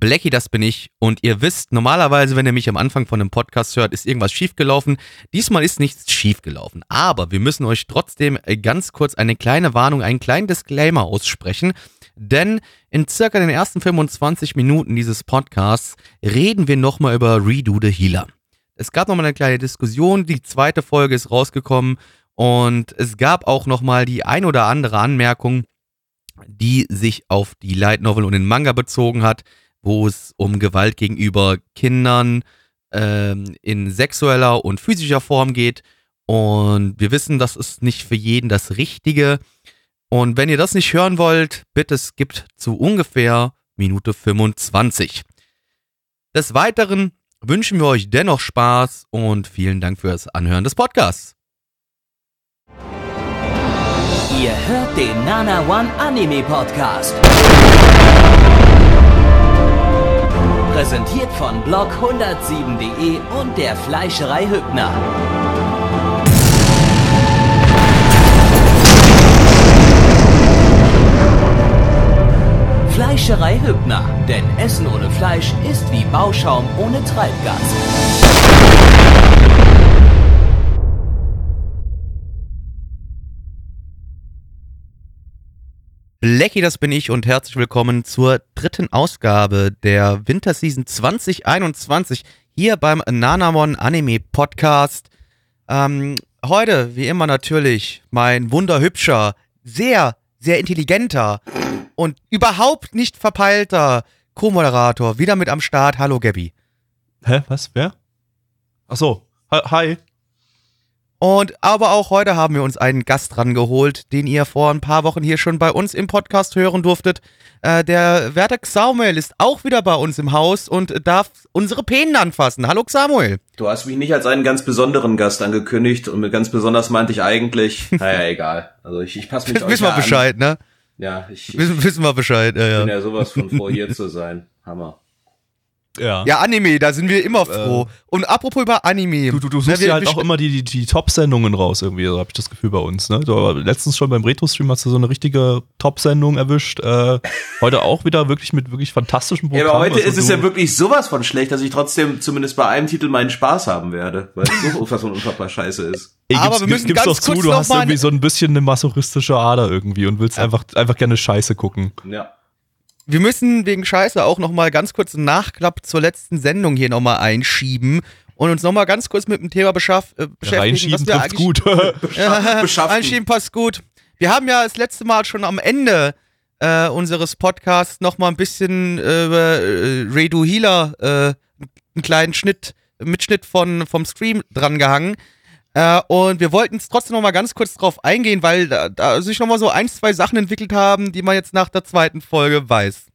Blackie, das bin ich. Und ihr wisst, normalerweise, wenn ihr mich am Anfang von einem Podcast hört, ist irgendwas schiefgelaufen. Diesmal ist nichts schiefgelaufen. Aber wir müssen euch trotzdem äh, ganz kurz eine kleine Warnung, einen kleinen Disclaimer aussprechen. Denn in circa den ersten 25 Minuten dieses Podcasts reden wir nochmal über Redo the Healer. Es gab nochmal eine kleine Diskussion, die zweite Folge ist rausgekommen und es gab auch nochmal die ein oder andere Anmerkung, die sich auf die Light Novel und den Manga bezogen hat, wo es um Gewalt gegenüber Kindern ähm, in sexueller und physischer Form geht. Und wir wissen, das ist nicht für jeden das Richtige. Und wenn ihr das nicht hören wollt, bitte skippt zu ungefähr Minute 25. Des Weiteren wünschen wir euch dennoch Spaß und vielen Dank fürs Anhören des Podcasts. Ihr hört den Nana One Anime Podcast. Präsentiert von blog107.de und der Fleischerei Hübner. Fleischerei Hübner, denn Essen ohne Fleisch ist wie Bauschaum ohne Treibgas. Lecky, das bin ich und herzlich willkommen zur dritten Ausgabe der Winterseason 2021 hier beim Nanamon Anime Podcast. Ähm, heute, wie immer natürlich, mein wunderhübscher, sehr, sehr intelligenter und überhaupt nicht verpeilter Co-Moderator wieder mit am Start. Hallo Gabby. Hä? Was? Wer? Ach so. Hi- Hi. Und aber auch heute haben wir uns einen Gast rangeholt, den ihr vor ein paar Wochen hier schon bei uns im Podcast hören durftet. Äh, der werte Samuel ist auch wieder bei uns im Haus und darf unsere Penen anfassen. Hallo Samuel. Du hast mich nicht als einen ganz besonderen Gast angekündigt und mit ganz besonders meinte ich eigentlich, naja, egal. Also ich, ich passe mich euch Wissen wir ja an. Bescheid, ne? Ja, ich, ich Wissen, wissen wir Bescheid, ja, bin ja. ja sowas von froh, hier zu sein. Hammer. Ja. Ja, Anime, da sind wir immer froh. und apropos über Anime. Äh. Du, du, du ne, suchst wir- dir halt auch immer die, die, die Top-Sendungen raus, irgendwie, so habe ich das Gefühl bei uns. Ne? Du, aber letztens schon beim Retro-Stream hast du so eine richtige Top-Sendung erwischt. Äh, heute auch wieder wirklich mit wirklich fantastischen Ja, Programmen. aber heute Also ist es ja wirklich sowas von schlecht, dass ich trotzdem zumindest bei einem Titel meinen Spaß haben werde, weil es so unfassbar unfassbar scheiße ist. Ey, Aber gib's, wir müssen gib's ganz doch zu, du hast irgendwie so ein bisschen eine masochistische Ader irgendwie und willst einfach, einfach gerne Scheiße gucken. Ja. Wir müssen wegen Scheiße auch nochmal ganz kurz einen Nachklapp zur letzten Sendung hier nochmal einschieben und uns nochmal ganz kurz mit dem Thema beschaff, äh, beschäftigen. Reinschieben trifft's eigentlich- gut. Beschaff. Einschieben passt gut. Wir haben ja das letzte Mal schon am Ende äh, unseres Podcasts noch mal ein bisschen äh, über äh, Redo Healer äh, einen kleinen Schnitt, Mitschnitt von, vom Stream drangehangen. Äh, und wir wollten jetzt trotzdem noch mal ganz kurz drauf eingehen, weil da, da sich noch mal so ein, zwei Sachen entwickelt haben, die man jetzt nach der zweiten Folge weiß.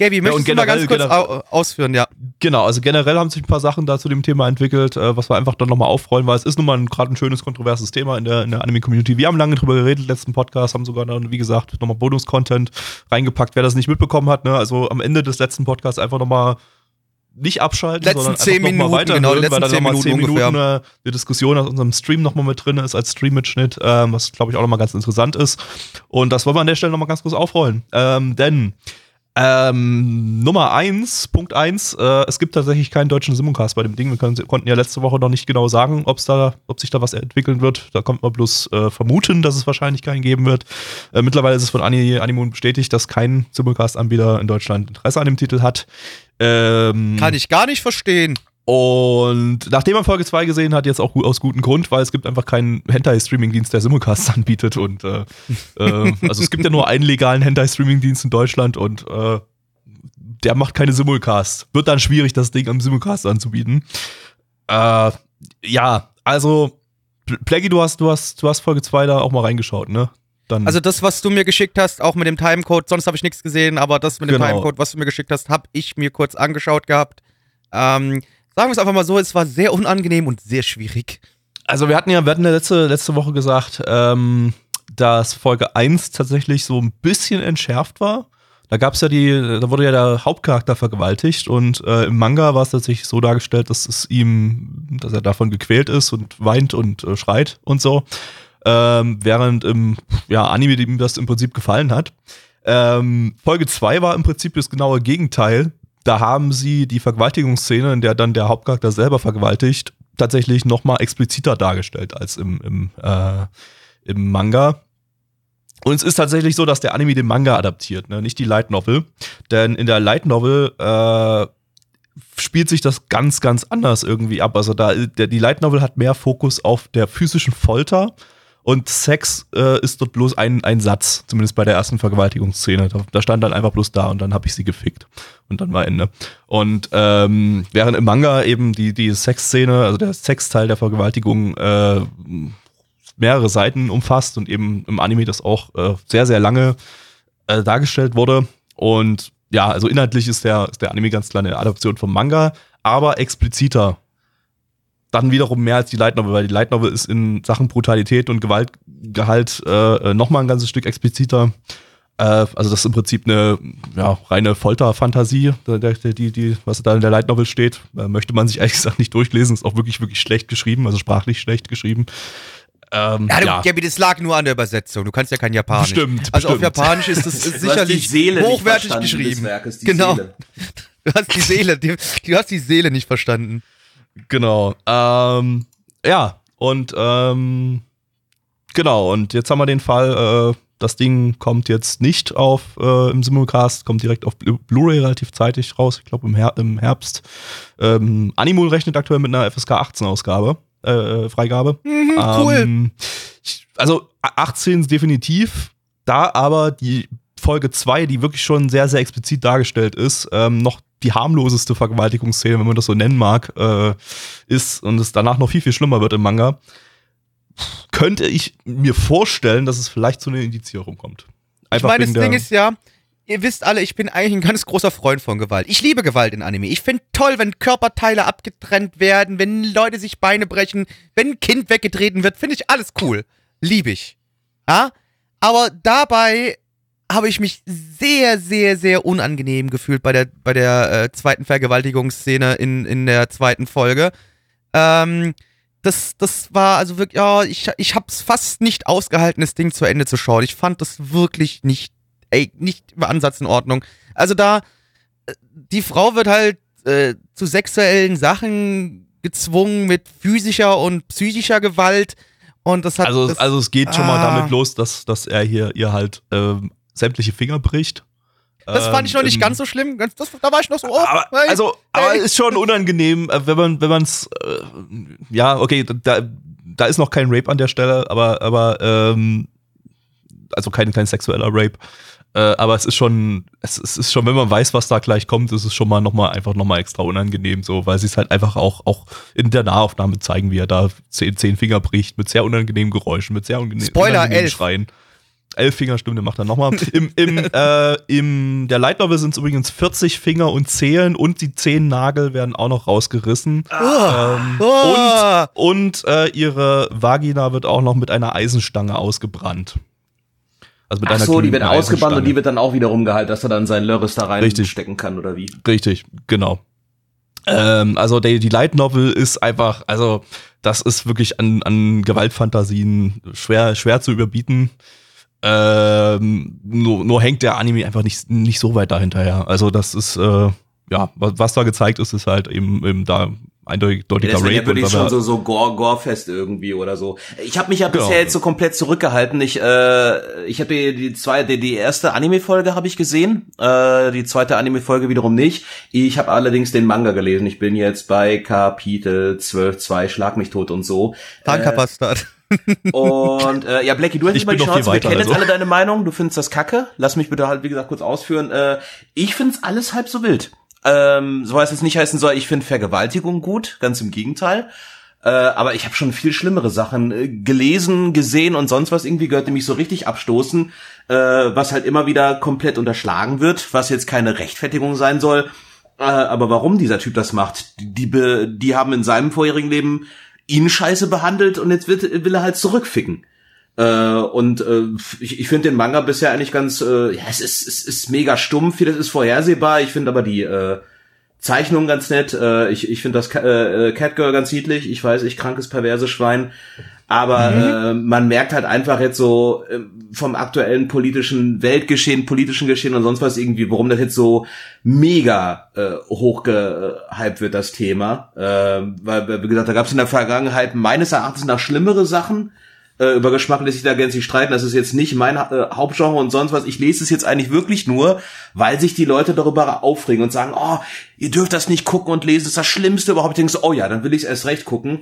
Gaby, möchtest und du mal ganz kurz au ausführen, ja. Genau, also generell haben sich ein paar Sachen da zu dem Thema entwickelt, äh, was wir einfach dann nochmal aufrollen, weil es ist nun mal gerade ein schönes, kontroverses Thema in der, in der Anime-Community. Wir haben lange drüber geredet, letzten Podcast, haben sogar dann, wie gesagt, nochmal Bonus-Content reingepackt, wer das nicht mitbekommen hat. Ne? Also am Ende des letzten Podcasts einfach nochmal nicht abschalten, Letzten sondern zehn einfach noch mal Minuten, weiterhören, genau, weil letzten dann zehn nochmal Minuten zehn Minuten ungefähr. äh, eine Diskussion aus unserem Stream nochmal mit drin ist, als Stream-Mitschnitt, ähm, was glaube ich auch nochmal ganz interessant ist. Und das wollen wir an der Stelle nochmal ganz kurz aufrollen. Ähm, denn ähm, Nummer eins, Punkt eins, äh, es gibt tatsächlich keinen deutschen Simulcast bei dem Ding. Wir können, konnten ja letzte Woche noch nicht genau sagen, ob's da, ob sich da was entwickeln wird. Da kommt man bloß äh, vermuten, dass es wahrscheinlich keinen geben wird. Äh, mittlerweile ist es von Ani, Animon bestätigt, dass kein Simulcast-Anbieter in Deutschland Interesse an dem Titel hat. Ähm, Kann ich gar nicht verstehen. und nachdem man Folge 2 gesehen hat, jetzt auch aus gutem Grund, weil es gibt einfach keinen Hentai-Streaming-Dienst, der Simulcasts anbietet. Und äh, äh, also es gibt ja nur einen legalen Hentai-Streaming-Dienst in Deutschland und äh, der macht keine Simulcasts. Wird dann schwierig, das Ding am Simulcast anzubieten. Äh, ja, also Pl- Plaggy, du hast, du hast, du hast Folge 2 da auch mal reingeschaut, ne? Dann, Also das, was du mir geschickt hast, auch mit dem Timecode, sonst habe ich nichts gesehen, aber das mit dem Genau. Timecode, was du mir geschickt hast, habe ich mir kurz angeschaut gehabt. Ähm, sagen wir es einfach mal so, es war sehr unangenehm und sehr schwierig. Also wir hatten ja, wir hatten ja letzte, letzte Woche gesagt, ähm, dass Folge 1 tatsächlich so ein bisschen entschärft war. Da gab es ja die, da wurde ja der Hauptcharakter vergewaltigt und äh, im Manga war es tatsächlich so dargestellt, dass es ihm, dass er davon gequält ist und weint und äh, schreit und so. Ähm, während im ja, Anime ihm das im Prinzip gefallen hat. Ähm, Folge 2 war im Prinzip das genaue Gegenteil. da haben sie die Vergewaltigungsszene, in der dann der Hauptcharakter selber vergewaltigt, tatsächlich noch mal expliziter dargestellt als im, im, äh, im Manga. Und es ist tatsächlich so, dass der Anime den Manga adaptiert, ne? nicht die Light Novel. Denn in der Light Novel äh, spielt sich das ganz, ganz anders irgendwie ab. Also da der, die Light Novel hat mehr Fokus auf der physischen Folter und Sex äh, ist dort bloß ein, ein Satz, zumindest bei der ersten Vergewaltigungsszene. Da, da stand dann einfach bloß da und dann habe ich sie gefickt. Und dann war Ende. Und ähm, während im Manga eben die, die Sexszene, also der Sexteil der Vergewaltigung, äh, mehrere Seiten umfasst und eben im Anime das auch äh, sehr, sehr lange äh, dargestellt wurde. Und ja, also inhaltlich ist der, ist der Anime ganz klar eine Adaption vom Manga, aber expliziter. Dann wiederum mehr als die Light Novel, weil die Light Novel ist in Sachen Brutalität und Gewaltgehalt äh, nochmal ein ganzes Stück expliziter. Äh, also das ist im Prinzip eine ja, reine Folterfantasie, die, die, die, was da in der Light Novel steht. Äh, möchte man sich ehrlich gesagt nicht durchlesen, ist auch wirklich, wirklich schlecht geschrieben, also sprachlich schlecht geschrieben. Ähm, ja, du, ja. Gabi, das lag nur an der Übersetzung. Du kannst ja kein Japanisch. Stimmt. Also bestimmt. auf Japanisch ist das ist sicherlich hochwertig geschrieben. Werkes, genau. Seele. Du hast die Seele, die, du hast die Seele nicht verstanden. Genau. Ähm, ja, und ähm, genau, und jetzt haben wir den Fall, äh, das Ding kommt jetzt nicht auf äh, im Simulcast, kommt direkt auf Blu-ray relativ zeitig raus, ich glaube im, Her im Herbst. Ähm, Animul rechnet aktuell mit einer FSK 18 Ausgabe äh, Freigabe. Mhm, cool. Ähm, ich, also 18 ist definitiv, da aber die Folge 2, die wirklich schon sehr, sehr explizit dargestellt ist, ähm, noch die harmloseste Vergewaltigungsszene, wenn man das so nennen mag, äh, ist und es danach noch viel, viel schlimmer wird im Manga, könnte ich mir vorstellen, dass es vielleicht zu einer Indizierung kommt. Einfach ich meine, das Ding ist ja, ihr wisst alle, ich bin eigentlich ein ganz großer Freund von Gewalt. Ich liebe Gewalt in Anime. Ich finde toll, wenn Körperteile abgetrennt werden, wenn Leute sich Beine brechen, wenn ein Kind weggetreten wird, finde ich alles cool. Liebe ich. Ja? Aber dabei habe ich mich sehr, sehr, sehr unangenehm gefühlt bei der, bei der äh, zweiten Vergewaltigungsszene in, in der zweiten Folge. Ähm, das, das war also wirklich, ja, ich, ich hab's fast nicht ausgehalten, das Ding zu Ende zu schauen. Ich fand das wirklich nicht ey, nicht im Ansatz in Ordnung. Also da, äh, die Frau wird halt äh, zu sexuellen Sachen gezwungen mit physischer und psychischer Gewalt. Und das hat. Also, das, also es geht schon mal ah. damit los, dass, dass er hier ihr halt ähm, sämtliche Finger bricht. Das fand ich noch nicht ähm, ganz so schlimm. das, da war ich noch so. Oh, aber, hey, also, hey. aber ist schon unangenehm, äh, wenn man, wenn man es, äh, ja, okay, da, da ist noch kein Rape an der Stelle, aber, aber, ähm, also kein, kein sexueller Rape. Äh, aber es ist schon, es, es, ist schon, wenn man weiß, was da gleich kommt, ist es schon mal nochmal einfach nochmal extra unangenehm, so, weil sie es halt einfach auch, auch in der Nahaufnahme zeigen, wie er da zehn, zehn Finger bricht, mit sehr unangenehmen Geräuschen, mit sehr unangenehmen, Spoiler. Schreien. Elf Finger, stimmt, der macht er nochmal. Im, im, äh, im der Light Novel sind es übrigens 40 Finger und Zehen und die zehn Nagel werden auch noch rausgerissen. Ah. Ähm, oh. Und, und äh, ihre Vagina wird auch noch mit einer Eisenstange ausgebrannt. Also mit Ach einer so, die wird ausgebannt und die wird dann auch wieder rumgehalten, dass er dann seinen Lörres da reinstecken kann oder wie? Richtig, genau. Ähm, also die, die Light Novel ist einfach, also das ist wirklich an, an Gewaltfantasien schwer, schwer zu überbieten. Ähm, nur, nur hängt der Anime einfach nicht, nicht so weit dahinterher. Also das ist, äh, ja, was, was da gezeigt ist, ist halt eben, eben da eindeutiger ja, Rape. Ja wirklich schon so, so Gore, Gorefest irgendwie oder so. Ich habe mich ja genau. bisher jetzt so komplett zurückgehalten. Ich, äh, ich habe die, die zweite, die erste Anime-Folge habe ich gesehen, äh, die zweite Anime-Folge wiederum nicht. Ich habe allerdings den Manga gelesen. Ich bin jetzt bei Kapitel 12, 2, Schlag mich tot und so. Tankerbastard. Äh, und äh, ja, Blackie, du hast mal die Chance, wir kennen also. jetzt alle deine Meinung, du findest das kacke. Lass mich bitte halt, wie gesagt, kurz ausführen. Äh, ich find's alles halb so wild. Ähm, so was es nicht heißen soll, ich finde Vergewaltigung gut, ganz im Gegenteil. Äh, aber ich habe schon viel schlimmere Sachen äh, gelesen, gesehen und sonst was. Irgendwie gehört mich so richtig abstoßen, äh, was halt immer wieder komplett unterschlagen wird, was jetzt keine Rechtfertigung sein soll. Äh, aber warum dieser Typ das macht? Die, die, die haben in seinem vorherigen Leben ihn scheiße behandelt und jetzt wird, will er halt zurückficken. Äh, und äh, ich, ich finde den Manga bisher eigentlich ganz, äh, ja, es ist, es ist mega stumpf, vieles ist vorhersehbar. Ich finde aber die äh, Zeichnung ganz nett. Äh, ich ich finde das äh, äh, Catgirl ganz niedlich. Ich weiß, ich krankes, perverse Schwein. Aber äh, man merkt halt einfach jetzt so äh, vom aktuellen politischen Weltgeschehen, politischen Geschehen und sonst was irgendwie, warum das jetzt so mega äh, hochgehypt wird, das Thema. Äh, weil, wie gesagt, da gab es in der Vergangenheit meines Erachtens nach schlimmere Sachen. Äh, über Geschmack lässt sich da gänzlich streiten. Das ist jetzt nicht mein äh, Hauptgenre und sonst was. Ich lese es jetzt eigentlich wirklich nur, weil sich die Leute darüber aufregen und sagen, oh, ihr dürft das nicht gucken und lesen, das ist das Schlimmste überhaupt. Ich denke so, oh ja, dann will ich es erst recht gucken.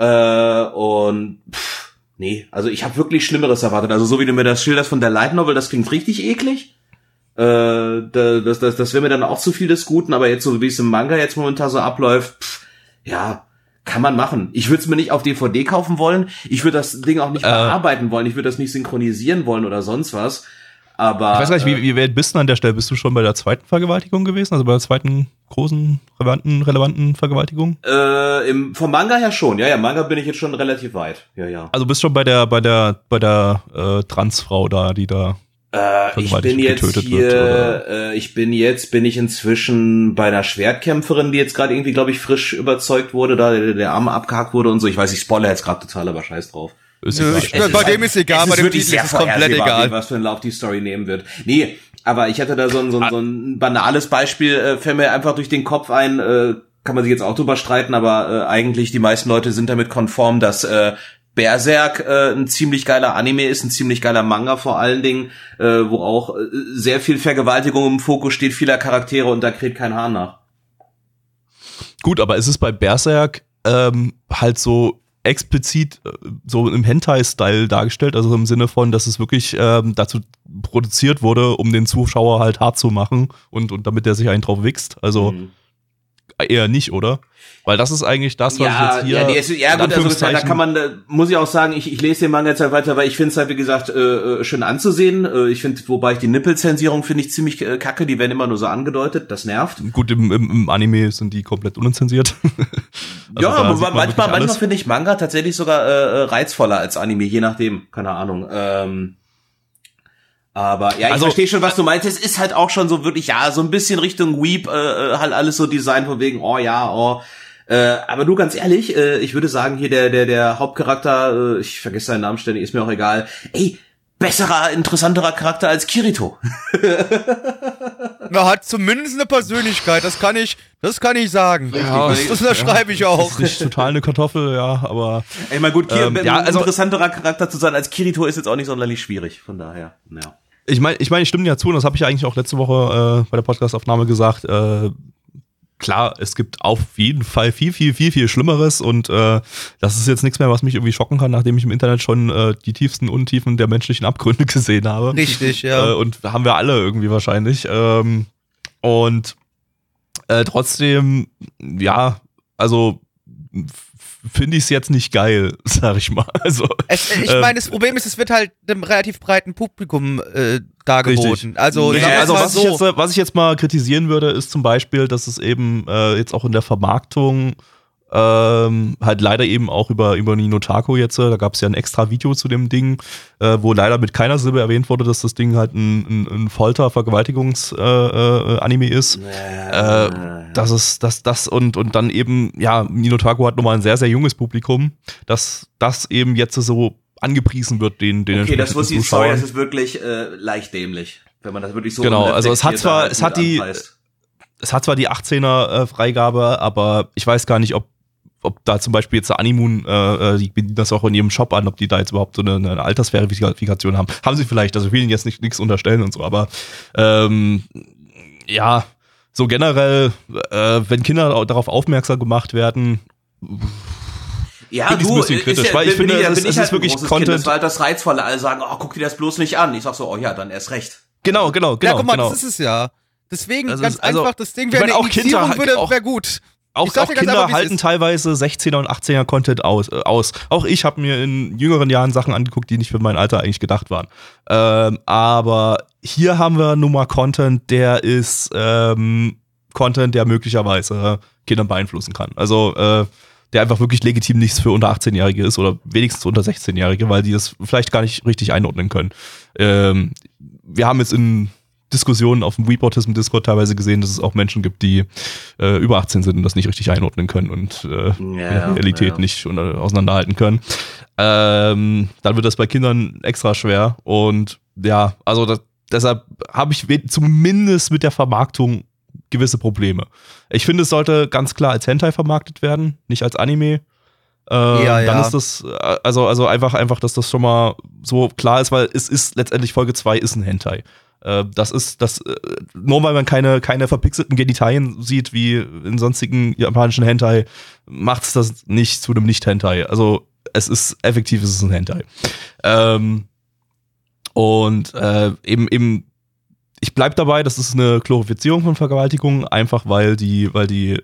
Äh, und pff, nee, also ich habe wirklich Schlimmeres erwartet. Also so wie du mir das schilderst von der Light Novel, das klingt richtig eklig. Äh, das, das, das wäre mir dann auch zu viel des Guten, aber jetzt so wie es im Manga jetzt momentan so abläuft, pff, ja, kann man machen. Ich würde es mir nicht auf DVD kaufen wollen. Ich würde das Ding auch nicht Äh. bearbeiten wollen. Ich würde das nicht synchronisieren wollen oder sonst was. Aber Ich weiß gar nicht, äh, wie, wie weit bist du an der Stelle? Bist du schon bei der zweiten Vergewaltigung gewesen? Also bei der zweiten großen, relevanten, relevanten Vergewaltigung? äh, im, vom Manga her schon. Ja, ja, Manga bin ich jetzt schon relativ weit. Ja, ja. Also bist schon bei der, bei der, bei der äh, Transfrau da, die da. Äh, ich bin jetzt getötet hier, wird, äh, ich bin jetzt, bin ich inzwischen bei einer Schwertkämpferin, die jetzt gerade irgendwie, glaube ich, frisch überzeugt wurde, da der, der Arm abgehackt wurde und so. Ich weiß, ich spoilere jetzt gerade total, aber scheiß drauf. Ist Nö, egal. ich- bei dem ist egal, es bei dem Titel ist es komplett egal. Was für einen Lauf die Story nehmen wird. Nee, aber ich hatte da so ein, so ein, so ein banales Beispiel, äh, fällt mir einfach durch den Kopf ein, äh, kann man sich jetzt auch drüber streiten, aber äh, eigentlich die meisten Leute sind damit konform, dass äh, Berserk äh, ein ziemlich geiler Anime ist, ein ziemlich geiler Manga vor allen Dingen, äh, wo auch äh, sehr viel Vergewaltigung im Fokus steht, vieler Charaktere und da kräht kein Haar nach. Gut, aber ist es bei Berserk ähm, halt so explizit äh, so im Hentai-Style dargestellt, also im Sinne von, dass es wirklich ähm, dazu produziert wurde, um den Zuschauer halt hart zu machen und, und damit der sich einen drauf wichst. Also Mhm. Eher nicht, oder? Weil das ist eigentlich das, was ich ja, jetzt hier. ja, nee, es, ja gut, also da kann man, da muss ich auch sagen, ich, ich lese den Manga jetzt halt weiter, weil ich finde es halt, wie gesagt, äh, äh, schön anzusehen. Äh, ich finde, wobei ich die Nippelzensierung finde ich ziemlich äh, kacke, die werden immer nur so angedeutet, das nervt. Gut, im, im, im Anime sind die komplett unzensiert. Also ja, aber man manchmal, manchmal finde ich Manga tatsächlich sogar äh, äh, reizvoller als Anime, je nachdem, keine Ahnung. Ähm, aber ja, ich Also- verstehe schon, was du meinst. Es ist halt auch schon so wirklich, ja, so ein bisschen Richtung Weep, äh, äh, halt alles so Design von wegen, oh ja, oh. Äh, aber du ganz ehrlich, äh, ich würde sagen, hier der, der, der Hauptcharakter, äh, ich vergesse seinen Namen ständig, ist mir auch egal. Ey, besserer, interessanterer Charakter als Kirito. Er hat zumindest eine Persönlichkeit, das kann ich, das kann ich sagen. Ja, das, das unterschreibe ich auch. Ist nicht total eine Kartoffel, ja, aber Ey, mal gut, Kir Ähm, ein ja, also- interessanterer Charakter zu sein als Kirito ist jetzt auch nicht sonderlich schwierig, von daher, ja. Ich meine, ich meine, ich stimme dir zu und das habe ich ja eigentlich auch letzte Woche äh, bei der Podcastaufnahme gesagt. Äh, klar, es gibt auf jeden Fall viel, viel, viel, viel Schlimmeres und äh, das ist jetzt nichts mehr, was mich irgendwie schocken kann, nachdem ich im Internet schon äh, die tiefsten Untiefen der menschlichen Abgründe gesehen habe. Richtig, ja. Äh, und haben wir alle irgendwie wahrscheinlich. Ähm, und äh, trotzdem, ja, also finde ich es jetzt nicht geil, sag ich mal. Also, Es, ich ähm, meine, das Problem ist, es wird halt einem relativ breiten Publikum äh, dargeboten. Richtig. Also, Ja, also was, ich jetzt, was ich jetzt mal kritisieren würde, ist zum Beispiel, dass es eben äh, jetzt auch in der Vermarktung ähm, halt leider eben auch über, über Ninotaco jetzt, äh, da gab es ja ein extra Video zu dem Ding, äh, wo leider mit keiner Silbe erwähnt wurde, dass das Ding halt ein, ein, ein Folter-Vergewaltigungs-Anime äh, Anime ist. Äh, das ist das, das und, und dann eben, ja, Ninotaco hat nochmal ein sehr, sehr junges Publikum, dass das eben jetzt so angepriesen wird, den, den Okay, das wusste ich, sorry, Zuschauern. das ist wirklich äh, leicht dämlich, wenn man das wirklich so Genau, also es hat zwar- halt es hat die- anpreist. es hat zwar die 18er äh, Freigabe, aber ich weiß gar nicht, ob ob da zum Beispiel jetzt der Animoon, äh, äh, die bieten das auch in ihrem Shop an, ob die da jetzt überhaupt so eine, eine Altersverifikation haben. Haben sie vielleicht, also ich will ihnen jetzt nicht nichts unterstellen und so, aber ähm, ja, so generell, äh, wenn Kinder au- darauf aufmerksam gemacht werden, Ja, Finde du, ein bisschen kritisch, ja, weil ich bin finde, ja- es ich es halt ist ein wirklich Content- Kind. Das war halt das Reizvolle. Alle sagen, oh, guck dir das bloß nicht an. Ich sag so, oh ja, dann erst recht. genau, genau, genau. ja, guck mal, genau. das ist es ja. Deswegen Also ganz also, einfach, das Ding ich wäre meine, eine auch Kinder Indizierung halt würde, auch- wäre gut. Auch, auch Kinder einfach, halten teilweise 16er und 18er Content aus, äh, aus. Auch ich habe mir in jüngeren Jahren Sachen angeguckt, die nicht für mein Alter eigentlich gedacht waren. Ähm, aber hier haben wir nun mal Content, der ist ähm, Content, der möglicherweise Kindern beeinflussen kann. Also äh, der einfach wirklich legitim nichts für unter 18-Jährige ist oder wenigstens unter 16-Jährige, weil die das vielleicht gar nicht richtig einordnen können. Ähm, wir haben jetzt in Diskussionen auf dem Weeportism Discord teilweise gesehen, dass es auch Menschen gibt, die äh, über 18 sind und das nicht richtig einordnen können und äh, Ja, Realität ja. nicht unter- auseinanderhalten können. Ähm, dann wird das bei Kindern extra schwer und ja, also das, deshalb habe ich zumindest mit der Vermarktung gewisse Probleme. Ich finde, es sollte ganz klar als Hentai vermarktet werden, nicht als Anime. Äh, Ja, dann ja. ist das, äh, also, also einfach, einfach, dass das schon mal so klar ist, weil es ist letztendlich Folge 2 ist ein Hentai. Äh, Das ist das, äh, nur weil man keine, keine verpixelten Genitalien sieht, wie in sonstigen japanischen Hentai, macht es das nicht zu einem Nicht-Hentai. Also es ist effektiv, es ist ein Hentai. Ähm, und äh, eben, eben, ich bleib dabei, das ist eine Glorifizierung von Vergewaltigung, einfach weil die, weil die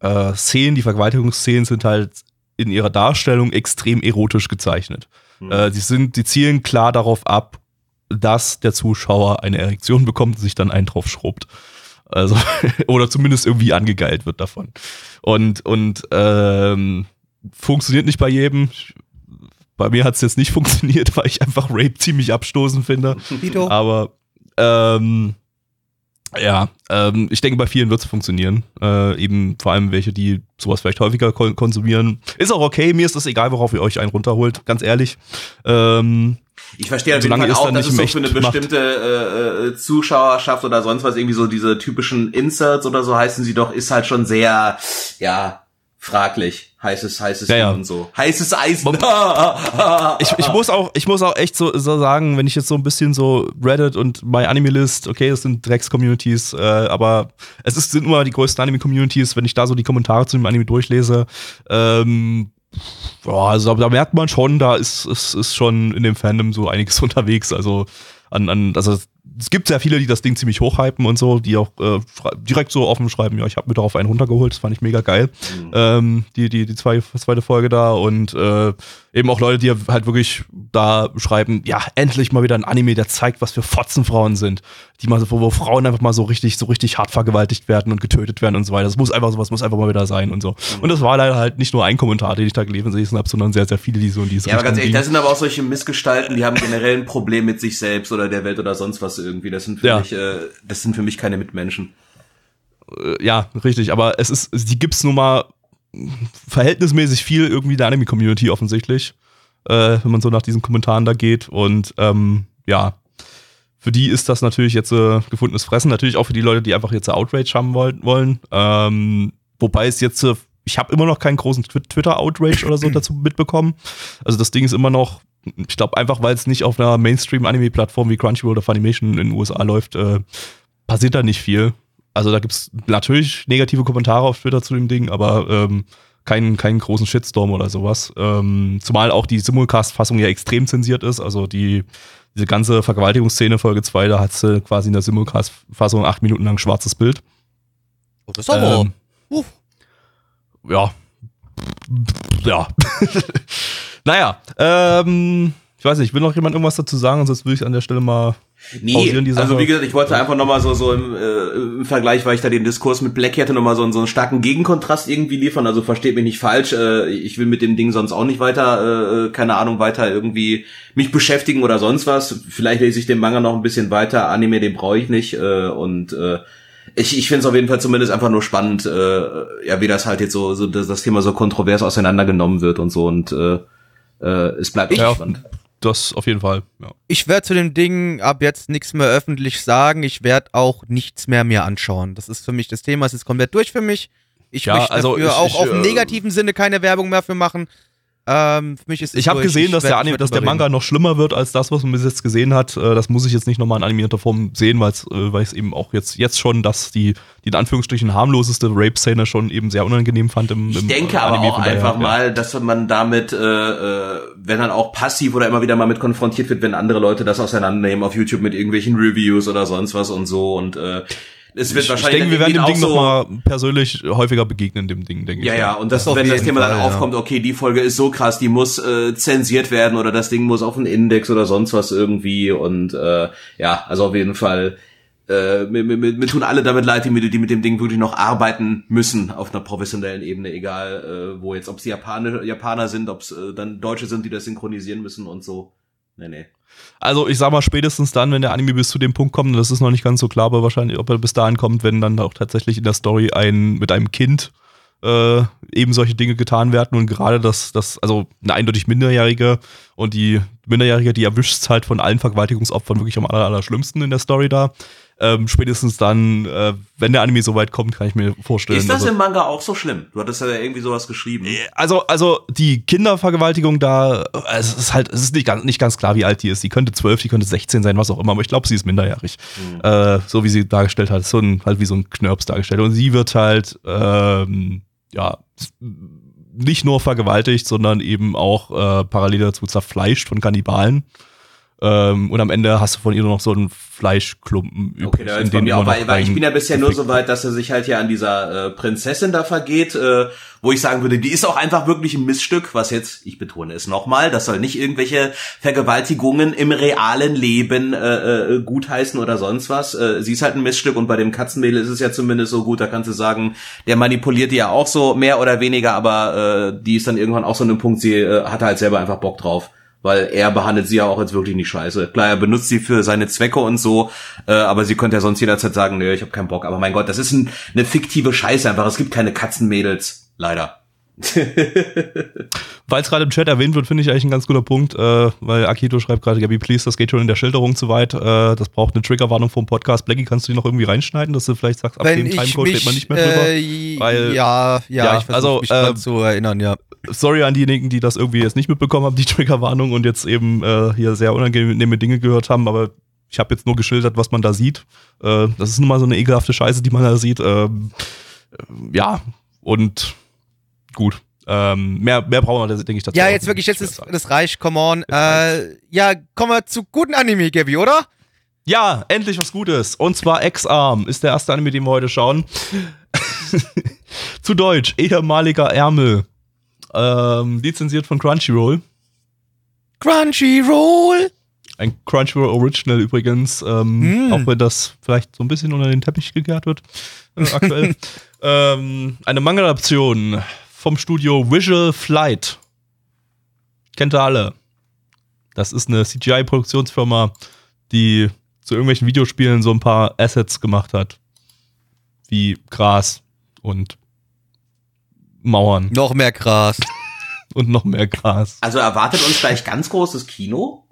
äh, Szenen, die Vergewaltigungsszenen sind halt in ihrer Darstellung extrem erotisch gezeichnet. Hm. Äh, die sind, die zielen klar darauf ab, dass der Zuschauer eine Erektion bekommt und sich dann einen drauf schrubbt. Also, oder zumindest irgendwie angegeilt wird davon. Und, und ähm, funktioniert nicht bei jedem. Bei mir hat es jetzt nicht funktioniert, weil ich einfach Rape ziemlich abstoßend finde. Vito? Aber ähm, ja, ähm, ich denke, bei vielen wird es funktionieren. Äh, eben vor allem welche, die sowas vielleicht häufiger kon konsumieren. Ist auch okay, mir ist das egal, worauf ihr euch einen runterholt, ganz ehrlich. Ähm, Ich verstehe auf jeden Fall auch, dass nicht es so für eine bestimmte äh, äh, Zuschauerschaft oder sonst was, irgendwie so diese typischen Inserts oder so heißen sie doch, ist halt schon sehr, ja, fraglich. Heißes, heißes Ja, ja. Und so. Heißes Eisen. ich, ich muss auch, ich muss auch echt so, so sagen, wenn ich jetzt so ein bisschen so Reddit und My Anime List, okay, das sind Drecks-Communities, äh, aber es ist, sind immer die größten Anime-Communities, wenn ich da so die Kommentare zu dem Anime durchlese, ähm, boah, also da merkt man schon, da ist, ist, ist schon in dem Fandom so einiges unterwegs, also an, an, also es gibt sehr viele, die das Ding ziemlich hochhypen und so, die auch äh, direkt so offen schreiben, ja, ich habe mir darauf einen runtergeholt, das fand ich mega geil. Ähm, die, die, die zwei, zweite Folge da und äh, eben auch Leute, die halt wirklich da schreiben, ja, endlich mal wieder ein Anime, der zeigt, was für Fotzenfrauen sind. Die mal so, wo, wo Frauen einfach mal so richtig, so richtig hart vergewaltigt werden und getötet werden und so weiter. Das muss einfach sowas muss einfach mal wieder sein und so. Und das war leider halt nicht nur ein Kommentar, den ich da gelesen habe, sondern sehr, sehr viele, die so in diese Ja, aber ganz ehrlich, das sind aber auch solche Missgestalten, die haben generell ein Problem mit sich selbst oder der Welt oder sonst was irgendwie. Das sind für Ja. mich, äh, das sind für mich keine Mitmenschen. Äh, ja, richtig, aber es ist, die gibt's nun mal verhältnismäßig viel irgendwie in der Anime-Community offensichtlich, äh, wenn man so nach diesen Kommentaren da geht. Und ähm, ja, für die ist das natürlich jetzt äh, gefundenes Fressen. Natürlich auch für die Leute, die einfach jetzt äh, Outrage haben wollen. Ähm, wobei es jetzt, äh, ich habe immer noch keinen großen Twi- Twitter-Outrage oder so dazu mitbekommen. Also das Ding ist immer noch, ich glaube einfach, weil es nicht auf einer Mainstream-Anime-Plattform wie Crunchyroll oder Funimation in den USA läuft, äh, passiert da nicht viel. Also da gibt's natürlich negative Kommentare auf Twitter zu dem Ding, aber ähm, keinen, keinen großen Shitstorm oder sowas. Ähm, zumal auch die Simulcast-Fassung ja extrem zensiert ist. Also die, diese ganze Vergewaltigungsszene Folge 2, da hat sie quasi in der Simulcast-Fassung acht Minuten lang schwarzes Bild. Oh, das ist aber. Ähm. Ja. Ja. naja, ähm, ich weiß nicht, will noch jemand irgendwas dazu sagen? Sonst würde ich an der Stelle mal Nee, also wie gesagt, ich wollte einfach nochmal so, so im, äh, im Vergleich, weil ich da den Diskurs mit Black hatte, nochmal so, einen- so einen starken Gegenkontrast irgendwie liefern. Also versteht mich nicht falsch, äh, ich will mit dem Ding sonst auch nicht weiter, äh, keine Ahnung, weiter irgendwie mich beschäftigen oder sonst was. Vielleicht lese ich den Manga noch ein bisschen weiter, Anime, den brauche ich nicht. Äh, und äh, ich, ich finde es auf jeden Fall zumindest einfach nur spannend, äh, ja, wie das halt jetzt so, so das, das Thema so kontrovers auseinandergenommen wird und so. Und äh, es bleibt Ja. spannend. das auf jeden Fall. Ja. Ich werde zu dem Ding ab jetzt nichts mehr öffentlich sagen. Ich werde auch nichts mehr mir anschauen. Das ist für mich das Thema. Es ist komplett durch für mich. Ich Ja, möchte also dafür ich- auch ich, auf äh, negativen Sinne keine Werbung mehr für machen. Ähm, für mich ist es Ich habe gesehen, dass werd der, Anime, dass der Manga noch schlimmer wird als das, was man bis jetzt gesehen hat. Äh, Das muss ich jetzt nicht nochmal in animierter Form sehen, äh, weil ich es eben auch jetzt, jetzt schon, dass die, die in Anführungsstrichen harmloseste Rape-Szene schon eben sehr unangenehm fand im, Ich im denke aber Anime, auch von daher, einfach ja. mal, dass man damit, äh, äh, wenn dann auch passiv oder immer wieder mal mit konfrontiert wird, wenn andere Leute das auseinandernehmen auf YouTube mit irgendwelchen Reviews oder sonst was und so und äh, es wird Ich, ich wahrscheinlich denke, wir dann werden dem Ding auch nochmal persönlich häufiger begegnen, dem Ding, denke ja, ich. ja, und das, Das wenn das Thema dann Fall, ja. aufkommt, okay, die Folge ist so krass, die muss äh, zensiert werden oder das Ding muss auf einen Index oder sonst was irgendwie und äh, ja, also auf jeden Fall äh, mir, mir, mir tun alle damit leid, die mit, die mit dem Ding wirklich noch arbeiten müssen auf einer professionellen Ebene, egal äh, wo jetzt, ob es Japaner, Japaner sind, ob es äh, dann Deutsche sind, die das synchronisieren müssen und so. Nee, nee. Also ich sag mal spätestens dann, wenn der Anime bis zu dem Punkt kommt, und das ist noch nicht ganz so klar, aber wahrscheinlich, ob er bis dahin kommt, wenn dann auch tatsächlich in der Story ein mit einem Kind äh, eben solche Dinge getan werden und gerade das, das, also eine eindeutig Minderjährige und die Minderjährige, die erwischt halt von allen Vergewaltigungsopfern wirklich am aller, aller schlimmsten in der Story da. Ähm, spätestens dann, äh, wenn der Anime so weit kommt, kann ich mir vorstellen. Ist das also, im Manga auch so schlimm? Du hattest ja irgendwie sowas geschrieben. also, also die Kindervergewaltigung da, äh, es ist halt, es ist nicht ganz, nicht ganz klar, wie alt die ist. Die könnte 12, die könnte 16 sein, was auch immer, aber ich glaube, sie ist minderjährig. Äh, so wie sie dargestellt hat, so ein, halt wie so ein Knirps dargestellt. Und sie wird halt, ähm, ja, nicht nur vergewaltigt, sondern eben auch äh, parallel dazu zerfleischt von Kannibalen. Ähm, und am Ende hast du von ihr nur noch so einen Fleischklumpen Okay, da bei mir auch, weil, weil ich bin ja bisher nur so weit, dass er sich halt hier an dieser äh, Prinzessin da vergeht, äh, wo ich sagen würde, die ist auch einfach wirklich ein Missstück, was jetzt, ich betone es nochmal, das soll nicht irgendwelche Vergewaltigungen im realen Leben äh, äh, gutheißen oder sonst was. Äh, sie ist halt ein Missstück und bei dem Katzenmädel ist es ja zumindest so gut, da kannst du sagen, der manipuliert die ja auch so mehr oder weniger, aber äh, die ist dann irgendwann auch so an einem Punkt, sie äh, hatte halt selber einfach Bock drauf weil er behandelt sie ja auch jetzt wirklich nicht scheiße. Klar, er benutzt sie für seine Zwecke und so, äh, aber sie könnte ja sonst jederzeit sagen, nö, ich habe keinen Bock. Aber mein Gott, das ist ein, eine fiktive Scheiße einfach. Es gibt keine Katzenmädels, leider. Weil es gerade im Chat erwähnt wird, finde ich eigentlich ein ganz guter Punkt, äh, weil Akito schreibt gerade, Gabi, please, das geht schon in der Schilderung zu weit. Äh, das braucht eine Triggerwarnung vom Podcast. Blackie, kannst du die noch irgendwie reinschneiden, dass du vielleicht sagst, ab Wenn dem Timecode steht man nicht mehr drüber? Äh, Weil- ja, ja, Ja, ich versuche also, mich äh, zu erinnern, ja. Sorry an diejenigen, die das irgendwie jetzt nicht mitbekommen haben, die Triggerwarnung und jetzt eben äh, hier sehr unangenehme Dinge gehört haben, aber ich habe jetzt nur geschildert, was man da sieht. Äh, das ist nun mal so eine ekelhafte Scheiße, die man da sieht. Ähm, äh, ja, und gut. Ähm, mehr, mehr brauchen wir, denke ich, dazu. Ja, jetzt wirklich, jetzt ist das Reich, come on. Äh, ja, kommen wir zu guten Anime, Gabi, oder? Ja, endlich was Gutes. Und zwar X-Arm ist der erste Anime, den wir heute schauen. Zu Deutsch, ehemaliger Ärmel. Ähm, lizenziert von Crunchyroll. Crunchyroll. Ein Crunchyroll Original übrigens, ähm, Mm. auch wenn das vielleicht so ein bisschen unter den Teppich gekehrt wird äh, aktuell. ähm, eine Manga-Adaption vom Studio Visual Flight. Kennt ihr alle. Das ist eine CGI-Produktionsfirma, die zu irgendwelchen Videospielen so ein paar Assets gemacht hat. Wie Gras und Mauern Noch mehr krass. und noch mehr Gras. Also erwartet uns gleich ganz großes Kino.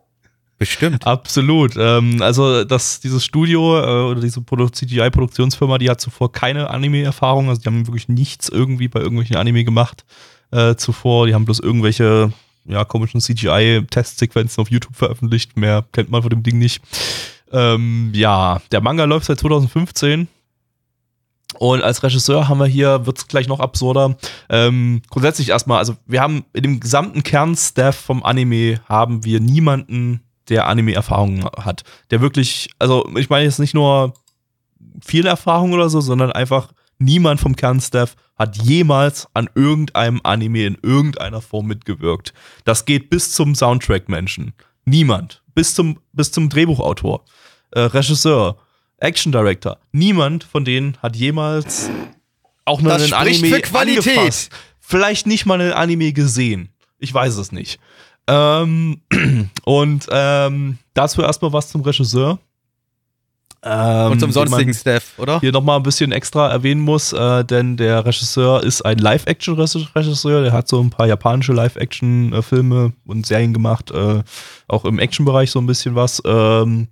Bestimmt. Absolut. Ähm, also das, dieses Studio äh, oder diese Produ CGI-Produktionsfirma, die hat zuvor keine Anime-Erfahrung. Also die haben wirklich nichts irgendwie bei irgendwelchen Anime gemacht äh, zuvor. Die haben bloß irgendwelche ja, komischen CGI-Testsequenzen auf YouTube veröffentlicht. Mehr kennt man von dem Ding nicht. Ähm, ja, der Manga läuft seit 2015. Und als Regisseur haben wir hier, wird es gleich noch absurder. Ähm, grundsätzlich erstmal, also wir haben in dem gesamten Kernstaff vom Anime haben wir niemanden, der Anime-Erfahrung hat. Der wirklich, also ich meine jetzt nicht nur viel Erfahrung oder so, sondern einfach niemand vom Kernstaff hat jemals an irgendeinem Anime in irgendeiner Form mitgewirkt. Das geht bis zum Soundtrack-Menschen. Niemand. Bis zum, bis zum Drehbuchautor, äh, Regisseur, Action Director. Niemand von denen hat jemals auch nur Das einen Anime für Qualität. angefasst. Vielleicht nicht mal einen Anime gesehen. Ich weiß es nicht. Ähm, und ähm, dazu erstmal was zum Regisseur. Ähm, Und zum sonstigen Staff, oder? Hier nochmal ein bisschen extra erwähnen muss, äh, denn der Regisseur ist ein Live-Action-Regisseur. Der hat so ein paar japanische Live-Action-Filme und Serien gemacht, äh, auch im Action-Bereich so ein bisschen was. Ähm,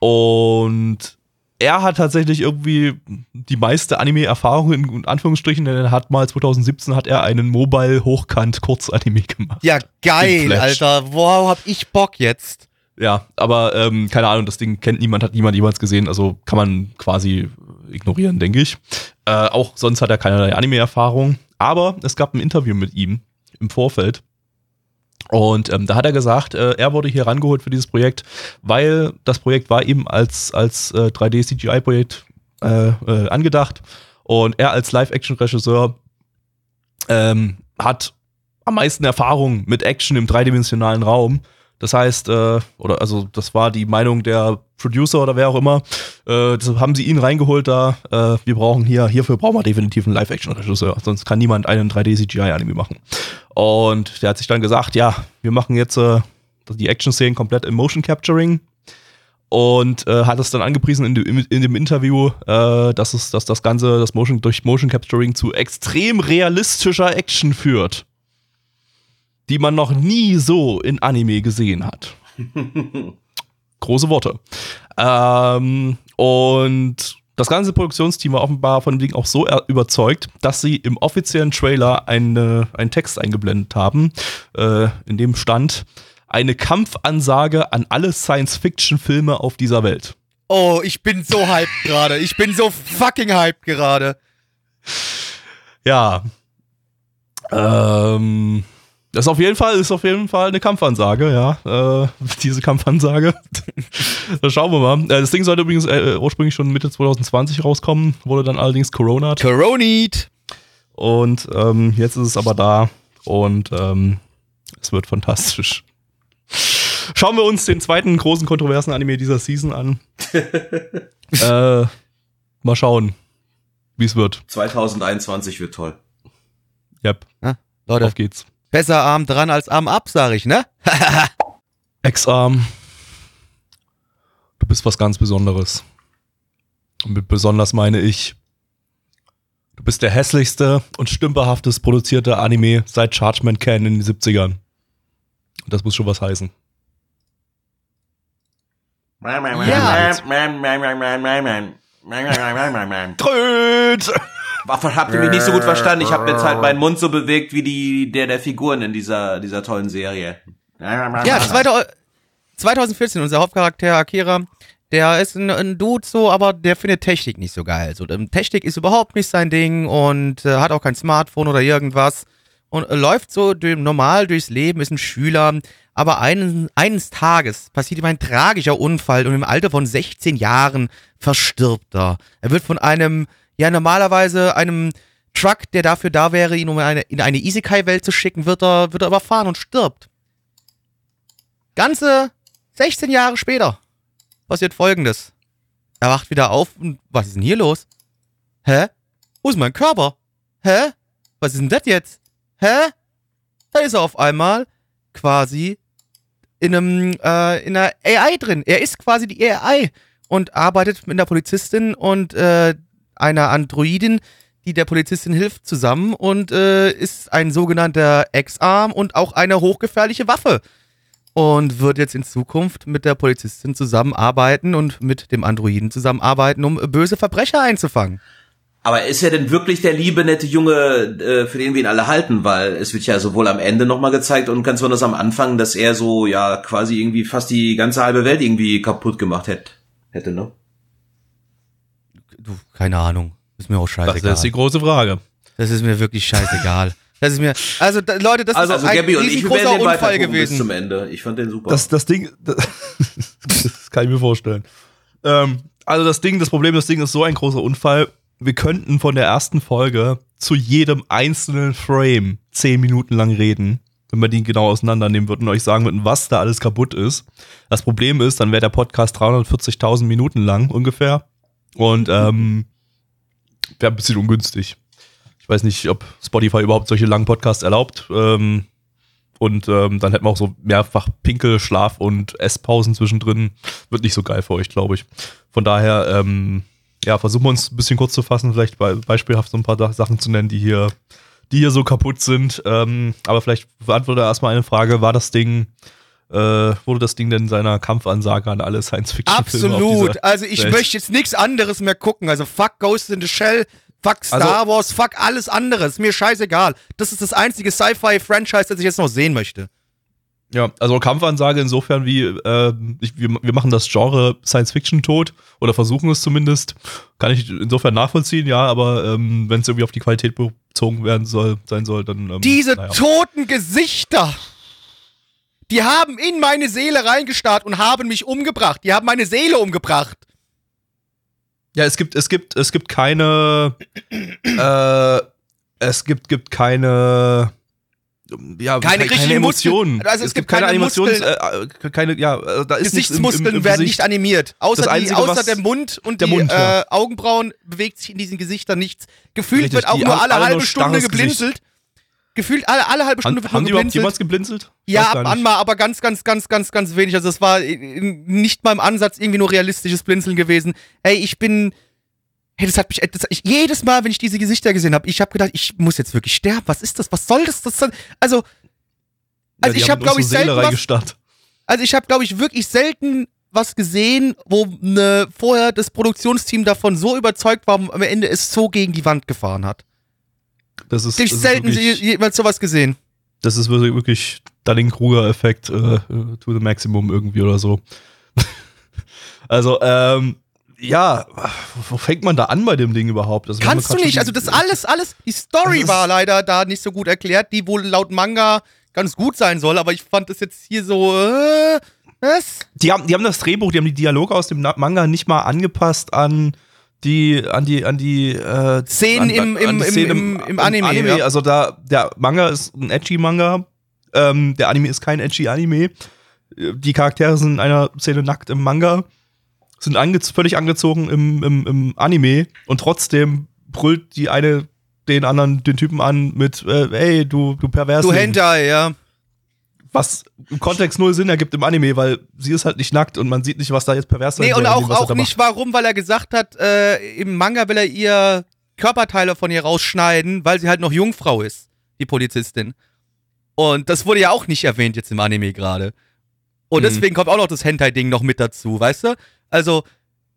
und er hat tatsächlich irgendwie die meiste Anime-Erfahrung in Anführungsstrichen, denn er hat mal 2017 hat er einen Mobile-Hochkant-Kurz-Anime gemacht. Ja, geil. Alter. Wow, hab ich Bock jetzt. Ja, aber ähm, keine Ahnung, das Ding kennt niemand, hat niemand jemals gesehen, also kann man quasi ignorieren, denke ich. Äh, auch sonst hat er keinerlei Anime-Erfahrung. Aber es gab ein Interview mit ihm im Vorfeld. Und ähm, da hat er gesagt, äh, er wurde hier rangeholt für dieses Projekt, weil das Projekt war eben als, als äh, 3D-CGI-Projekt äh, äh, angedacht. Und er als Live-Action-Regisseur ähm, hat am meisten Erfahrung mit Action im dreidimensionalen Raum. Das heißt, äh, oder also das war die Meinung der Producer oder wer auch immer. Äh, deshalb haben sie ihn reingeholt da. Äh, wir brauchen hier, hierfür brauchen wir definitiv einen Live-Action-Regisseur. Sonst kann niemand einen 3D-CGI-Anime machen. Und der hat sich dann gesagt, ja, wir machen jetzt äh, die Action-Szenen komplett im Motion Capturing und äh, hat es dann angepriesen in, dem- in dem Interview, äh, dass, es, dass das Ganze das Motion, durch Motion Capturing zu extrem realistischer Action führt, die man noch nie so in Anime gesehen hat. Große Worte. Ähm, und das ganze Produktionsteam war offenbar von dem Ding auch so er- überzeugt, dass sie im offiziellen Trailer eine, einen Text eingeblendet haben, äh, in dem stand eine Kampfansage an alle Science-Fiction-Filme auf dieser Welt. Oh, ich bin so hyped gerade. Ich bin so fucking hyped gerade. Ja. Ähm, das ist auf jeden Fall, ist auf jeden Fall eine Kampfansage, ja. Äh, diese Kampfansage. da schauen wir mal. Äh, das Ding sollte übrigens äh, ursprünglich schon Mitte 2020 rauskommen, wurde dann allerdings Corona. Coronit. Und ähm, jetzt ist es aber da und ähm, es wird fantastisch. Schauen wir uns den zweiten großen kontroversen Anime dieser Season an. äh, mal schauen, wie es wird. 2021 wird toll. Yep, Leute, auf geht's. Besser Arm dran als Arm ab, sag ich, ne? Ex-Arm, du bist was ganz Besonderes. Und mit besonders meine ich, du bist der hässlichste und stümperhaftest produzierte Anime seit Chargeman Can in den 70ern. Und das muss schon was heißen. Tröd! Habt ihr mich nicht so gut verstanden. Ich habe jetzt halt meinen Mund so bewegt wie die der der Figuren in dieser dieser tollen Serie. Ja, 2000 2014, unser Hauptcharakter Akira, der ist ein, ein Dude so, aber der findet Technik nicht so geil. So, ähm, Technik ist überhaupt nicht sein Ding und äh, hat auch kein Smartphone oder irgendwas und äh, läuft so durch, normal durchs Leben, ist ein Schüler, aber einen, eines Tages passiert ihm ein tragischer Unfall und im Alter von 16 Jahren verstirbt er. Er wird von einem, ja normalerweise einem Truck, der dafür da wäre, ihn um eine, in eine Isekai-Welt zu schicken, wird er, wird er überfahren und stirbt. Ganze 16 Jahre später passiert folgendes. Er wacht wieder auf und was ist denn hier los? Hä? Wo ist mein Körper? Hä? Was ist denn das jetzt? Hä? Da ist er auf einmal quasi in einem äh, in einer AI drin. Er ist quasi die AI und arbeitet mit einer Polizistin und äh, einer Androidin, die der Polizistin hilft, zusammen und äh, ist ein sogenannter Ex-Arm und auch eine hochgefährliche Waffe und wird jetzt in Zukunft mit der Polizistin zusammenarbeiten und mit dem Androiden zusammenarbeiten, um böse Verbrecher einzufangen. Aber ist er denn wirklich der liebe, nette Junge, äh, für den wir ihn alle halten? Weil es wird ja sowohl am Ende nochmal gezeigt und ganz besonders am Anfang, dass er so, ja, quasi irgendwie fast die ganze halbe Welt irgendwie kaputt gemacht hätte, hätte ne? Du, keine Ahnung. Ist mir auch Das scheißegal. ist die große Frage. Das ist mir wirklich scheißegal. Das ist mir, also da, Leute, das Also, ist also ein Gabby und ich wir riesengroßer Unfall gucken bis gewesen. zum Ende. Ich fand den super. Das, das Ding, das, das kann ich mir vorstellen. Ähm, also das Ding, das Problem, das Ding ist so ein großer Unfall. Wir könnten von der ersten Folge zu jedem einzelnen Frame zehn Minuten lang reden, wenn wir die genau auseinandernehmen würden und euch sagen würden, was da alles kaputt ist. Das Problem ist, dann wäre der Podcast 340.000 Minuten lang ungefähr und ähm, wäre ein bisschen ungünstig. Ich weiß nicht, ob Spotify überhaupt solche langen Podcasts erlaubt. Ähm, und ähm, dann hätten wir auch so mehrfach Pinkel, Schlaf und Esspausen zwischendrin. Wird nicht so geil für euch, glaube ich. Von daher, ähm, ja, versuchen wir uns ein bisschen kurz zu fassen, vielleicht be beispielhaft so ein paar Sa- Sachen zu nennen, die hier, die hier so kaputt sind. Ähm, aber vielleicht beantworte erstmal eine Frage: War das Ding, äh, wurde das Ding denn in seiner Kampfansage an alle Science-Fiction-Filme? Absolut. Also ich Welt? möchte jetzt nichts anderes mehr gucken. Also fuck Ghost in the Shell, fuck Star Also- Wars, fuck alles andere. Ist mir scheißegal. Das ist das einzige Sci-Fi-Franchise, das ich jetzt noch sehen möchte. Ja, also Kampfansage insofern wie, äh, ich, wir, wir machen das Genre Science Fiction tot oder versuchen es zumindest. Kann ich insofern nachvollziehen, ja, aber ähm, wenn es irgendwie auf die Qualität bezogen werden soll, sein soll, dann. Ähm, Diese naja. toten Gesichter, die haben in meine Seele reingestarrt und haben mich umgebracht. Die haben meine Seele umgebracht. Ja, es gibt, es gibt, es gibt keine, äh, es gibt, gibt keine, ja, Keine richtigen Emotionen. Also es es gibt gibt keine keine Animations, Muskeln. äh, keine, ja, äh, da ist nichts im- im- Gesichtsmuskeln im werden Gesicht. nicht animiert. Außer, die, Einzige, außer der Mund und der die Mund, ja. äh, Augenbrauen bewegt sich in diesen Gesichtern nichts. Gefühlt Richtig, wird auch nur alle alle halbe Stunde geblinzelt. Gefühlt alle, alle halbe Stunde wird haben die überhaupt geblinzelt. jemals geblinzelt? Ja, ab gar an nicht. mal, aber ganz, ganz, ganz, ganz, ganz wenig. Also es war äh, nicht mal im Ansatz irgendwie nur realistisches Blinzeln gewesen. Ey, ich bin. Hey, das hat mich. Das, ich, jedes Mal, wenn ich diese Gesichter gesehen habe, ich habe gedacht, ich muss jetzt wirklich sterben. Was ist das? Was soll das? das soll, also, Ja, also ich habe, glaube ich, selten was, also ich habe, glaube ich, wirklich selten was gesehen, wo ne, vorher das Produktionsteam davon so überzeugt war, am Ende es so gegen die Wand gefahren hat. Das ist, Ich das ist selten wirklich, je- jemals sowas gesehen. das ist wirklich- wirklich Dunning-Kruger-Effekt äh, to the maximum irgendwie oder so. also, ähm, ja, wo fängt man da an bei dem Ding überhaupt? Also, Kannst du nicht. Also das alles, alles, die Story ist- war leider da nicht so gut erklärt, die wohl laut Manga ganz gut sein soll, aber ich fand das jetzt hier so, äh, was? Die haben, die haben das Drehbuch, die haben die Dialoge aus dem Manga nicht mal angepasst an die, an die, an die äh, Szenen im- im- die im- im- im Anime, ja. Also da, der Manga ist ein edgy Manga, ähm, der Anime ist kein edgy Anime. Die Charaktere sind in einer Szene nackt im Manga, sind ange völlig angezogen im, im, im Anime und trotzdem brüllt die eine den anderen, den Typen an mit, äh, ey, du, du pervers. Du Hentai, ja. Was im Kontext null Sinn ergibt im Anime, weil sie ist halt nicht nackt und man sieht nicht, was da jetzt pervers sein Nee, und auch, auch nicht warum, weil er gesagt hat, äh, im Manga will er ihr Körperteile von ihr rausschneiden, weil sie halt noch Jungfrau ist, die Polizistin. Und das wurde ja auch nicht erwähnt jetzt im Anime gerade. Und Mhm. deswegen kommt auch noch das Hentai-Ding noch mit dazu, weißt du? Also,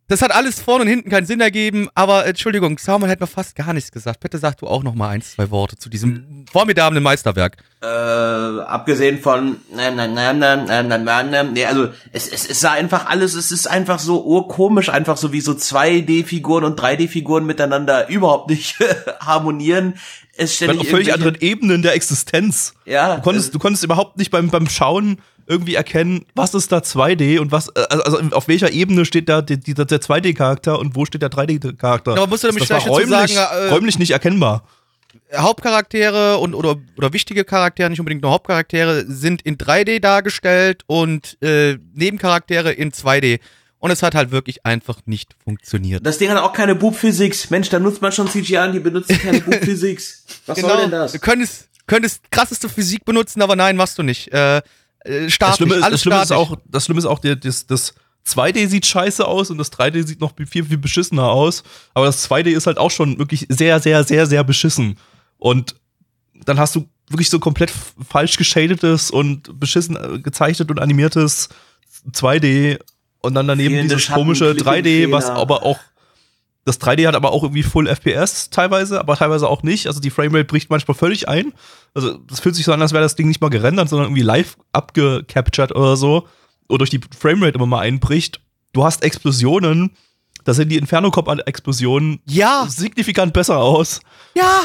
das hat alles vorne und hinten keinen Sinn ergeben, aber Entschuldigung, Samuel hat mir fast gar nichts gesagt. Bitte sag du auch noch mal ein, zwei Worte zu diesem formidablen Meisterwerk. Äh, abgesehen von, ähm, ähm, ähm, ähm, ähm, ähm, ähm, nee, also es, es, es sah einfach alles, es ist einfach so urkomisch, einfach so wie so 2D-Figuren und 3D-Figuren miteinander überhaupt nicht harmonieren. Es ständig auf völlig anderen Ebenen der Existenz. Ja, Du konntest, du konntest überhaupt nicht beim, beim Schauen irgendwie erkennen, was ist da 2D und was, äh, also auf welcher Ebene steht da die, die, der 2D-Charakter und wo steht der 3D-Charakter. Aber musst du nämlich das räumlich, sagen, äh, räumlich nicht erkennbar. Hauptcharaktere und oder, oder wichtige Charaktere, nicht unbedingt nur Hauptcharaktere, sind in 3D dargestellt und äh, Nebencharaktere in 2D. Und es hat halt wirklich einfach nicht funktioniert. das Ding hat auch keine Boob-Physics. Mensch, da nutzt man schon CGI und die benutzen keine Boob-Physics. Was soll denn das? Du könntest, könntest krasseste Physik benutzen, aber nein, machst du nicht. Äh, äh, Das Schlimme, ist, alles das, Schlimme ist auch, das Schlimme ist auch, der, das, das 2D sieht scheiße aus und das 3D sieht noch viel, viel beschissener aus. Aber das 2D ist halt auch schon wirklich sehr, sehr, sehr, sehr beschissen. Und dann hast du wirklich so komplett falsch geschadetes und beschissen äh, gezeichnet und animiertes 2D und dann daneben Fehlende dieses Schatten, komische 3D, was aber auch das 3D hat aber auch irgendwie Full FPS teilweise, aber teilweise auch nicht. Also die Framerate bricht manchmal völlig ein. Also das fühlt sich so an, als wäre das Ding nicht mal gerendert, sondern irgendwie live abgecaptured oder so. Oder durch die Framerate immer mal einbricht. Du hast Explosionen. Da sehen die Inferno-Cop-Explosionen Ja, signifikant besser aus. ja.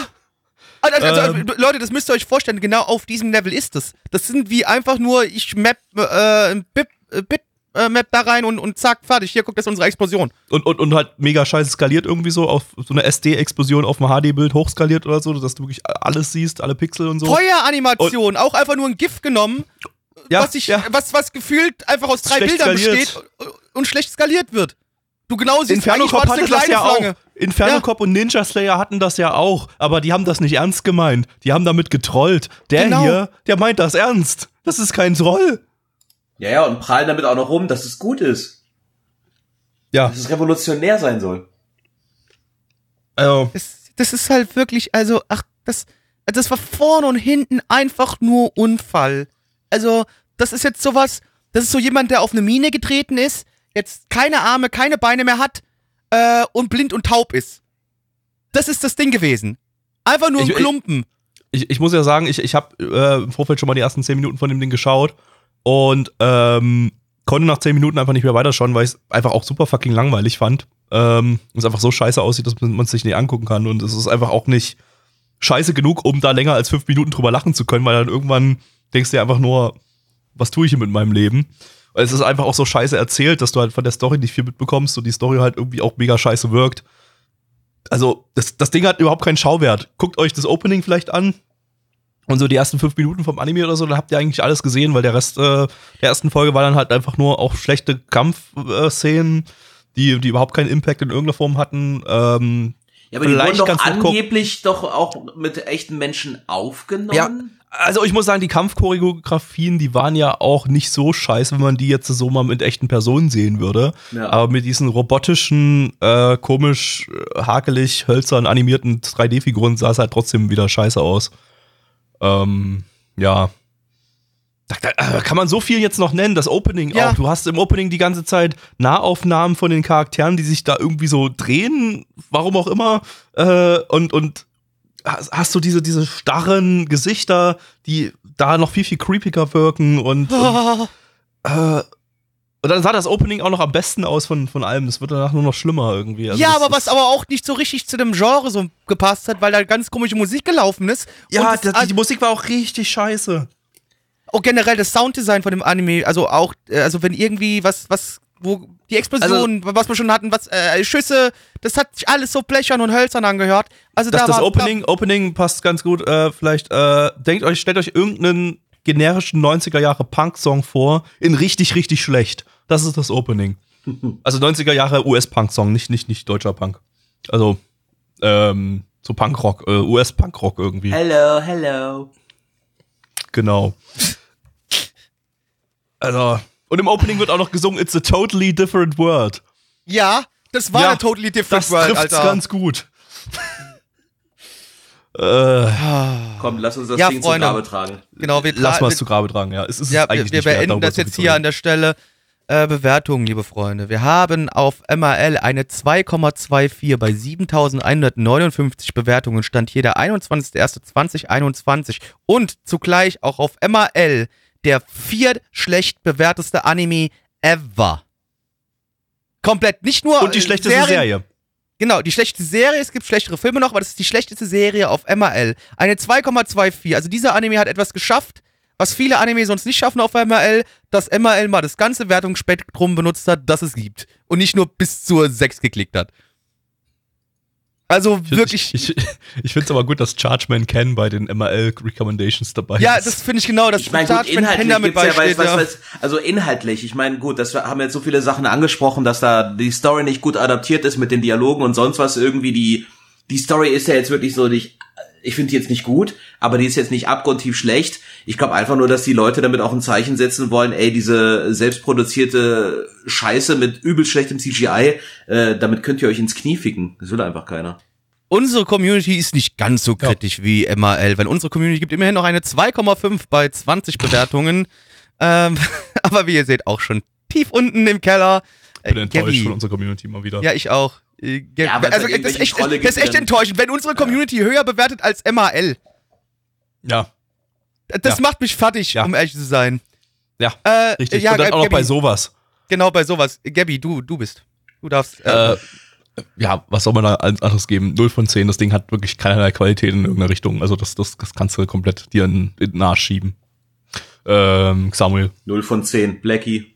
Also, also, Ähm. Leute, das müsst ihr euch vorstellen, genau auf diesem Level ist es. Das sind wie einfach nur, ich map äh, ein Bit, äh, Bit äh, Map da rein und, und zack, fertig. Hier, guck, das ist unsere Explosion. Und, und, und halt mega scheiße skaliert irgendwie so auf so eine SD-Explosion auf dem HD-Bild hochskaliert oder so, dass du wirklich alles siehst, alle Pixel und so. Feueranimation, auch einfach nur ein GIF genommen, ja, was, ich, ja. was, was gefühlt einfach aus drei Schlecht Bildern skaliert. besteht und schlecht skaliert wird. Du genau siehst, Inferno Cop hatte das ja auch. Flange. Inferno Ja. Cop und Ninja Slayer hatten das ja auch, aber die haben das nicht ernst gemeint. Die haben damit getrollt. Der Genau. hier, der meint das ernst. Das ist kein Troll. Ja, ja, und prallen damit auch noch rum, dass es gut ist. Ja, Dass es revolutionär sein soll. also, Das, das ist halt wirklich, also, ach, das, das war vorne und hinten einfach nur Unfall. Also, das ist jetzt sowas, das ist so jemand, der auf eine Mine getreten ist, jetzt keine Arme, keine Beine mehr hat äh, und blind und taub ist. Das ist das Ding gewesen. Einfach nur ein Ich- ich- Klumpen. ich, ich muss ja sagen, ich, ich habe äh, im Vorfeld schon mal die ersten 10 Minuten von dem Ding geschaut und ähm, konnte nach 10 Minuten einfach nicht mehr weiterschauen, weil ich es einfach auch super fucking langweilig fand. Ähm, es einfach so scheiße aussieht, dass man es sich nicht angucken kann und es ist einfach auch nicht scheiße genug, um da länger als 5 Minuten drüber lachen zu können, weil dann irgendwann denkst du dir einfach nur, was tue ich hier mit meinem Leben? Weil es ist einfach auch so scheiße erzählt, dass du halt von der Story nicht viel mitbekommst und die Story halt irgendwie auch mega scheiße wirkt. Also, das, das Ding hat überhaupt keinen Schauwert. Guckt euch das Opening vielleicht an. Und so die ersten fünf Minuten vom Anime oder so, dann habt ihr eigentlich alles gesehen, weil der Rest äh, der ersten Folge war dann halt einfach nur auch schlechte Kampfszenen, die, die überhaupt keinen Impact in irgendeiner Form hatten. Ähm, Ja, aber die wurden doch angeblich doch auch mit echten Menschen aufgenommen. Ja, also ich muss sagen, die Kampfchoreografien, die waren ja auch nicht so scheiße, wenn man die jetzt so mal mit echten Personen sehen würde. Ja. Aber mit diesen robotischen, äh, komisch, äh, hakelig, hölzern animierten 3D-Figuren sah es halt trotzdem wieder scheiße aus. Ähm, ja. Da, da äh, kann man so viel jetzt noch nennen, das Opening Ja. auch. Du hast im Opening die ganze Zeit Nahaufnahmen von den Charakteren, die sich da irgendwie so drehen, warum auch immer. Äh, und, und hast, hast du diese, diese starren Gesichter, die da noch viel, viel creepiger wirken und, und, äh, und dann sah das Opening auch noch am besten aus von, von allem. Das wird danach nur noch schlimmer irgendwie. Also ja, das aber was aber auch nicht so richtig zu dem Genre so gepasst hat, weil da ganz komische Musik gelaufen ist. Ja, und das, die, Musik war auch richtig scheiße. auch generell das Sounddesign von dem Anime, also auch, äh, also wenn irgendwie was, was, wo die Explosionen, Also was wir schon hatten, was, äh, Schüsse, das hat sich alles so blechern und hölzern angehört. Also Das, da das war, Opening, Opening passt ganz gut. Äh, vielleicht äh, denkt euch, stellt euch irgendeinen generischen 90er Jahre Punk-Song vor, in richtig, richtig schlecht. Das ist das Opening. Also 90er Jahre US-Punk-Song, nicht, nicht, nicht deutscher Punk. Also, ähm, so Punkrock, äh, US-Punkrock irgendwie. Hello, hello. Genau. Also, und im Opening wird auch noch gesungen, it's a totally different world. Ja, das war Ja, eine totally different Das world, trifft's Alter. ganz gut. Äh, Komm, lass uns das Ja, Ding Freunde. zu Grabe tragen. genau, wir, lass tra- mal wir es zu Grabe tragen, ja. Es ist Ja, eigentlich wir, wir beenden das jetzt hier an der Stelle. Äh, Bewertungen, liebe Freunde. Wir haben auf MRL eine 2,24 bei 7159 Bewertungen. Stand hier der 21.01.2021. Und zugleich auch auf MRL der viert schlecht bewerteste Anime ever. Komplett. Nicht nur. Und die schlechteste Serien- Serie. Genau, die schlechteste Serie, es gibt schlechtere Filme noch, aber das ist die schlechteste Serie auf MRL. Eine 2,24. Also dieser Anime hat etwas geschafft, was viele Anime sonst nicht schaffen auf MRL, dass MRL mal das ganze Wertungsspektrum benutzt hat, das es gibt. Und nicht nur bis zur 6 geklickt hat. Also wirklich. Ich, ich, ich finde es aber gut, dass Chargeman Ken bei den MRL Recommendations dabei ja, ist. das finde ich genau, dass Ich Judgment inhaltlich Ken damit gibt's ja, beisteht. ja. also inhaltlich, ich meine, gut, das haben jetzt so viele Sachen angesprochen, dass da die Story nicht gut adaptiert ist mit den Dialogen und sonst was irgendwie, die, die Story ist ja jetzt wirklich so nicht, ich finde die jetzt nicht gut, aber die ist jetzt nicht abgrundtief schlecht. Ich glaube einfach nur, dass die Leute damit auch ein Zeichen setzen wollen, ey, diese selbstproduzierte Scheiße mit übel schlechtem CGI, äh, damit könnt ihr euch ins Knie ficken. Das will einfach keiner. Unsere Community ist nicht ganz so kritisch wie MRL, weil unsere Community gibt immerhin noch eine 2,5 bei 20 Bewertungen. ähm, aber wie ihr seht, auch schon tief unten im Keller. Ich bin Äh, enttäuscht Gabby. von unserer Community mal wieder. Ja, ich auch. Äh, Ja, also, da das ist echt, das ist echt enttäuschend. Wenn unsere Community höher bewertet als MRL, ja, das Ja. macht mich fertig, Ja. um ehrlich zu sein. ja, Äh, richtig. Ja, Und dann auch noch bei sowas. Genau bei sowas. Gabby, du, du bist. Du darfst. Äh, Äh, ja, was soll man da anderes geben? 0 von 10, das Ding hat wirklich keinerlei Qualität in irgendeiner Richtung. Also das, das, das kannst du komplett dir in, in den Arsch schieben. Ähm, Samuel. 0 von 10, Blackie.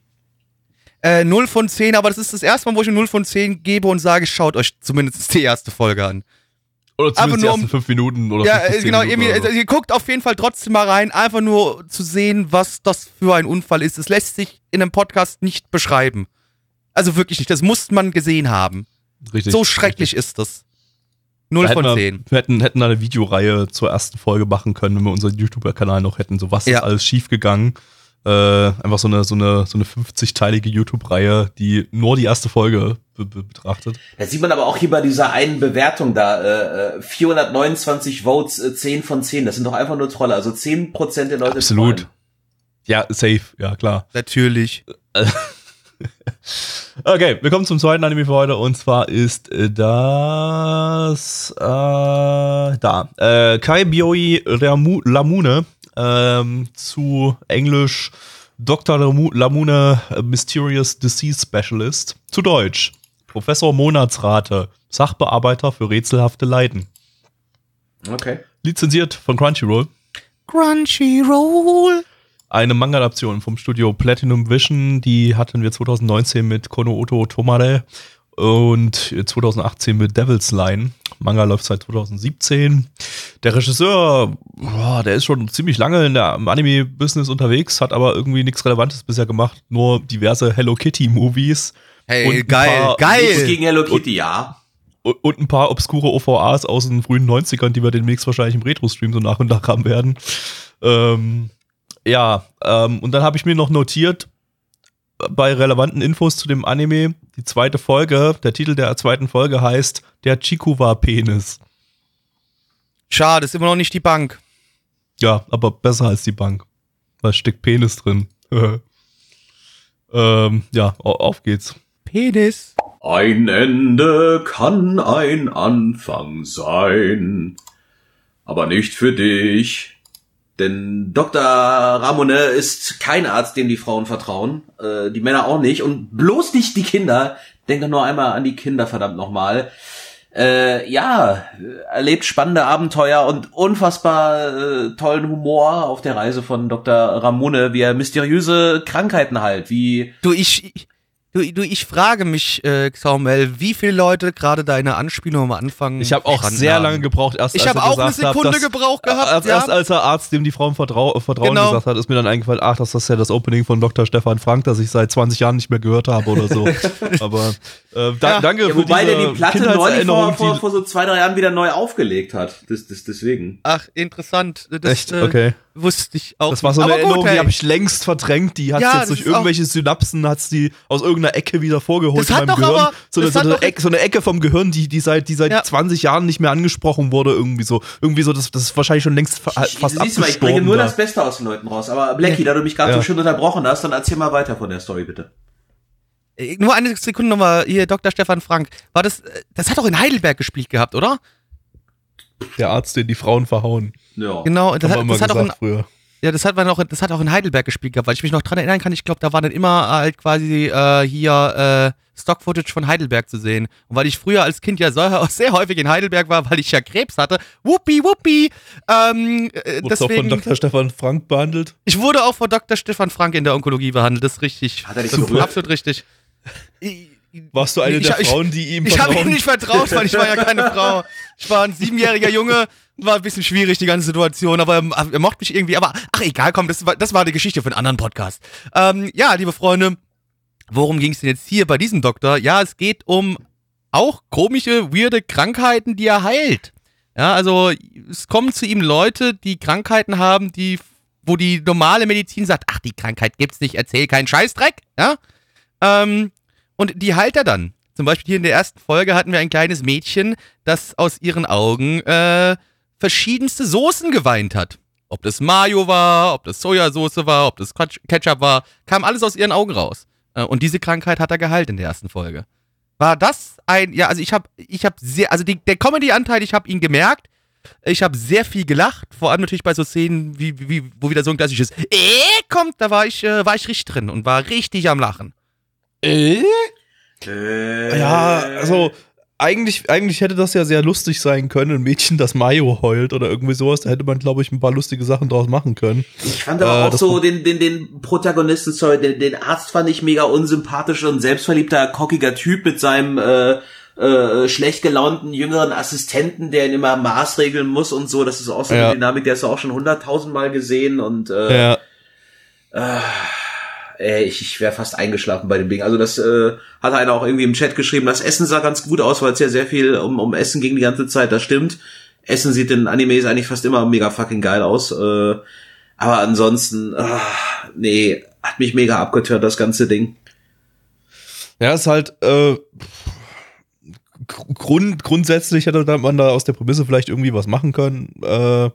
Äh, 0 von 10, aber das ist das erste Mal, wo ich eine 0 von 10 gebe und sage, schaut euch zumindest die erste Folge an. Oder zumindest die ersten um- fünf Minuten oder Ja, äh, zehn genau, Minuten irgendwie, so. also, ihr guckt auf jeden Fall trotzdem mal rein, einfach nur zu sehen, was das für ein Unfall ist. Es lässt sich in einem Podcast nicht beschreiben. Also wirklich nicht, das muss man gesehen haben. Richtig, so schrecklich ist das. 0 Da von hätten 10. Wir, wir hätten, hätten eine Videoreihe zur ersten Folge machen können, wenn wir unseren YouTuber-Kanal noch hätten. So, was Ja. ist alles schiefgegangen? Äh, einfach so eine, so eine, so eine 50-teilige YouTube-Reihe, die nur die erste Folge be be betrachtet. Das sieht man aber auch hier bei dieser einen Bewertung da, äh, äh, 429 Votes, äh, 10 von 10. Das sind doch einfach nur Trolle. Also 10% der Leute Absolut. trollen. Ja, safe, ja klar. Natürlich. Okay, wir kommen zum zweiten Anime für heute und zwar ist äh, das äh, da äh, Kai Bioi Lamune ähm, zu Englisch Dr. Lamu- Lamune äh, Mysterious Disease Specialist zu Deutsch Professor Monatsrate Sachbearbeiter für rätselhafte Leiden Okay. lizenziert von Crunchyroll Crunchyroll. eine Manga-Adaption vom Studio Platinum Vision, die hatten wir 2019 mit Kono Oto Tomare und 2018 mit Devil's Line. Manga läuft seit 2017. Der Regisseur, boah, der ist schon ziemlich lange in der, im Anime-Business unterwegs, hat aber irgendwie nichts Relevantes bisher gemacht, nur diverse Hello Kitty-Movies. Hey, Und geil, geil. Nichts gegen Hello Kitty, ja. und und ein paar obskure OVAs aus den frühen 90ern, die wir demnächst wahrscheinlich im Retro-Stream so nach und nach haben werden. Ähm, ja, ähm, und dann habe ich mir noch notiert, bei relevanten Infos zu dem Anime, die zweite Folge, der Titel der zweiten Folge heißt Der Chikuwa-Penis. Schade, ist immer noch nicht die Bank. Ja, aber besser als die Bank. Da steckt Penis drin. ähm, ja, au- auf geht's. Penis. Ein Ende kann ein Anfang sein, aber nicht für dich. Denn Dr. Ramone ist kein Arzt, dem die Frauen vertrauen, äh, die Männer auch nicht und bloß nicht die Kinder. Denk doch nur einmal an die Kinder, verdammt nochmal. Äh, ja, erlebt spannende Abenteuer und unfassbar äh, tollen Humor auf der Reise von Dr. Ramone, wie er mysteriöse Krankheiten heilt, wie Du, ich, du, du, ich frage mich, äh, Samuel, wie viele Leute gerade deine Anspielung am Anfang Ich habe auch sehr haben. lange gebraucht. Erst, Ich als habe auch eine Sekunde dass- Gebrauch gehabt, Als, ja. erst als der Arzt, dem die Frauen Vertrau Vertrauen Genau. gesagt hat, ist mir dann eingefallen, ach, das ist ja das Opening von Dr. Stefan Frank, das ich seit 20 Jahren nicht mehr gehört habe oder so. Aber äh, da, Ja. danke Ja, für wobei der die Platte neulich Kindheitserinnerung, vor, vor, vor so zwei, drei Jahren wieder neu aufgelegt hat. Das, das, deswegen. Ach, interessant. Das, Echt? äh, Okay. Wusste ich auch. Das war so eine Aber gut, Erinnerung, die habe ich längst verdrängt. Die hat Ja, jetzt durch irgendwelche Synapsen, hat's die aus irgendeiner Ecke wieder vorgeholt Das in hat meinem doch Gehirn. aber- so, eine, das so, hat eine doch- Ecke, so eine Ecke vom Gehirn, die, die seit, die seit Ja. 20 Jahren nicht mehr angesprochen wurde, irgendwie so. Irgendwie so, das, das ist wahrscheinlich schon längst Ich, fast siehst du mal, ich bringe nur da. das Beste aus den Leuten raus. Aber Blackie, da du mich gerade Ja. so schön unterbrochen hast, dann erzähl mal weiter von der Story, bitte. Äh, Nur eine Sekunde nochmal, hier, Dr. Stefan Frank. War das, äh, das hat auch in Heidelberg gespielt gehabt, oder? Der Arzt, den die Frauen verhauen. Ja. Genau, das hat, das hat auch in, früher. ja, das hat man auch, das hat auch in Heidelberg gespielt gehabt, weil ich mich noch dran erinnern kann. Ich glaube, da war dann immer halt quasi äh, hier äh, Stock-Footage von Heidelberg zu sehen. Und weil ich früher als Kind ja sehr, sehr häufig in Heidelberg war, weil ich ja Krebs hatte, wuppi, wuppi, ähm, äh, Wurde doch von Dr. Stefan Frank behandelt. ich wurde auch von Dr. Stefan Frank in der Onkologie behandelt, das ist richtig. Hat er dich das ist berührt? absolut richtig. Warst du eine Ich- der ich- Frauen, die ihm Ich habe ihm nicht vertraut, weil ich war ja keine Frau. Ich war ein siebenjähriger Junge. War ein bisschen schwierig, die ganze Situation, aber er, er mochte mich irgendwie. Aber ach egal, komm, das war, das war die Geschichte für einen anderen Podcast. Ähm, ja, liebe Freunde, worum ging es denn jetzt hier bei diesem Doktor? Ja, es geht um auch komische, weirde Krankheiten, die er heilt. Ja, also es kommen zu ihm Leute, die Krankheiten haben, die, wo die normale Medizin sagt, ach, die Krankheit gibt's nicht, erzähl keinen Scheißdreck, ja. Ähm, und die heilt er dann. Zum Beispiel hier in der ersten Folge hatten wir ein kleines Mädchen, das aus ihren Augen äh, verschiedenste Soßen geweint hat. Ob das Mayo war, ob das Sojasauce war, ob das Ketch- Ketchup war, kam alles aus ihren Augen raus. Äh, und diese Krankheit hat er geheilt in der ersten Folge. War das ein, ja, also ich habe, ich habe sehr, also die, der Comedy-Anteil, ich habe ihn gemerkt. Ich habe sehr viel gelacht, vor allem natürlich bei so Szenen, wie, wie, wo wieder so ein klassisches äh, kommt, da war ich, äh, war ich richtig drin und war richtig am Lachen. Äh? Äh, Ja, also eigentlich, eigentlich hätte das ja sehr lustig sein können, ein Mädchen, das Mayo heult oder irgendwie sowas. Da hätte man, glaube ich, ein paar lustige Sachen draus machen können. Ich fand aber Äh, auch so den, den, den Protagonisten, sorry, den, den Arzt fand ich mega unsympathisch und selbstverliebter, kockiger Typ mit seinem äh, äh, schlecht gelaunten jüngeren Assistenten, der ihn immer maßregeln muss und so. Das ist auch so Ja. eine Dynamik, der hast du auch schon hunderttausendmal gesehen und äh, Ja. Ey, ich, ich wäre fast eingeschlafen bei dem Ding. Also das äh, hat einer auch irgendwie im Chat geschrieben. Das Essen sah ganz gut aus, weil es ja sehr viel um, um Essen ging die ganze Zeit. Das stimmt. Essen sieht in Animes eigentlich fast immer mega fucking geil aus. Äh, aber ansonsten, ah, nee, hat mich mega abgetört, das ganze Ding. Ja, ist halt äh, gr- Grund, grundsätzlich hätte man da aus der Prämisse vielleicht irgendwie was machen können. Äh,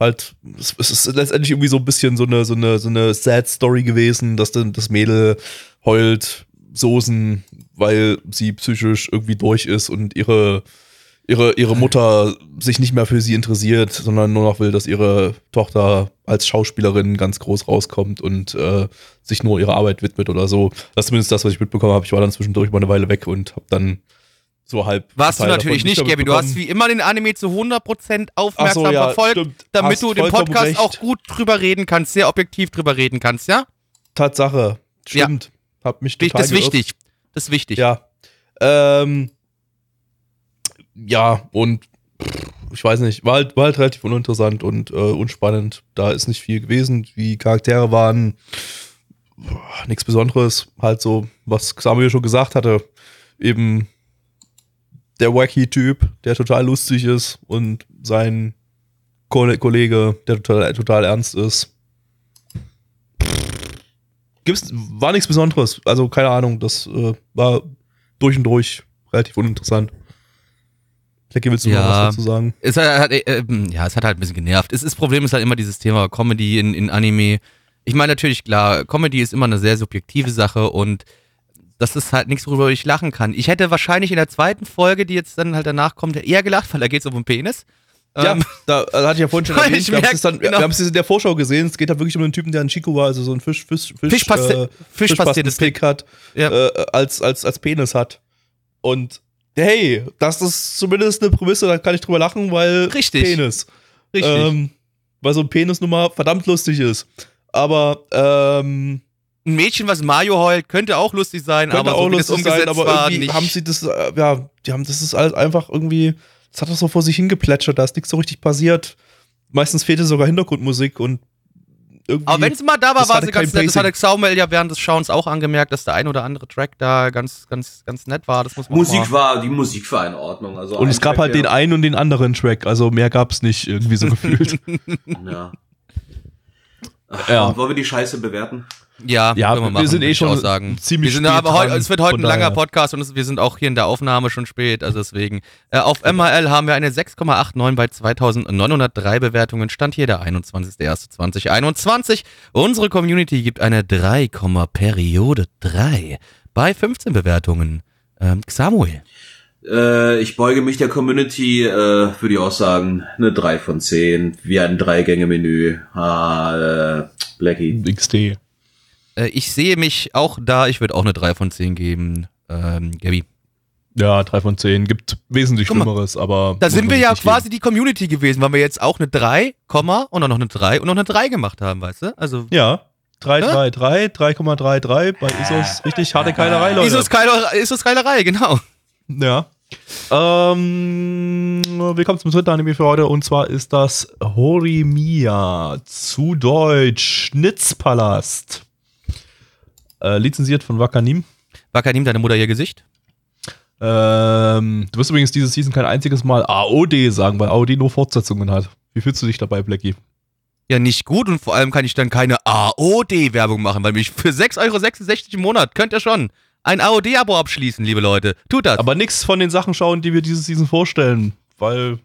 halt, es, ist letztendlich irgendwie so ein bisschen so eine, so eine, so eine Sad Story gewesen, dass dann das Mädel heult Soßen, weil sie psychisch irgendwie durch ist und ihre ihre, ihre Mutter sich nicht mehr für sie interessiert, sondern nur noch will, dass ihre Tochter als Schauspielerin ganz groß rauskommt und äh, sich nur ihrer Arbeit widmet oder so. Das ist zumindest das, was ich mitbekommen habe. Ich war dann zwischendurch mal eine Weile weg und habe dann so halb. Warst du natürlich nicht, Gabby. Du hast wie immer den Anime zu 100% Ach aufmerksam so, ja, verfolgt, stimmt. damit Hast du vollkommen Podcast recht. auch gut drüber reden kannst, sehr objektiv drüber reden kannst, ja? Tatsache. Stimmt. Hab mich total Das ist wichtig. Das ist wichtig. Ja. Ähm, ja, und ich weiß nicht, war halt, war halt relativ uninteressant und äh, unspannend. Da ist nicht viel gewesen. Die Charaktere waren nichts Besonderes. Halt so, was Samuel schon gesagt hatte. Eben der Wacky-Typ, der total lustig ist und sein Ko Kollege, der total, total ernst ist. Gibt's, war nichts Besonderes. Also keine Ahnung, das äh, war durch und durch relativ uninteressant. Jackie, willst du Ja. noch was dazu sagen? Es hat, äh, äh, ja, es hat halt ein bisschen genervt. Es das Problem ist halt immer dieses Thema Comedy in, in Anime. Ich meine natürlich, klar, Comedy ist immer eine sehr subjektive Sache und das ist halt nichts, worüber ich lachen kann. Ich hätte wahrscheinlich in der zweiten Folge, die jetzt dann halt danach kommt, eher gelacht, weil da geht es um den Penis. Ja, Ähm, da also hatte ich ja vorhin schon erwähnt. Wir haben merk, es dann- genau. wir haben es in der Vorschau gesehen. Es geht da wirklich um einen Typen, der einen Chico war, also so ein Fisch, Fisch, Fisch, Fischpaste- äh, Fischpastiertes Fischpastenstick hat, Ja. äh, als, als, als Penis hat. Und hey, das ist zumindest eine Prämisse, da kann ich drüber lachen, weil Richtig. Penis. Richtig. Ähm, weil so ein Penis nun mal verdammt lustig ist. Aber ähm, ein Mädchen, was Mario heult, könnte auch lustig sein, könnte aber auch so das lustig umgesetzt sein, aber war, irgendwie nicht. haben sie das, äh, ja, die haben, das ist alles einfach irgendwie, das hat doch so vor sich hingeplätschert, da ist nichts so richtig passiert. Meistens fehlte sogar Hintergrundmusik und irgendwie. aber wenn es mal da war, das war sie ganz nett. Das hatte Xaumel ja während des Schauens auch angemerkt, dass der ein oder andere Track da ganz, ganz, ganz nett war. Das muss man Musik war, die Musik war in Ordnung. Also und es gab Track, halt den einen und den anderen Track, also mehr gab's nicht irgendwie so gefühlt. Ja. Ja. Wollen wir die Scheiße bewerten? Ja, Ja, können wir machen, sind eh schon sagen. ziemlich wir sind spät aber heute, dran, es wird heute ein langer daher. Podcast und es, wir sind auch hier in der Aufnahme schon spät, also deswegen. Äh, auf MHL haben wir eine 6,89 bei 2903 Bewertungen. Stand hier der 21.01.2021. Unsere Community gibt eine 3, Periode 3 bei 15 Bewertungen. Ähm, Samuel. Äh, ich beuge mich der Community, äh, würde ich auch sagen, eine 3 von 10. Wie ein Drei-Gänge-Menü. Ah, äh, Blackie. XD. Äh, ich sehe mich auch da, ich würde auch eine 3 von 10 geben. Ähm, Gabi. Ja, drei von zehn. Gibt wesentlich mal, Schlimmeres, aber. Da sind wir ja quasi die Community gewesen, weil wir jetzt auch eine 3, Komma und dann noch eine 3 und noch eine 3 gemacht haben, weißt du? Also geben. Ja. 3, Hä? 3, 3, 3,33 bei ISOs. Richtig harte Keilerei, Leute. Isos Keilerei, Isos Keilerei, genau. Ja. Ähm, willkommen zum dritten Anime für heute und zwar ist das Horimiya, zu Deutsch Schnitzpalast. Äh, lizenziert von Wakanim. Wacker, nimm deine Mutter ihr Gesicht. Ähm, du wirst übrigens diese Season kein einziges Mal AOD sagen, weil AOD nur Fortsetzungen hat. Wie fühlst du dich dabei, Blackie? Ja, nicht gut und vor allem kann ich dann keine AOD-Werbung machen, weil mich für 6,66 Euro im Monat könnt ihr schon ein AOD-Abo abschließen, liebe Leute. Tut das. Aber nichts von den Sachen schauen, die wir diese Season vorstellen, weil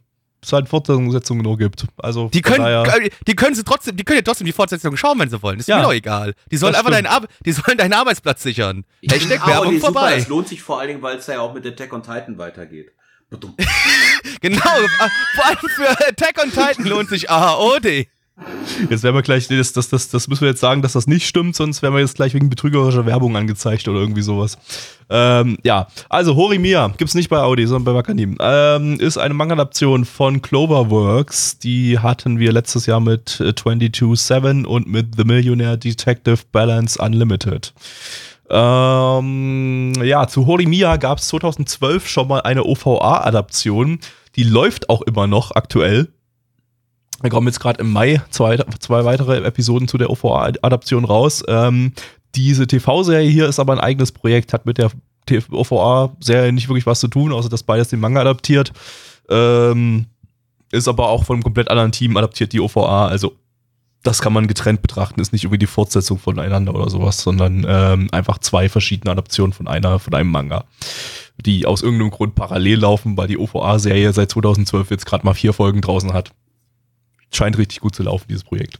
es halt Fortsetzungen nur gibt. Also die können, daher- äh, die können sie trotzdem, die können ja trotzdem die Fortsetzung schauen, wenn sie wollen. Ist Ja. mir doch egal. Die sollen einfach deinen. Ar die sollen deinen Arbeitsplatz sichern. Hashtag Aber Werbung die super, vorbei. Es lohnt sich vor allen Dingen, weil es ja auch mit Attack on Titan weitergeht. Genau. äh, vor allem für Attack on Titan lohnt sich AOD. Jetzt werden wir gleich, das, das, das, das müssen wir jetzt sagen, dass das nicht stimmt, sonst werden wir jetzt gleich wegen betrügerischer Werbung angezeigt oder irgendwie sowas. Ähm, ja, also Horimiya gibt's nicht bei Audi, sondern bei Wakanim. Ähm, ist eine Manga-Adaption von Cloverworks. Die hatten wir letztes Jahr mit äh, 22-7 und mit The Millionaire Detective Balance Unlimited. Ähm, ja, zu Horimiya gab es 2012 schon mal eine OVA-Adaption. Die läuft auch immer noch aktuell. Da kommen jetzt gerade im Mai zwei, zwei weitere Episoden zu der OVA-Adaption raus. Ähm, diese TV-Serie hier ist aber ein eigenes Projekt, hat mit der OVA-Serie nicht wirklich was zu tun, außer dass beides den Manga adaptiert. Ähm, ist aber auch von einem komplett anderen Team adaptiert, die OVA. Also das kann man getrennt betrachten, ist nicht irgendwie die Fortsetzung voneinander oder sowas, sondern ähm, einfach zwei verschiedene Adaptionen von einer, von einem Manga, die aus irgendeinem Grund parallel laufen, weil die OVA-Serie seit 2012 jetzt gerade mal vier Folgen draußen hat. Scheint richtig gut zu laufen, dieses Projekt.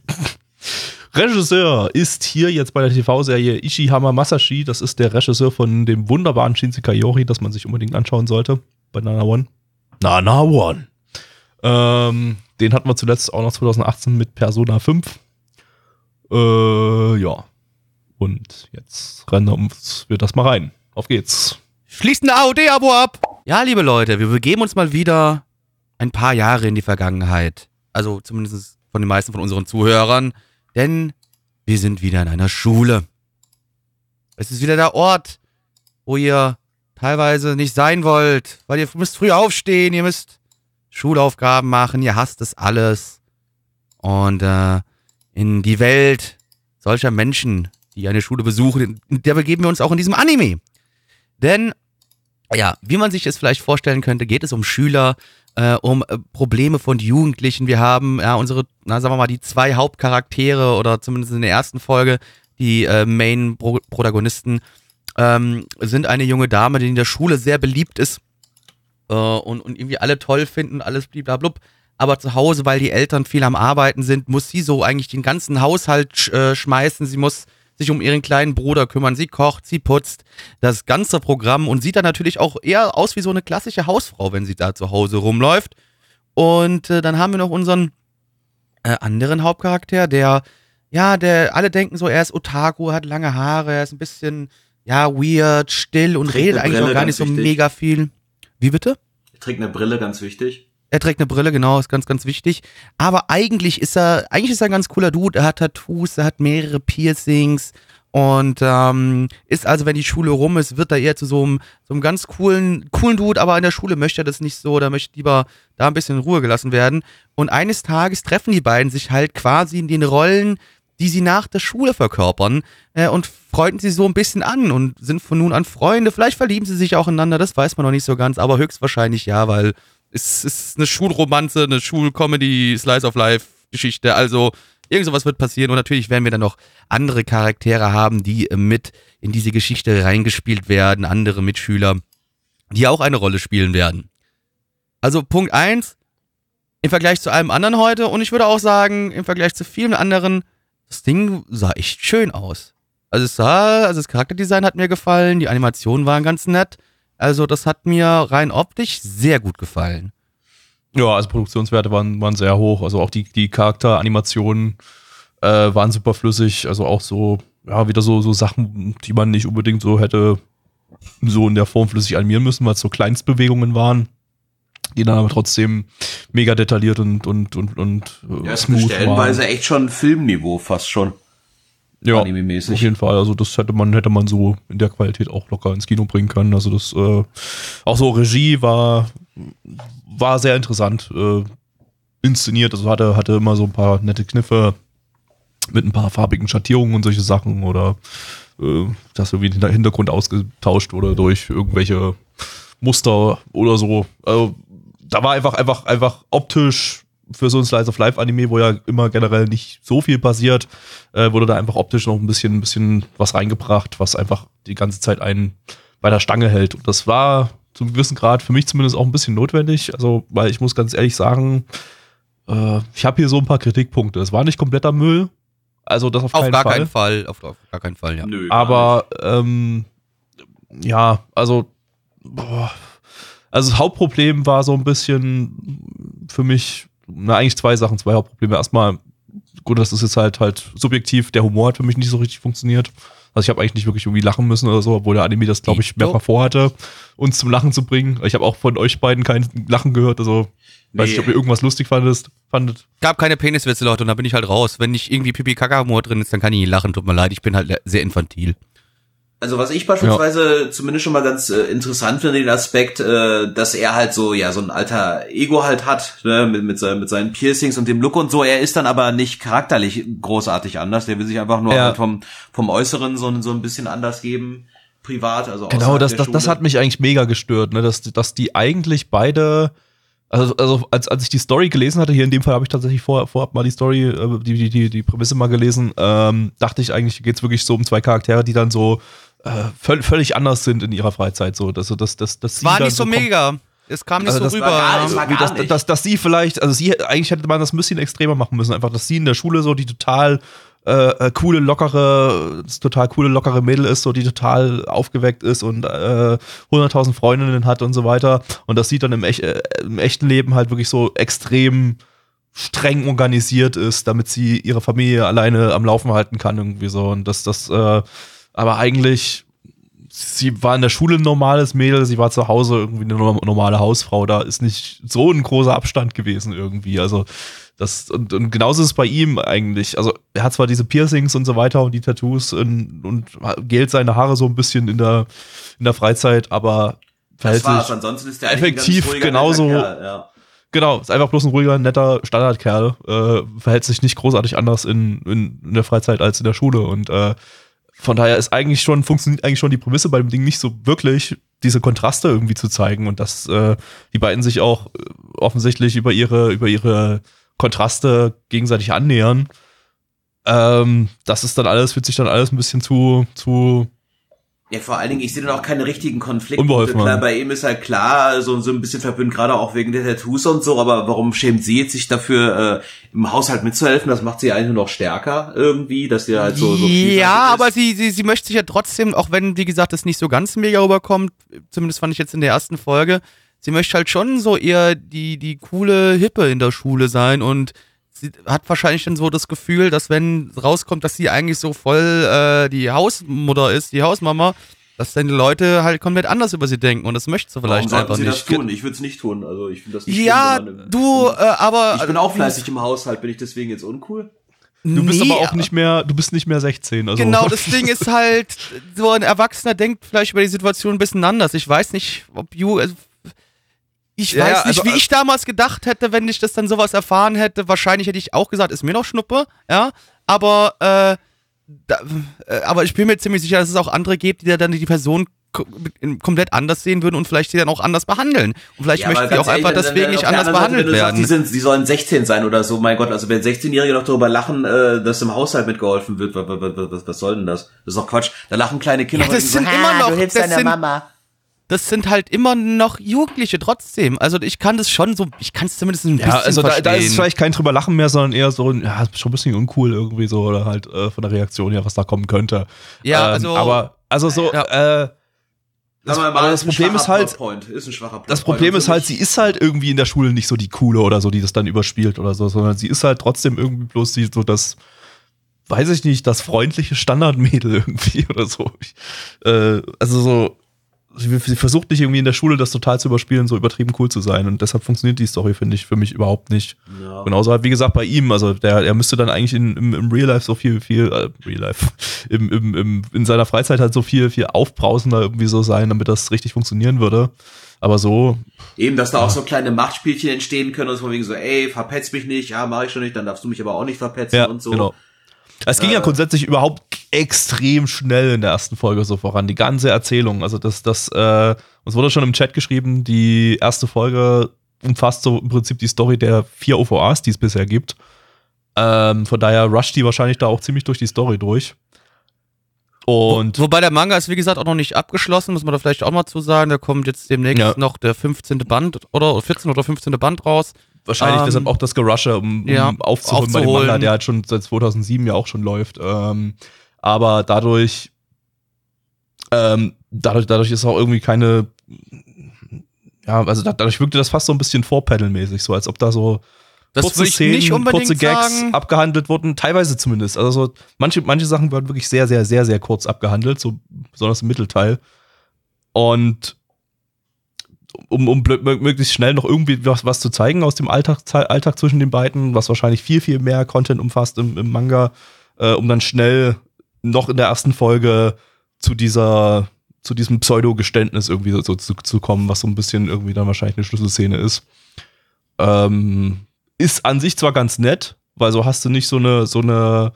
Regisseur ist hier jetzt bei der TV-Serie Ishihama Masashi. Das ist der Regisseur von dem wunderbaren Shinsekai Yori, das man sich unbedingt anschauen sollte. Bei Nana One. Nana One. Ähm, den hatten wir zuletzt auch noch 2018 mit Persona 5. Äh, ja. Und jetzt rennen wir das mal rein. Auf geht's. Schließt ein AOD-Abo ab. Ja, liebe Leute, wir begeben uns mal wieder ein paar Jahre in die Vergangenheit. Also zumindest von den meisten von unseren Zuhörern. Denn wir sind wieder in einer Schule. Es ist wieder der Ort, wo ihr teilweise nicht sein wollt, weil ihr müsst früh aufstehen, ihr müsst Schulaufgaben machen, ihr hasst es alles. Und äh, in die Welt solcher Menschen, die eine Schule besuchen, der begeben wir uns auch in diesem Anime. Denn Ja, wie man sich es vielleicht vorstellen könnte, geht es um Schüler, äh, um äh, Probleme von Jugendlichen. Wir haben ja unsere, na sagen wir mal, die zwei Hauptcharaktere oder zumindest in der ersten Folge die äh, Main-Protagonisten ähm, sind eine junge Dame, die in der Schule sehr beliebt ist äh, und, und irgendwie alle toll finden, alles bliblablub. Aber zu Hause, weil die Eltern viel am Arbeiten sind, muss sie so eigentlich den ganzen Haushalt äh, schmeißen. Sie muss sich um ihren kleinen Bruder kümmern. Sie kocht, sie putzt, das ganze Programm und sieht dann natürlich auch eher aus wie so eine klassische Hausfrau, wenn sie da zu Hause rumläuft. Und äh, dann haben wir noch unseren äh, anderen Hauptcharakter, der, ja, der, alle denken so, er ist Otaku, hat lange Haare, er ist ein bisschen, ja, weird, still und Trägt redet eigentlich Brille, auch gar nicht so wichtig. mega viel. Wie bitte? Trägt eine Brille, ganz wichtig. Er trägt eine Brille, genau, ist ganz, ganz wichtig. Aber eigentlich ist er, eigentlich ist er ein ganz cooler Dude. Er hat Tattoos, er hat mehrere Piercings und ähm, ist also, wenn die Schule rum ist, wird er eher zu so einem, so einem ganz coolen, coolen Dude, aber in der Schule möchte er das nicht so, da möchte lieber da ein bisschen in Ruhe gelassen werden. Und eines Tages treffen die beiden sich halt quasi in den Rollen, die sie nach der Schule verkörpern äh, und freunden sie so ein bisschen an und sind von nun an Freunde. Vielleicht verlieben sie sich auch ineinander, das weiß man noch nicht so ganz, aber höchstwahrscheinlich ja, weil es ist eine Schulromanze, eine Schulcomedy, Slice of Life Geschichte. Also irgend sowas wird passieren und natürlich werden wir dann noch andere Charaktere haben, die mit in diese Geschichte reingespielt werden, andere Mitschüler, die auch eine Rolle spielen werden. Also Punkt eins im Vergleich zu allem anderen heute und ich würde auch sagen, im Vergleich zu vielen anderen, das Ding sah echt schön aus. Also es sah, also das Charakterdesign hat mir gefallen, die Animationen waren ganz nett. Also das hat mir rein optisch sehr gut gefallen. Ja, also Produktionswerte waren, waren sehr hoch. Also auch die, die Charakteranimationen äh, waren super flüssig. Also auch so, ja, wieder so, so Sachen, die man nicht unbedingt so hätte so in der Form flüssig animieren müssen, weil es so Kleinstbewegungen waren, die dann aber trotzdem mega detailliert und, und, und, und äh, Ja, smooth stellenweise waren. echt schon Filmniveau fast schon. Ja, anime-mäßig. auf jeden Fall. Also das hätte man, hätte man so in der Qualität auch locker ins Kino bringen können. Also das, äh, auch so Regie war, war sehr interessant äh, inszeniert. Also hatte, hatte immer so ein paar nette Kniffe mit ein paar farbigen Schattierungen und solche Sachen oder äh, dass irgendwie der Hintergrund ausgetauscht wurde durch irgendwelche Muster oder so. Also, da war einfach, einfach, einfach optisch für so ein Slice of Life Anime, wo ja immer generell nicht so viel passiert, äh, wurde da einfach optisch noch ein bisschen, ein bisschen was reingebracht, was einfach die ganze Zeit einen bei der Stange hält. Und das war zum gewissen Grad für mich zumindest auch ein bisschen notwendig. Also, weil ich muss ganz ehrlich sagen, äh, ich habe hier so ein paar Kritikpunkte. Es war nicht kompletter Müll. Also das auf, Auf keinen gar Fall. keinen Fall. Auf, auf gar keinen Fall, ja. Nö. Aber ähm, ja, also boah, also das Hauptproblem war so ein bisschen für mich, na eigentlich zwei Sachen, zwei Hauptprobleme. Erstmal, gut, das ist jetzt halt halt subjektiv, der Humor hat für mich nicht so richtig funktioniert. Also ich habe eigentlich nicht wirklich irgendwie lachen müssen oder so, obwohl der Anime das, glaube ich, mehrfach vorhatte, uns zum Lachen zu bringen. Ich habe auch von euch beiden kein Lachen gehört, also weiß Nee. nicht, ob ihr irgendwas lustig fandet. fandet. Gab keine Peniswitze, Leute, und da bin ich halt raus. Wenn nicht irgendwie pipi kaka humor drin ist, dann kann ich nicht lachen. Tut mir leid, ich bin halt sehr infantil. Also was ich beispielsweise zumindest schon mal ganz äh, interessant finde, den Aspekt, äh, dass er halt so, ja, so ein alter Ego halt hat, ne, mit, mit, seinen, mit seinen Piercings und dem Look und so. Er ist dann aber nicht charakterlich großartig anders. Der will sich einfach nur Ja. halt vom, vom Äußeren so, so ein bisschen anders geben, privat, also Genau, das, das, das hat mich eigentlich mega gestört, ne? dass, dass die eigentlich beide, also, also als, als ich die Story gelesen hatte, hier in dem Fall habe ich tatsächlich vor, vorab mal die Story, äh, die, die, die, die Prämisse mal gelesen, ähm, dachte ich eigentlich, geht's wirklich so um zwei Charaktere, die dann so äh, völ völlig anders sind in ihrer Freizeit. So, dass, dass, dass, dass sie War nicht so mega. Es kam nicht Also so rüber. gar- ja. das war wie das, nicht. dass, dass sie vielleicht, also sie, eigentlich hätte man das ein bisschen extremer machen müssen, einfach, dass sie in der Schule so die total äh, äh, coole, lockere, das total coole, lockere Mädel ist, so die total aufgeweckt ist und äh, 100.000 Freundinnen hat und so weiter. Und dass sie dann im, ech, äh, im echten Leben halt wirklich so extrem streng organisiert ist, damit sie ihre Familie alleine am Laufen halten kann, irgendwie so. Und dass das, äh, aber eigentlich sie war in der Schule ein normales Mädel, sie war zu Hause irgendwie eine norm- normale Hausfrau. Da ist nicht so ein großer Abstand gewesen irgendwie. Also das und, und genauso ist es bei ihm eigentlich. Also er hat zwar diese Piercings und so weiter und die Tattoos und, und gelt seine Haare so ein bisschen in der in der Freizeit, aber verhält sich Ansonsten ist der effektiv ruhiger, genauso- Kerl, ja. genau ist einfach bloß ein ruhiger netter Standardkerl. Äh, verhält sich nicht großartig anders in, in, in der Freizeit als in der Schule und äh, von daher ist eigentlich schon, funktioniert eigentlich schon die Prämisse bei dem Ding nicht so wirklich, diese Kontraste irgendwie zu zeigen und dass äh, die beiden sich auch äh, offensichtlich über ihre, über ihre Kontraste gegenseitig annähern. Ähm, das ist dann alles, wird sich dann alles ein bisschen zu, zu Ja, vor allen Dingen, ich sehe dann auch keine richtigen Konflikte. Unbeholfen, Klar, Mann. bei ihm ist halt klar, so, so ein bisschen verbündet, gerade auch wegen der Tattoos und so, aber warum schämt sie jetzt sich dafür, äh, im Haushalt mitzuhelfen? Das macht sie eigentlich nur noch stärker irgendwie, dass sie halt so, so ja, ist. aber sie, sie, sie möchte sich ja trotzdem, auch wenn, wie gesagt, das nicht so ganz mega rüberkommt, zumindest fand ich jetzt in der ersten Folge, sie möchte halt schon so eher die, die coole Hippe in der Schule sein und sie hat wahrscheinlich dann so das Gefühl, dass wenn rauskommt, dass sie eigentlich so voll äh, die Hausmutter ist, die Hausmama, dass dann die Leute halt komplett anders über sie denken und das möchte sie Warum vielleicht sollten einfach sie nicht. das tun? Ich würde es nicht tun. Also ich finde das nicht Ja, schlimm, du, äh, aber Ich bin auch fleißig im Haushalt, bin ich deswegen jetzt uncool? Du bist Nee, aber auch nicht mehr, du bist nicht mehr 16. Also. Genau, das Ding ist halt, so ein Erwachsener denkt vielleicht über die Situation ein bisschen anders. Ich weiß nicht, ob you. Also, ich Ja, weiß nicht, also, wie äh, ich damals gedacht hätte, wenn ich das dann sowas erfahren hätte. Wahrscheinlich hätte ich auch gesagt, ist mir noch Schnuppe, ja. Aber, äh, da, äh, aber ich bin mir ziemlich sicher, dass es auch andere gibt, die dann die Person komplett anders sehen würden und vielleicht die dann auch anders behandeln. Und vielleicht Ja, möchten die auch einfach ehrlich, dann- deswegen dann nicht anders Seite, behandelt wenn du sagst, werden. Die, sind, die sollen 16 sein oder so, mein Gott, also wenn 16-Jährige noch darüber lachen, äh, dass im Haushalt mitgeholfen wird, was, was, was, was soll denn das? Das ist doch Quatsch. Da lachen kleine Kinder. Ja, das sind denken immer noch, du hilfst das deiner sind, Mama. Das sind halt immer noch Jugendliche trotzdem. Also ich kann das schon so, ich kann es zumindest ein bisschen Ja, also da, da ist es verstehen. vielleicht kein drüber lachen mehr, sondern eher so, ein, ja, ist schon ein bisschen uncool irgendwie so oder halt äh, von der Reaktion her, was da kommen könnte. Ja, ähm, also- aber also so, äh, das, mal, das ist ein Problem ist halt. Ist ein schwacher das. Problem ist für halt, sie ist halt irgendwie in der Schule nicht so die coole oder so, die das dann überspielt oder so, sondern sie ist halt trotzdem irgendwie bloß die, so das, weiß ich nicht, das freundliche Standardmädel irgendwie oder so. Ich, äh, also so, sie, sie versucht nicht irgendwie in der Schule das total zu überspielen, so übertrieben cool zu sein und deshalb funktioniert die Story, finde ich, für mich überhaupt nicht. Ja. Genauso halt, wie gesagt, bei ihm, also der, er müsste dann eigentlich in, im, im Real Life so viel, viel, äh, Real Life, im, im, im, in seiner Freizeit halt so viel, viel aufbrausender irgendwie so sein, damit das richtig funktionieren würde. Aber so, Eben, dass da auch so kleine Machtspielchen entstehen können und so von wegen so, ey, verpetz mich nicht, ja, mach ich schon nicht, dann darfst du mich aber auch nicht verpetzen ja, und so. genau. Es ging ja grundsätzlich überhaupt extrem schnell in der ersten Folge so voran, die ganze Erzählung. Also das, das, äh, uns wurde schon im Chat geschrieben, die erste Folge umfasst so im Prinzip die Story der vier OVAs, die es bisher gibt. Ähm, von daher rusht die wahrscheinlich da auch ziemlich durch die Story durch. Und Wobei der Manga ist, wie gesagt, auch noch nicht abgeschlossen, muss man da vielleicht auch mal zu sagen. Da kommt jetzt demnächst Ja. noch der 15. Band oder 14 oder 15. Band raus. Wahrscheinlich ähm, deshalb auch das Gerushe, um, um ja, aufzuholen, bei dem aufzuholen. Manga, der halt schon seit 2007 ja auch schon läuft. Ähm, aber dadurch, ähm, dadurch, dadurch ist auch irgendwie keine, ja, also da, dadurch wirkte das fast so ein bisschen vorpedalmäßig, so als ob da so Das kurze Szenen, kurze Gags sagen. abgehandelt wurden, teilweise zumindest. Also so, manche, manche Sachen werden wirklich sehr, sehr, sehr, sehr kurz abgehandelt, so besonders im Mittelteil. Und um, um möglichst schnell noch irgendwie was, was zu zeigen aus dem Alltag, Alltag zwischen den beiden, was wahrscheinlich viel, viel mehr Content umfasst im, im Manga, äh, um dann schnell noch in der ersten Folge zu dieser, zu diesem Pseudo-Geständnis irgendwie so, so zu, zu kommen, was so ein bisschen irgendwie dann wahrscheinlich eine Schlüsselszene ist. Ähm, ist an sich zwar ganz nett, weil so hast du nicht so eine, so eine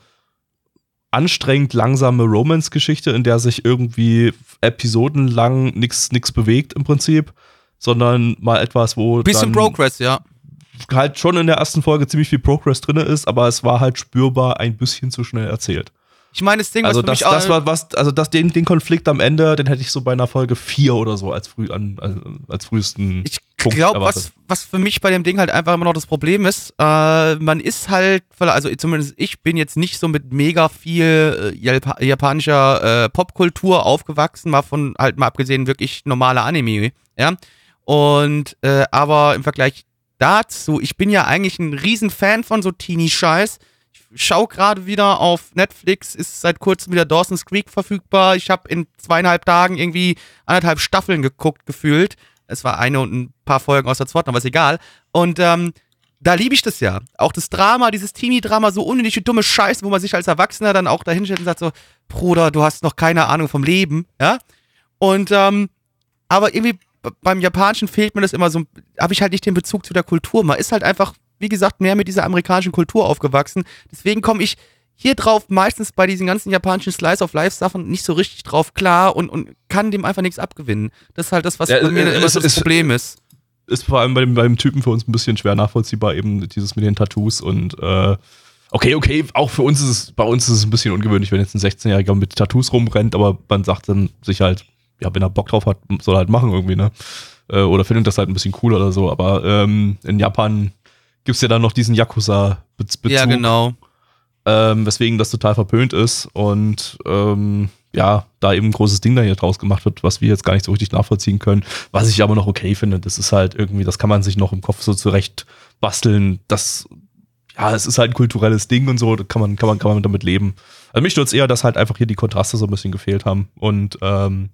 anstrengend langsame Romance-Geschichte, in der sich irgendwie episodenlang nichts bewegt im Prinzip, sondern mal etwas, wo Bisschen Progress, ja. halt schon in der ersten Folge ziemlich viel Progress drin ist, aber es war halt spürbar ein bisschen zu schnell erzählt. Ich meine, das Ding, Also das, das war was, also das, den, den Konflikt am Ende, den hätte ich so bei einer Folge 4 oder so als früh an, als, als frühesten Ich glaube, was, was für mich bei dem Ding halt einfach immer noch das Problem ist, äh, man ist halt, also zumindest ich bin jetzt nicht so mit mega viel äh, Japa- japanischer äh, Popkultur aufgewachsen, mal von halt mal abgesehen wirklich normaler Anime, ja. Und äh, aber im Vergleich dazu, ich bin ja eigentlich ein Riesenfan von so Teenie-Scheiß. Ich schau gerade wieder auf Netflix, ist seit kurzem wieder Dawson's Creek verfügbar. Ich habe in zweieinhalb Tagen irgendwie anderthalb Staffeln geguckt, gefühlt. Es war eine und ein paar Folgen aus der zweiten, aber ist egal. Und ähm, da liebe ich das ja. Auch das Drama, dieses Teenie-Drama, so unnötige dumme Scheiße, wo man sich als Erwachsener dann auch dahin stellt und sagt so, Bruder, du hast noch keine Ahnung vom Leben, ja? Und, ähm, aber irgendwie beim Japanischen fehlt mir das immer so, habe ich halt nicht den Bezug zu der Kultur. Man ist halt einfach, wie gesagt, mehr mit dieser amerikanischen Kultur aufgewachsen. Deswegen komme ich hier drauf meistens bei diesen ganzen japanischen Slice of Life Sachen nicht so richtig drauf klar und, und kann dem einfach nichts abgewinnen. Das ist halt das, was Ja, bei mir äh, immer es so das Problem ist. ist vor allem bei dem, beim Typen für uns ein bisschen schwer nachvollziehbar, eben dieses mit den Tattoos und äh, okay, okay, auch für uns ist es, bei uns ist es ein bisschen ungewöhnlich, wenn jetzt ein 16-Jähriger mit Tattoos rumrennt, aber man sagt dann sich halt, ja, wenn er Bock drauf hat, soll er halt machen irgendwie, ne? Äh, oder findet das halt ein bisschen cool oder so, aber ähm, in Japan gibt's ja dann noch diesen Yakuza-Bezug, Ja, genau. ähm, weswegen das total verpönt ist und ähm, ja, da eben ein großes Ding da hier draus gemacht wird, was wir jetzt gar nicht so richtig nachvollziehen können, was ich aber noch okay finde. Das ist halt irgendwie, das kann man sich noch im Kopf so zurecht basteln. Das, ja, es ist halt ein kulturelles Ding und so, da kann man, kann man, kann man damit leben. Also mich stört eher, dass halt einfach hier die Kontraste so ein bisschen gefehlt haben und ähm,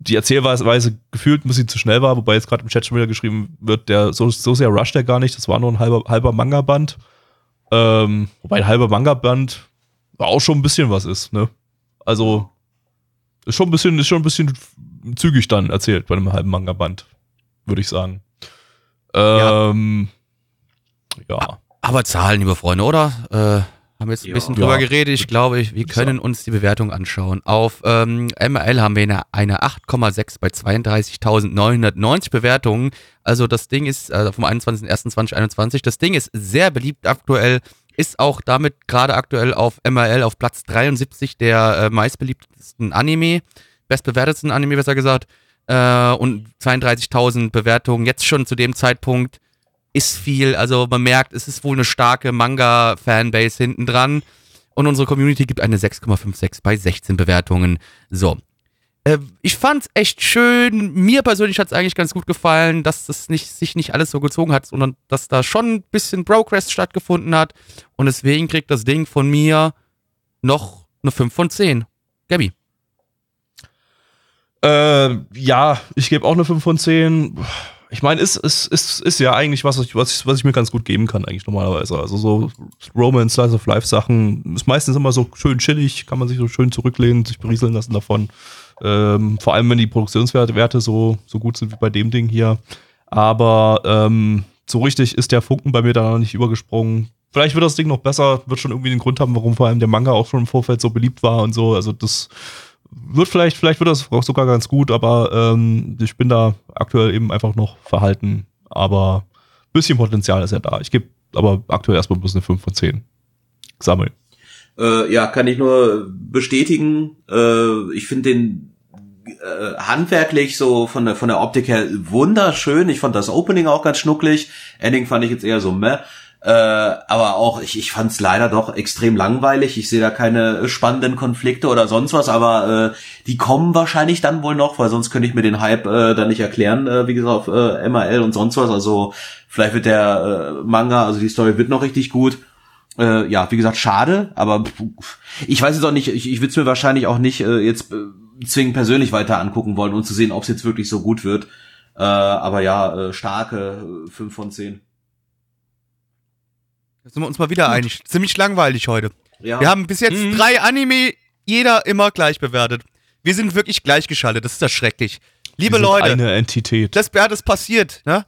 die Erzählweise gefühlt ein bisschen zu schnell war, wobei jetzt gerade im Chat schon wieder geschrieben wird, der so, so sehr rusht der gar nicht, das war nur ein halber, halber Manga-Band. Ähm, wobei ein halber Manga-Band auch schon ein bisschen was ist, ne? Also ist schon ein bisschen, ist schon ein bisschen zügig dann erzählt bei einem halben Manga-Band, würde ich sagen. Ähm, ja. Aber Zahlen, liebe Freunde, oder? Äh, haben wir jetzt ein Ja. bisschen drüber Ja. geredet. Ich glaube, ich, wir können uns die Bewertung anschauen. Auf ähm, ML haben wir eine, eine 8,6 bei 32.990 Bewertungen. Also das Ding ist also vom 21.01.2021. Das Ding ist sehr beliebt aktuell. Ist auch damit gerade aktuell auf MRL auf Platz 73 der äh, meistbeliebtesten Anime, bestbewertetsten Anime besser gesagt. Äh, und 32.000 Bewertungen jetzt schon zu dem Zeitpunkt ist viel. Also man merkt, es ist wohl eine starke Manga-Fanbase hinten dran. Und unsere Community gibt eine 6,56 bei 16 Bewertungen. So. Äh, ich fand's echt schön. Mir persönlich hat's eigentlich ganz gut gefallen, dass das nicht, sich nicht alles so gezogen hat, sondern dass da schon ein bisschen Progress stattgefunden hat. Und deswegen kriegt das Ding von mir noch eine 5 von 10. Gabi. Äh, ja, ich gebe auch eine 5 von 10. Ich meine, ist, ist, ist, ist ja eigentlich was, was, ich, was ich mir ganz gut geben kann, eigentlich normalerweise. Also so Romance, Slice of Life Sachen ist meistens immer so schön chillig, kann man sich so schön zurücklehnen, sich berieseln lassen davon. Ähm, vor allem, wenn die Produktionswerte Werte so, so gut sind wie bei dem Ding hier. Aber ähm, so richtig ist der Funken bei mir da noch nicht übergesprungen. Vielleicht wird das Ding noch besser, wird schon irgendwie den Grund haben, warum vor allem der Manga auch schon im Vorfeld so beliebt war und so. Also das wird vielleicht, vielleicht wird das auch sogar ganz gut, aber ähm, ich bin da aktuell eben einfach noch verhalten. Aber ein bisschen Potenzial ist ja da. Ich gebe aber aktuell erstmal bloß eine 5 von 10. Sammeln. Äh, ja, kann ich nur bestätigen. Äh, ich finde den äh, handwerklich so von der von der Optik her wunderschön. Ich fand das Opening auch ganz schnucklig. Ending fand ich jetzt eher so meh. Äh, aber auch, ich, ich fand es leider doch extrem langweilig. Ich sehe da keine spannenden Konflikte oder sonst was, aber äh, die kommen wahrscheinlich dann wohl noch, weil sonst könnte ich mir den Hype äh, dann nicht erklären, äh, wie gesagt, auf äh, MRL und sonst was. Also vielleicht wird der äh, Manga, also die Story wird noch richtig gut. Äh, ja, wie gesagt, schade, aber pff, ich weiß jetzt auch nicht, ich, ich würde es mir wahrscheinlich auch nicht äh, jetzt äh, zwingend persönlich weiter angucken wollen, um zu sehen, ob es jetzt wirklich so gut wird. Äh, aber ja, äh, starke äh, 5 von 10. Da sind wir uns mal wieder einig. Ziemlich langweilig heute. Ja. Wir haben bis jetzt Mhm. drei Anime, jeder immer gleich bewertet. Wir sind wirklich gleichgeschaltet, das ist das schrecklich. Liebe Wir sind Leute, Eine Entität. das, ja, das passiert, ne?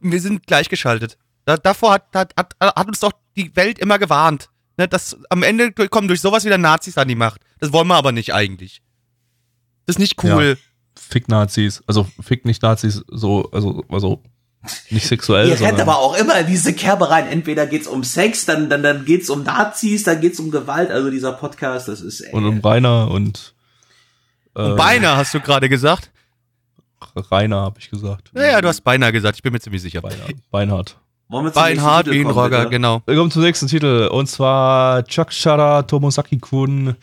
Wir sind gleichgeschaltet. Da, davor hat, hat, hat, hat uns doch die Welt immer gewarnt. Ne? Das, am Ende kommen durch sowas wieder Nazis an die Macht. Das wollen wir aber nicht eigentlich. Das ist nicht cool. Fick Nazis. Also fick nicht Nazis so, also, also nicht sexuell. Ihr rennt sondern- aber auch immer in diese Kerbe rein. Entweder geht's um Sex, dann, dann, dann geht's um Nazis, dann geht's um Gewalt. Also dieser Podcast, das ist. Äh, und um Rainer und äh, Und beinahe hast du gerade gesagt. Rainer, habe ich gesagt. Naja, du hast beinahe gesagt, ich bin mir ziemlich sicher. Beinhard. Beinhard. wollen wir zum nächsten Beinhard Titel wie ein kommen, Roger, bitte? genau. Wir kommen zum nächsten Titel und zwar Chakshara Tomosaki-kun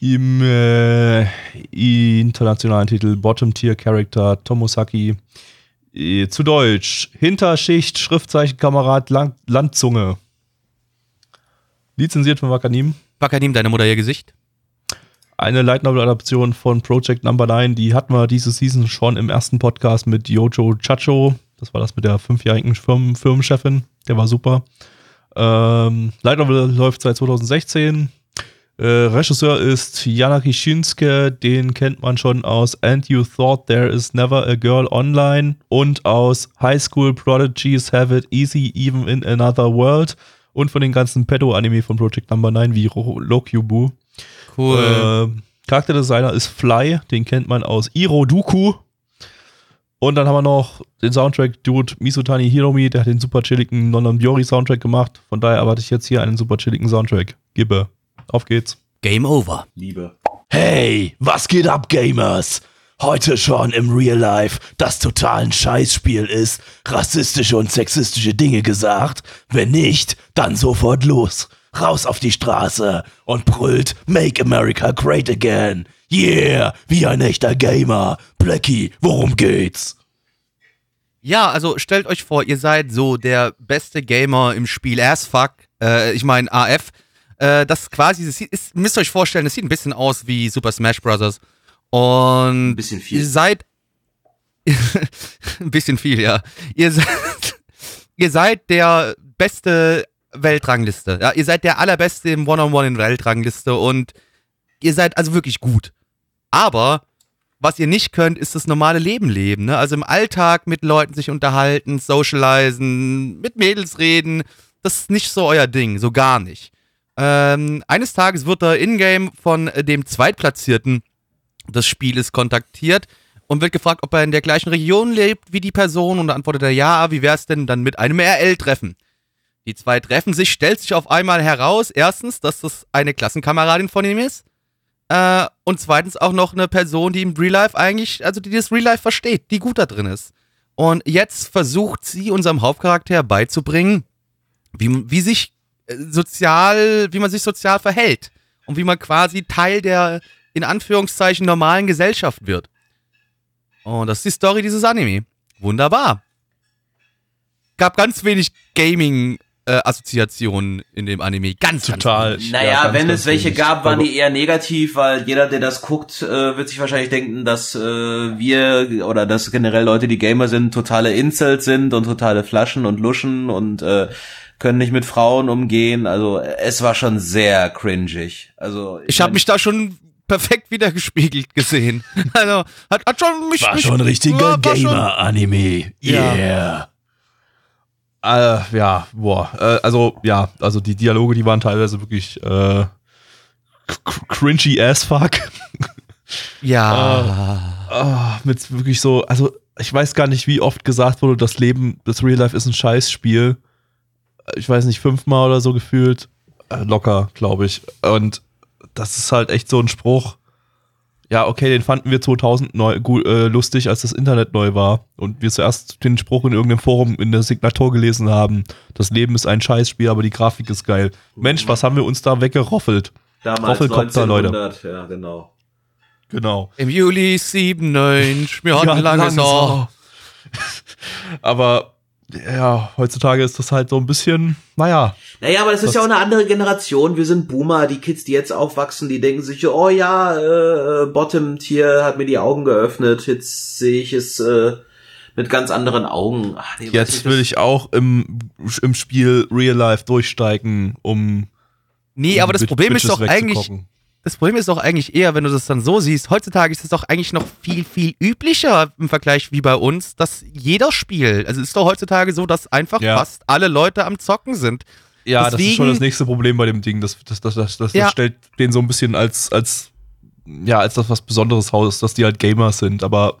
im äh, internationalen Titel Bottom Tier Character Tomosaki. Äh, Zu Deutsch Hinterschicht Schriftzeichenkamerad Land Landzunge. Lizenziert von Wakanim. Wakanim, deine Mutter ihr Gesicht. Eine Light Novel Adaption von Project Number 9, die hatten wir diese Season schon im ersten Podcast mit Yojo Chacho. Das war das mit der fünfjährigen Firmen Firmenchefin. Der war super. Ähm, Light Novel läuft seit 2016. Äh, Regisseur ist Yanaki Shinsuke, den kennt man schon aus And You Thought There Is Never a Girl Online und aus High School Prodigies Have It Easy Even in Another World. und von den ganzen Pedo-Anime von Project Number 9 wie Lokyubu. Cool. Äh, Charakterdesigner ist Fly, den kennt man aus Iroduku. Und dann haben wir noch den Soundtrack-Dude Misutani Hiromi, der hat den super chilligen Non Biori Soundtrack gemacht. Von daher erwarte ich jetzt hier einen super chilligen Soundtrack. Gibbe. Auf geht's. Game over. Liebe. Hey, was geht ab, Gamers? Heute schon im Real Life, das total ein Scheißspiel ist, rassistische und sexistische Dinge gesagt? Wenn nicht, dann sofort los. Raus auf die Straße und brüllt Make America Great Again. Yeah, wie ein echter Gamer. Blackie, worum geht's? Ja, also stellt euch vor, ihr seid so der beste Gamer im Spiel as fuck. Äh, ich meine AF. Äh, das quasi, das sieht, ist, müsst ihr euch vorstellen, das sieht ein bisschen aus wie Super Smash Bros. Und Ein bisschen viel. ihr seid ein bisschen viel, ja. Ihr seid, ihr seid der beste Weltrangliste. Ja, ihr seid der allerbeste im One-on-One in Weltrangliste und ihr seid also wirklich gut. Aber was ihr nicht könnt, ist das normale Leben leben. Ne? Also im Alltag mit Leuten sich unterhalten, socialisen, mit Mädels reden. Das ist nicht so euer Ding, so gar nicht. Ähm, eines Tages wird er in-game von dem Zweitplatzierten des Spieles kontaktiert und wird gefragt, ob er in der gleichen Region lebt wie die Person und antwortet er ja, wie wär's denn dann mit einem RL-Treffen? Die zwei treffen sich, stellt sich auf einmal heraus, erstens, dass das eine Klassenkameradin von ihm ist äh, und zweitens auch noch eine Person, die im Real Life eigentlich, also die das Real Life versteht, die gut da drin ist. Und jetzt versucht sie unserem Hauptcharakter beizubringen, wie, wie sich sozial, wie man sich sozial verhält und wie man quasi Teil der in Anführungszeichen normalen Gesellschaft wird. Und das ist die Story dieses Anime. Wunderbar. Gab ganz wenig Gaming äh, Assoziationen in dem Anime. Ganz Total. Ganz. Naja, Ja, ganz, wenn ganz es welche wenig. gab, waren die eher negativ, weil jeder, der das guckt, äh, wird sich wahrscheinlich denken, dass äh, wir oder dass generell Leute, die Gamer sind, totale Incels sind und totale Flaschen und Luschen und äh, können nicht mit Frauen umgehen. Also es war schon sehr cringig. Also Ich habe mich da schon perfekt wiedergespiegelt gesehen. Also hat, hat schon mich War mich, schon ein richtiger schon- Gamer-Anime. Ja. Yeah. Äh, ja, boah. Äh, also, ja, also die Dialoge, die waren teilweise wirklich äh, cr- cringy as fuck. Ja. Ah, mit wirklich so, also ich weiß gar nicht, wie oft gesagt wurde, das Leben, das Real Life ist ein Scheißspiel. Ich weiß nicht, fünfmal oder so gefühlt. Äh, locker, glaube ich. Und das ist halt echt so ein Spruch. Ja, okay, den fanden wir 2000 neu, gut, äh, lustig, als das Internet neu war. Und wir zuerst den Spruch in irgendeinem Forum in der Signatur gelesen haben. Das Leben ist ein Scheißspiel, aber die Grafik ist geil. Mensch, was haben wir uns da weggeroffelt? damals Roffelkopter, Leute. 1900, ja genau. Genau. Im Juli 97, wir hatten Ja, langes. Ohr. Aber ja, heutzutage ist das halt so ein bisschen, naja, Naja, aber das ist Das- ja auch eine andere Generation. Wir sind Boomer. Die Kids, die jetzt aufwachsen, die denken sich, oh ja, äh, Bottom-Tier hat mir die Augen geöffnet. Jetzt sehe ich es äh, mit ganz anderen Augen. Ach, nee, jetzt nicht, will ich auch im, im Spiel Real Life durchsteigen, um. Nee, aber das um Problem ist doch eigentlich. Das Problem ist doch eigentlich eher, wenn du das dann so siehst, heutzutage ist es doch eigentlich noch viel, viel üblicher im Vergleich wie bei uns, dass jeder spielt. Also es ist doch heutzutage so, dass einfach Ja. fast alle Leute am Zocken sind. Ja, das ist deswegen- schon das nächste Problem bei dem Ding. Das, das, das, das, das, Ja. das stellt den so ein bisschen als, als, ja, als das was Besonderes raus, dass die halt Gamers sind, aber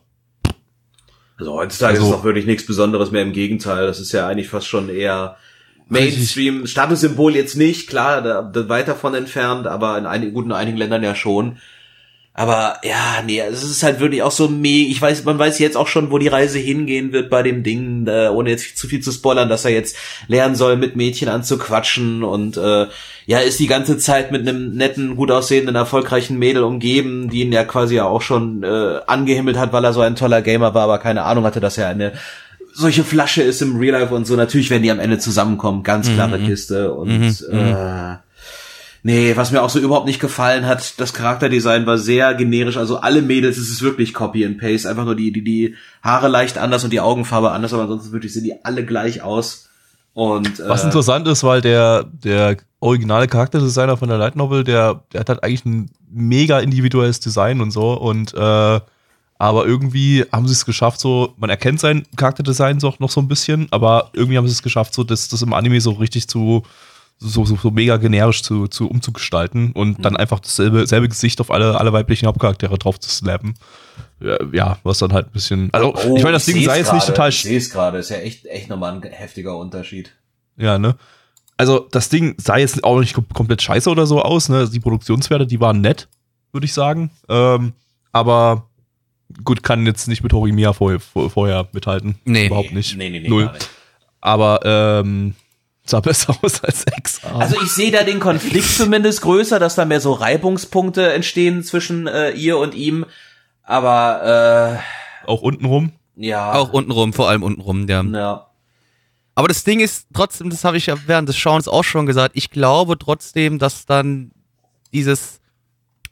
Also heutzutage Also- ist doch wirklich nichts Besonderes mehr. Im Gegenteil, das ist ja eigentlich fast schon eher Mainstream. Statussymbol jetzt nicht, klar, da, da weit davon entfernt, aber in einigen, gut, in einigen Ländern ja schon. Aber ja, nee, es ist halt wirklich auch so mega. Ich weiß, man weiß jetzt auch schon, wo die Reise hingehen wird bei dem Ding, äh, ohne jetzt zu viel zu spoilern, dass er jetzt lernen soll, mit Mädchen anzuquatschen und äh, ja, ist die ganze Zeit mit einem netten, gut aussehenden, erfolgreichen Mädel umgeben, die ihn ja quasi ja auch schon äh, angehimmelt hat, weil er so ein toller Gamer war, aber keine Ahnung hatte, dass er eine solche Flasche ist im Real Life und so. Natürlich werden die am Ende zusammenkommen, ganz klare Kiste und äh, Nee, was mir auch so überhaupt nicht gefallen hat, das Charakterdesign war sehr generisch. Also alle Mädels, es ist wirklich Copy and Paste. Einfach nur die, die, die Haare leicht anders und die Augenfarbe anders, aber ansonsten wirklich sehen die alle gleich aus. Und Was äh, interessant ist, weil der, der originale Charakterdesigner von der Light Novel, der, der hat halt eigentlich ein mega individuelles Design und so. Und äh, aber irgendwie haben sie es geschafft, so, man erkennt sein Charakterdesign so, noch so ein bisschen, aber irgendwie haben sie es geschafft, so das, das im Anime so richtig zu, so, so, so mega generisch zu, zu umzugestalten und Mhm. dann einfach dasselbe selbe Gesicht auf alle, alle weiblichen Hauptcharaktere drauf zu slappen. Ja, Ja, was dann halt ein bisschen. Also, Oh, ich meine, das Ding sei jetzt nicht total Ich sehe es gerade, ist ja echt, echt nochmal ein heftiger Unterschied. Ja, ne? Also, das Ding sah jetzt auch nicht kom komplett scheiße oder so aus, ne? Die Produktionswerte, die waren nett, würde ich sagen. Ähm, aber gut, kann jetzt nicht mit Horimiya vorher, vor, vorher mithalten. Nee. Überhaupt nicht. Nee, nee, nee, Null. nicht. Aber ähm, sah besser aus als X. Also ich sehe da den Konflikt zumindest größer, dass da mehr so Reibungspunkte entstehen zwischen äh, ihr und ihm. Aber auch untenrum. äh, ja. Auch untenrum, vor allem untenrum, ja. Ja. Aber das Ding ist trotzdem, das habe ich ja während des Schauens auch schon gesagt, ich glaube trotzdem, dass dann dieses,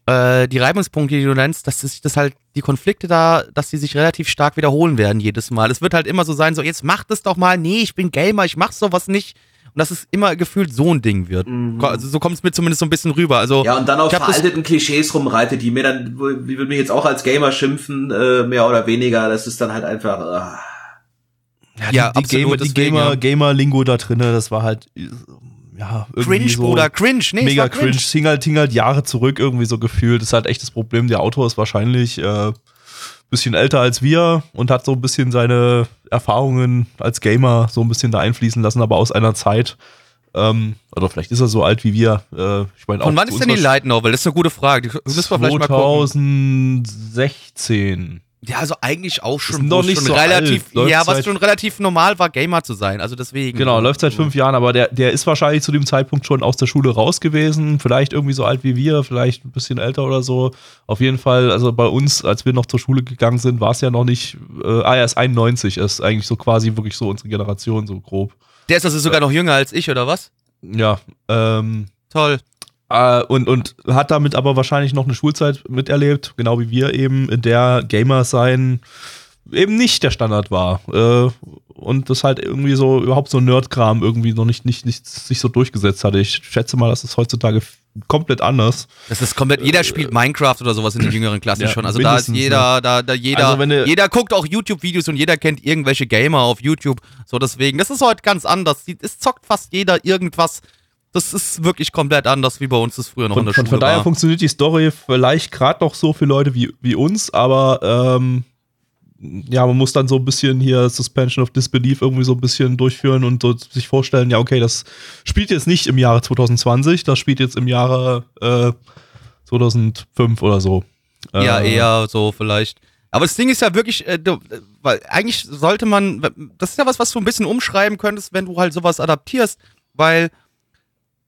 äh, die Reibungspunkte, die du nennst, dass sich das halt, die Konflikte da, dass die sich relativ stark wiederholen werden jedes Mal. Es wird halt immer so sein, so jetzt macht es doch mal, nee, ich bin Gamer, ich mach sowas nicht. Und dass es immer gefühlt so ein Ding wird. Also so kommt es mir zumindest so ein bisschen rüber. Also Mhm. Ja, und dann auf veralteten Klischees rumreitet, die mir dann, wie würde mich jetzt auch als Gamer schimpfen, äh, mehr oder weniger. Das ist dann halt einfach. Äh, Ja, die, die absolut, Gamer, die deswegen, Gamer, ja. Gamer-Lingo da drinne, das war halt, ja, irgendwie cringe, so Bruder, cringe. Nee, mega war cringe. Hing halt, hing halt Jahre zurück irgendwie so gefühlt. Das ist halt echt das Problem. Der Autor ist wahrscheinlich äh, bisschen älter als wir und hat so ein bisschen seine Erfahrungen als Gamer so ein bisschen da einfließen lassen, aber aus einer Zeit. Ähm, oder vielleicht ist er so alt wie wir. Äh, ich meine, Von wann ist denn die Light Novel? Das ist eine gute Frage. Die müssen wir vielleicht mal gucken. 2016. Ja, also eigentlich auch schon, noch nicht schon so relativ, alt. Läuft ja, was schon relativ normal war, Gamer zu sein. Also deswegen. Genau, läuft seit fünf Jahren, aber der, der ist wahrscheinlich zu dem Zeitpunkt schon aus der Schule raus gewesen. Vielleicht irgendwie so alt wie wir, vielleicht ein bisschen älter oder so. Auf jeden Fall, also bei uns, als wir noch zur Schule gegangen sind, war es ja noch nicht. Äh, ah, er ist 91, er ist eigentlich so quasi wirklich so unsere Generation, so grob. Der ist also sogar noch jünger als ich, oder was? Ja, ähm, Toll. Äh, und, und hat damit aber wahrscheinlich noch eine Schulzeit miterlebt, genau wie wir eben, in der Gamer sein eben nicht der Standard war. Äh, und das halt irgendwie so, überhaupt so Nerdkram irgendwie noch nicht, nicht, nicht sich so durchgesetzt hatte. Ich schätze mal, das ist heutzutage komplett anders. Das ist komplett, jeder spielt Minecraft oder sowas in den jüngeren Klassen Ja, schon. Also da ist jeder, da, da jeder, Also du- jeder guckt auch YouTube-Videos und jeder kennt irgendwelche Gamer auf YouTube. So deswegen, das ist heute ganz anders. Es zockt fast jeder irgendwas. Das ist wirklich komplett anders, wie bei uns das früher noch in Von, der von, Schule von daher war. funktioniert die Story vielleicht gerade noch so für Leute wie, wie uns, aber ähm, ja, man muss dann so ein bisschen hier Suspension of Disbelief irgendwie so ein bisschen durchführen und so sich vorstellen, ja, okay, das spielt jetzt nicht im Jahre 2020, das spielt jetzt im Jahre äh, 2005 oder so. Ja, Äh, eher so vielleicht. Aber das Ding ist ja wirklich, äh, du, äh, weil eigentlich sollte man, das ist ja was, was du ein bisschen umschreiben könntest, wenn du halt sowas adaptierst, weil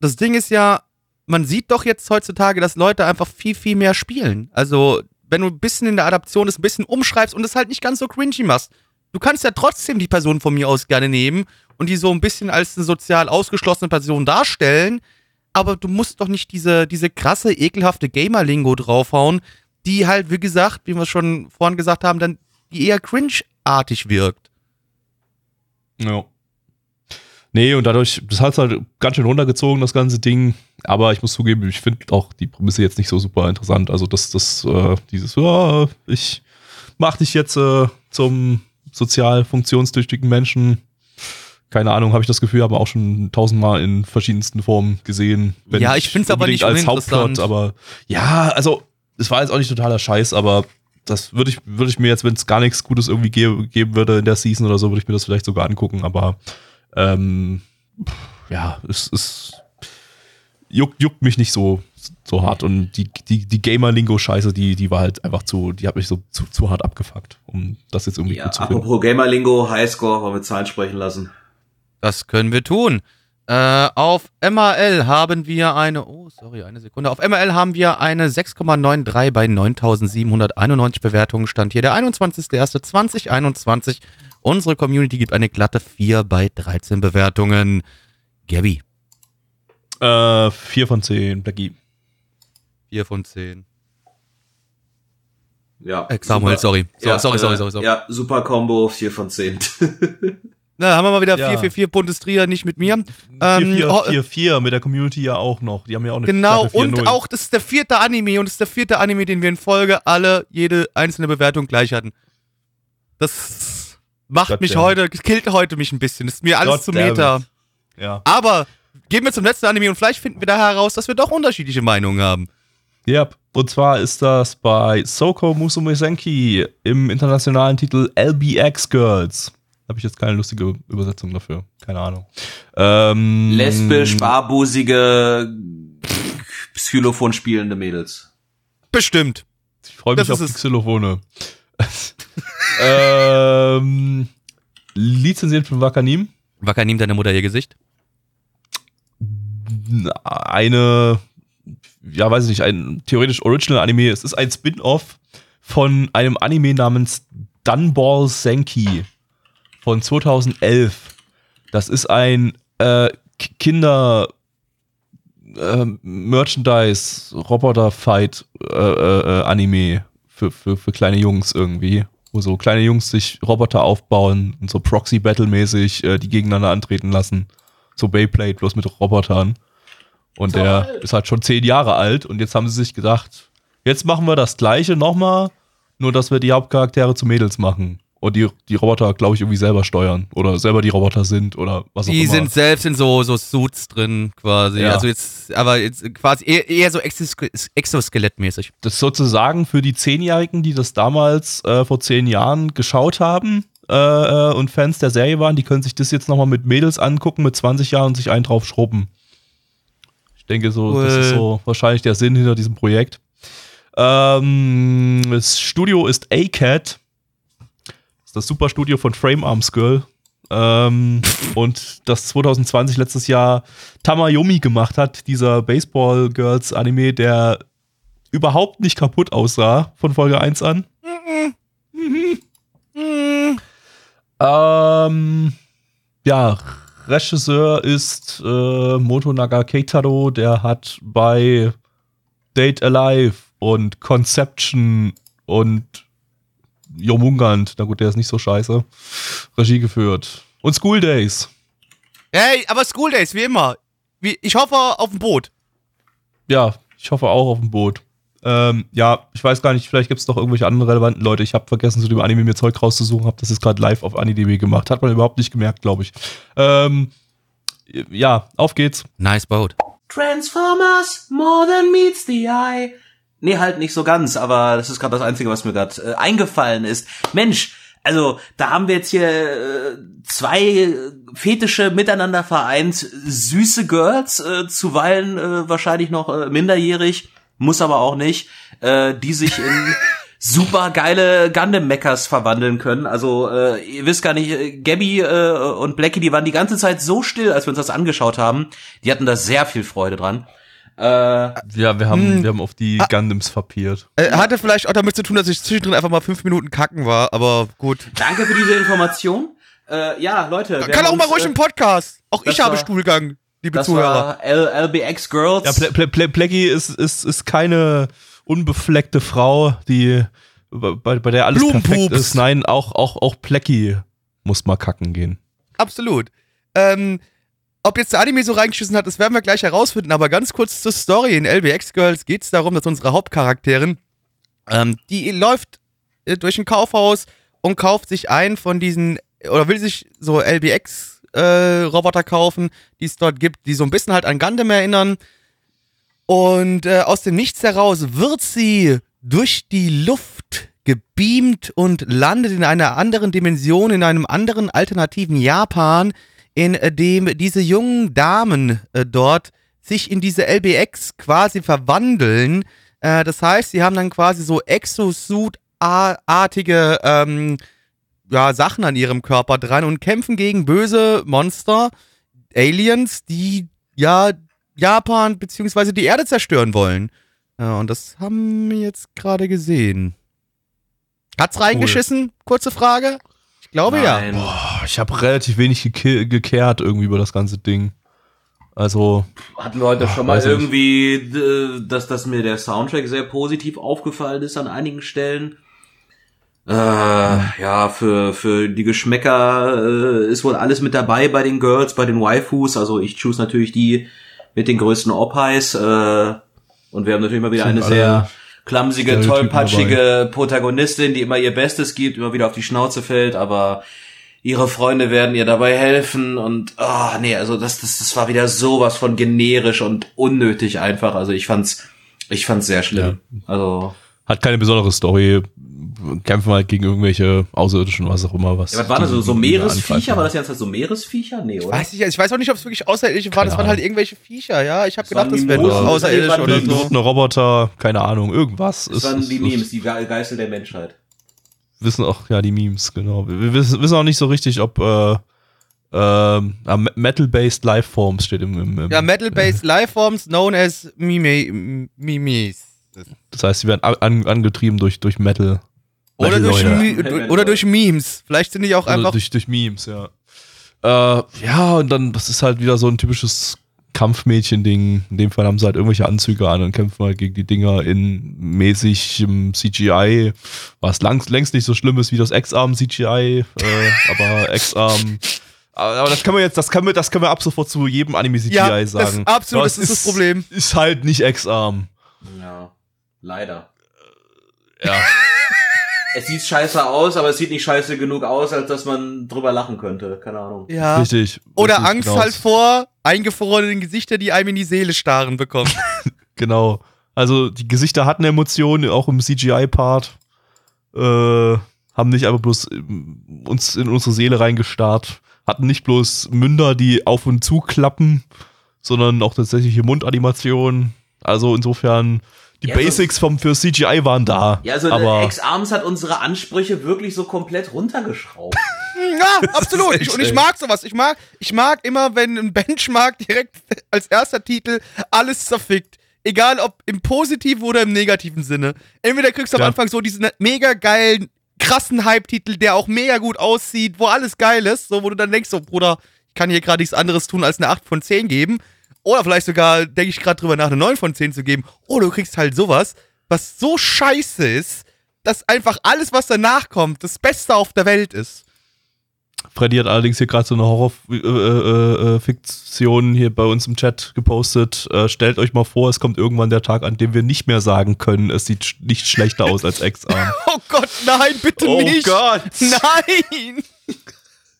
das Ding ist ja, man sieht doch jetzt heutzutage, dass Leute einfach viel, viel mehr spielen. Also, wenn du ein bisschen in der Adaption das ein bisschen umschreibst und es halt nicht ganz so cringy machst, du kannst ja trotzdem die Person von mir aus gerne nehmen und die so ein bisschen als eine sozial ausgeschlossene Person darstellen, aber du musst doch nicht diese, diese krasse, ekelhafte Gamer-Lingo draufhauen, die halt, wie gesagt, wie wir schon vorhin gesagt haben, dann die eher cringe-artig wirkt. Ja. Nee, und dadurch, das hat halt ganz schön runtergezogen, das ganze Ding. Aber ich muss zugeben, ich finde auch die Prämisse jetzt nicht so super interessant. Also, das, das, äh, dieses, ja, ich mach dich jetzt äh, zum sozial funktionstüchtigen Menschen. Keine Ahnung, habe ich das Gefühl, aber auch schon tausendmal in verschiedensten Formen gesehen. Wenn Ja, ich find's aber unbedingt nicht als Hauptplot, aber ja, also, es war jetzt auch nicht totaler Scheiß, aber das würde ich, würde ich mir jetzt, wenn es gar nichts Gutes irgendwie ge geben würde in der Season oder so, würde ich mir das vielleicht sogar angucken, aber ähm, ja, es, es juckt, juckt mich nicht so, so hart und die, die, die Gamer-Lingo-Scheiße, die, die war halt einfach zu, die hat mich so zu, zu hart abgefuckt, um das jetzt irgendwie Ja, gut zu finden. apropos Gamer-Lingo, Highscore, wollen wir Zahlen sprechen lassen. Das können wir tun. Äh, auf MRL haben wir eine, oh, sorry, eine Sekunde. Auf MRL haben wir eine 6,93 bei 9791 Bewertungen. Stand hier der 21.01.2021. Unsere Community gibt eine glatte 4 bei 13 Bewertungen. Gabby, Äh, vier von zehn, Blackie. 4 von 10. Ja. Äh, Samuel, super. sorry. So, Ja, sorry, sorry, äh, sorry, sorry. Ja, super Combo, 4 von 10. Na, haben wir mal wieder Ja. 444 Bundesliga, nicht mit mir. Vier, Ähm, vier, oh, mit der Community ja auch noch. Die haben ja auch eine Genau, und 4-0. auch, das ist der vierte Anime und das ist der vierte Anime, den wir in Folge alle, jede einzelne Bewertung gleich hatten. Das macht Gott mich damn. heute, killt heute mich ein bisschen. Ist mir alles Gott zu Meta. Ja. Aber gehen wir zum letzten Anime und vielleicht finden wir da heraus, dass wir doch unterschiedliche Meinungen haben. Ja, und zwar ist das bei Soko Musume Senki im internationalen Titel LBX Girls. Habe ich jetzt keine lustige Übersetzung dafür. Keine Ahnung. Ähm, Lesbisch, barbusige, Xylophon spielende Mädels. Bestimmt. Ich freue mich Das auf die es. Ähm, lizenziert von Wakanim. Wacker nimmt deine Mutter ihr Gesicht. Eine, ja, weiß ich nicht, ein theoretisch Original-Anime. Es ist ein Spin-off von einem Anime namens Dunball Senki von 2011. Das ist ein äh, Kinder äh, Merchandise Roboter Fight äh, äh, äh, Anime für, für, für kleine Jungs irgendwie, wo so kleine Jungs sich Roboter aufbauen und so Proxy Battle mäßig äh, die gegeneinander antreten lassen. So Beyblade bloß mit Robotern. Und der ist halt schon zehn Jahre alt und jetzt haben sie sich gedacht, jetzt machen wir das gleiche nochmal, nur dass wir die Hauptcharaktere zu Mädels machen. Und die, die Roboter, glaube ich, irgendwie selber steuern. Oder selber die Roboter sind oder was auch Die immer. sind selbst in so, so Suits drin, quasi. Ja. Also jetzt, aber jetzt quasi eher, eher so Exos Exoskelettmäßig. das sozusagen für die Zehnjährigen, die das damals äh, vor zehn Jahren geschaut haben äh, äh, und Fans der Serie waren, die können sich das jetzt nochmal mit Mädels angucken mit 20 Jahren und sich einen drauf schrubben. Ich denke so, das Cool. ist so wahrscheinlich der Sinn hinter diesem Projekt. Ähm, das Studio ist A-Cat. Das Superstudio von Frame Arms Girl. Ähm, und das 2020 letztes Jahr Tamayomi gemacht hat, dieser Baseball Girls Anime, der überhaupt nicht kaputt aussah von Folge 1 an. Ähm, ja, Regisseur ist äh, Motonaga Keitaro, der hat bei Date Alive und Conception und Jomungand, na gut, der ist nicht so scheiße, Regie geführt. Und School Days. Hey, aber School Days, wie immer. Wie, ich hoffe auf dem Boot. Ja, ich hoffe auch auf dem Boot. Ähm, ja, ich weiß gar nicht, vielleicht gibt es noch irgendwelche anderen relevanten Leute. Ich habe vergessen, zu dem Anime mir Zeug rauszusuchen, habe das jetzt gerade live auf AniDB gemacht. Hat man überhaupt nicht gemerkt, glaube ich. Ähm, ja, auf geht's. Nice Boat. Transformers, more than meets the eye. Nee, halt nicht so ganz, aber das ist gerade das Einzige, was mir gerade äh, eingefallen ist. Mensch, also da haben wir jetzt hier äh, zwei Fetische miteinander vereint, süße Girls, äh, zuweilen äh, wahrscheinlich noch äh, minderjährig, muss aber auch nicht, äh, die sich in super geile Gundam-Mechas verwandeln können. Also äh, ihr wisst gar nicht, äh, Gabby äh, und Blackie, die waren die ganze Zeit so still, als wir uns das angeschaut haben. Die hatten da sehr viel Freude dran. Äh, Ja, wir haben, wir haben auf die Gundams verpiert. Äh, hatte vielleicht auch damit zu tun, dass ich zwischendrin einfach mal fünf Minuten kacken war, aber gut. danke für diese Information. Äh, ja, Leute. wir Kann auch mal ruhig äh, im Podcast. Auch ich habe war- Stuhlgang, liebe Das Zuhörer. war L LBX Girls. Ja, Ple Ple Ple Pleggy ist, ist, ist keine unbefleckte Frau, die bei, bei der alles perfekt ist. Nein, auch, auch, auch Plecky muss mal kacken gehen. Absolut. Ähm, ob jetzt der Anime so reingeschissen hat, das werden wir gleich herausfinden, aber ganz kurz zur Story. In LBX Girls geht es darum, dass unsere Hauptcharakterin, ähm, die läuft äh, durch ein Kaufhaus und kauft sich einen von diesen, oder will sich so LBX-Roboter kaufen, die es dort gibt, die so ein bisschen halt an Gundam erinnern. Und äh, aus dem Nichts heraus wird sie durch die Luft gebeamt und landet in einer anderen Dimension, in einem anderen alternativen Japan, in äh, dem diese jungen Damen äh, dort sich in diese LBX quasi verwandeln. Äh, das heißt, sie haben dann quasi so Exosuit-artige ähm, ja, Sachen an ihrem Körper dran und kämpfen gegen böse Monster, Aliens, die ja Japan beziehungsweise die Erde zerstören wollen. Ja, und das haben wir jetzt gerade gesehen. Hat's reingeschissen? Kurze Frage. Ich glaube ja. Nein. Boah, ich habe relativ wenig geke gekehrt irgendwie über das ganze Ding. Also, Hatten wir heute schon mal irgendwie, äh, dass, dass mir der Soundtrack sehr positiv aufgefallen ist an einigen Stellen. Äh, ja, für, für die Geschmäcker äh, ist wohl alles mit dabei bei den Girls, bei den Waifus. Also ich choose natürlich die mit den größten Opais. Äh, und wir haben natürlich mal wieder eine sehr klamsige, tollpatschige Protagonistin, die immer ihr Bestes gibt, immer wieder auf die Schnauze fällt, aber ihre Freunde werden ihr dabei helfen und ah nee, also das, das, das war wieder sowas von generisch und unnötig einfach. Also ich fand's, ich fand's sehr schlimm. Also Hat keine besondere Story. Kämpfen halt gegen irgendwelche Außerirdischen, was auch immer. Was ja, was waren das so, so die- die Meeresviecher? War das jetzt halt so Meeresviecher? Nee, oder? Weiß ich, ich weiß auch nicht, ob es wirklich Außerirdische waren. Das waren halt irgendwelche Viecher, ja. Ich habe gedacht, das die wären Mimosen. außerirdisch Das oder die so. Eine Roboter, keine Ahnung, irgendwas. Das ist- waren die Memes, die Ge- Geißel der Menschheit. Wissen auch, ja, die Memes, genau. Wir, wissen, wissen auch nicht so richtig, ob äh, Me- Metal-based Lifeforms steht im, im, im Ja, Metal-based Lifeforms known as Mime, Mimes. Das heißt, sie werden an, an, angetrieben durch, durch Metal. Oder durch, oder durch Memes. Vielleicht sind die auch Also einfach. durch, durch Memes, ja. Äh, ja, und dann, das ist halt wieder so ein typisches Kampfmädchen-Ding. In dem Fall haben sie halt irgendwelche Anzüge an und kämpfen halt gegen die Dinger in mäßigem CGI, was lang, längst nicht so schlimm ist wie das X-Arm-CGI, äh, aber X-Arm. Aber das können wir jetzt, das können wir, das können wir ab sofort zu jedem Anime-CGI Ja, das- sagen. absolut, das ist das Problem. Ist halt nicht X-Arm. Ja, leider. Ja. Es sieht scheiße aus, aber es sieht nicht scheiße genug aus, als dass man drüber lachen könnte. Keine Ahnung. ja. Richtig. Oder richtig, Angst genau. halt vor eingefrorenen Gesichter, die einem in die Seele starren bekommen. Genau. Also die Gesichter hatten Emotionen, auch im CGI-Part. Äh, haben nicht einfach bloß ähm, uns in unsere Seele reingestarrt. Hatten nicht bloß Münder, die auf und zu klappen, sondern auch tatsächliche Mundanimationen. Also insofern, die Ja, also- Basics vom, für CGI waren da. Ja, also aber X-Arms hat unsere Ansprüche wirklich so komplett runtergeschraubt. Ja, absolut. Ich, und ich mag sowas. Ich mag, ich mag immer, wenn ein Benchmark direkt als erster Titel alles zerfickt. Egal ob im positiven oder im negativen Sinne. Entweder kriegst du am Ja. Anfang so diesen mega geilen, krassen Hype-Titel, der auch mega gut aussieht, wo alles geil ist, so wo du dann denkst, so, Bruder, ich kann hier gerade nichts anderes tun, als eine 8 von 10 geben. Oder vielleicht sogar denke ich gerade drüber nach, eine 9 von 10 zu geben. Oder du kriegst halt sowas, was so scheiße ist, dass einfach alles, was danach kommt, das Beste auf der Welt ist. Freddy hat allerdings hier gerade so eine Horrorfiktion hier bei uns im Chat gepostet. Äh, stellt euch mal vor, es kommt irgendwann der Tag, an dem wir nicht mehr sagen können, es sieht sch nicht schlechter aus als X-Arm. Oh Gott, nein, bitte Oh nicht. Gott. Nein.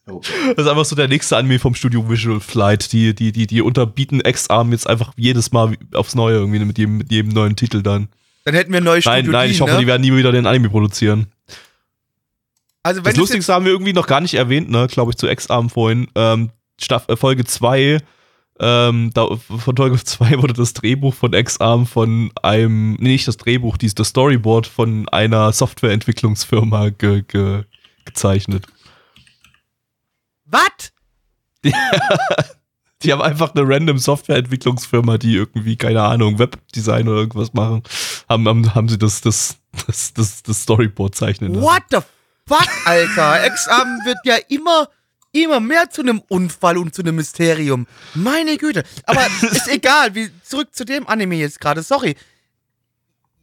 Das ist einfach so der nächste Anime vom Studio Visual Flight. Die, die, die, die unterbieten X-Arm jetzt einfach jedes Mal aufs Neue irgendwie mit jedem, mit jedem neuen Titel dann. Dann hätten wir ein neues Nein, Studio nein, ich hoffe, ne? die werden nie wieder den Anime produzieren. Also Das Lustigste haben wir irgendwie noch gar nicht erwähnt, ne, glaube ich, zu X-Arm vorhin. Ähm, Staff, äh, Folge 2, ähm, da, von Folge 2 wurde das Drehbuch von X-Arm von einem, nee, nicht das Drehbuch, dies, das Storyboard von einer Softwareentwicklungsfirma ge, ge, gezeichnet. Was? Die haben einfach eine random Softwareentwicklungsfirma, die irgendwie, keine Ahnung, Webdesign oder irgendwas machen, haben, haben, haben sie das, das, das, das, das Storyboard zeichnen lassen. What the fuck, Alter? Examen wird ja immer immer mehr zu einem Unfall und zu einem Mysterium. Meine Güte. Aber ist egal. Wie, zurück zu dem Anime jetzt gerade. Sorry.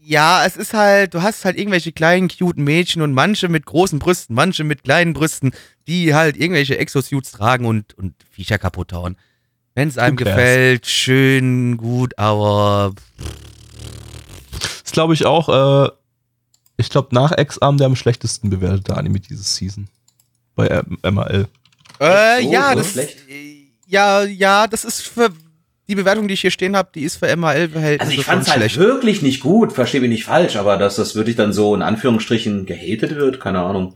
Ja, es ist halt, du hast halt irgendwelche kleinen, cute Mädchen und manche mit großen Brüsten, manche mit kleinen Brüsten, die halt irgendwelche Exosuits tragen und, und Viecher kaputt hauen. Wenn es einem gefällt, schön, gut, aber ist, glaube ich, auch, äh, ich glaube, nach X-Arm der am schlechtesten bewertete Anime dieses Season. Bei M MRL. Äh, So, ja, so das schlecht? Ja, ja, das ist für die Bewertung, die ich hier stehen habe, die ist für MHL-Verhältnisse Also ich fand's halt schlecht. wirklich nicht gut, verstehe mich nicht falsch, aber dass das wirklich dann so in Anführungsstrichen gehatet wird, keine Ahnung.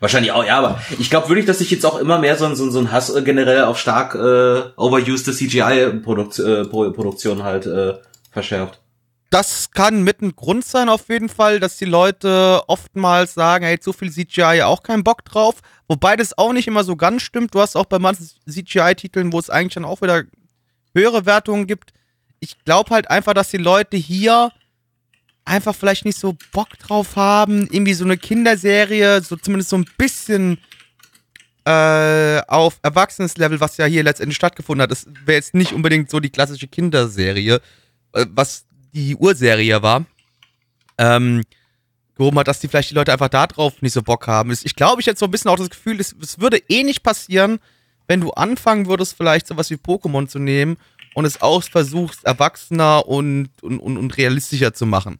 Wahrscheinlich auch, ja, aber ich glaube wirklich, dass sich jetzt auch immer mehr so, ein- so, so ein Hass äh, generell auf stark äh, overused CGI-Produktion äh, Produktion halt äh, verschärft. Das kann mit ein Grund sein, auf jeden Fall, dass die Leute oftmals sagen, hey, zu viel CGI, auch keinen Bock drauf. Wobei das auch nicht immer so ganz stimmt. Du hast auch bei manchen CGI-Titeln, wo es eigentlich dann auch wieder höhere Wertungen gibt. Ich glaube halt einfach, dass die Leute hier einfach vielleicht nicht so Bock drauf haben. Irgendwie so eine Kinderserie, so zumindest so ein bisschen äh, auf Erwachsenes-Level, was ja hier letztendlich stattgefunden hat. Das wäre jetzt nicht unbedingt so die klassische Kinderserie, äh, was die Urserie war. Ähm, gehoben hat, dass die vielleicht die Leute einfach da drauf nicht so Bock haben. Ich glaube, ich hätte so ein bisschen auch das Gefühl, es, es würde eh nicht passieren, wenn du anfangen würdest, vielleicht sowas wie Pokémon zu nehmen und es auch versuchst, erwachsener und, und, und, und realistischer zu machen.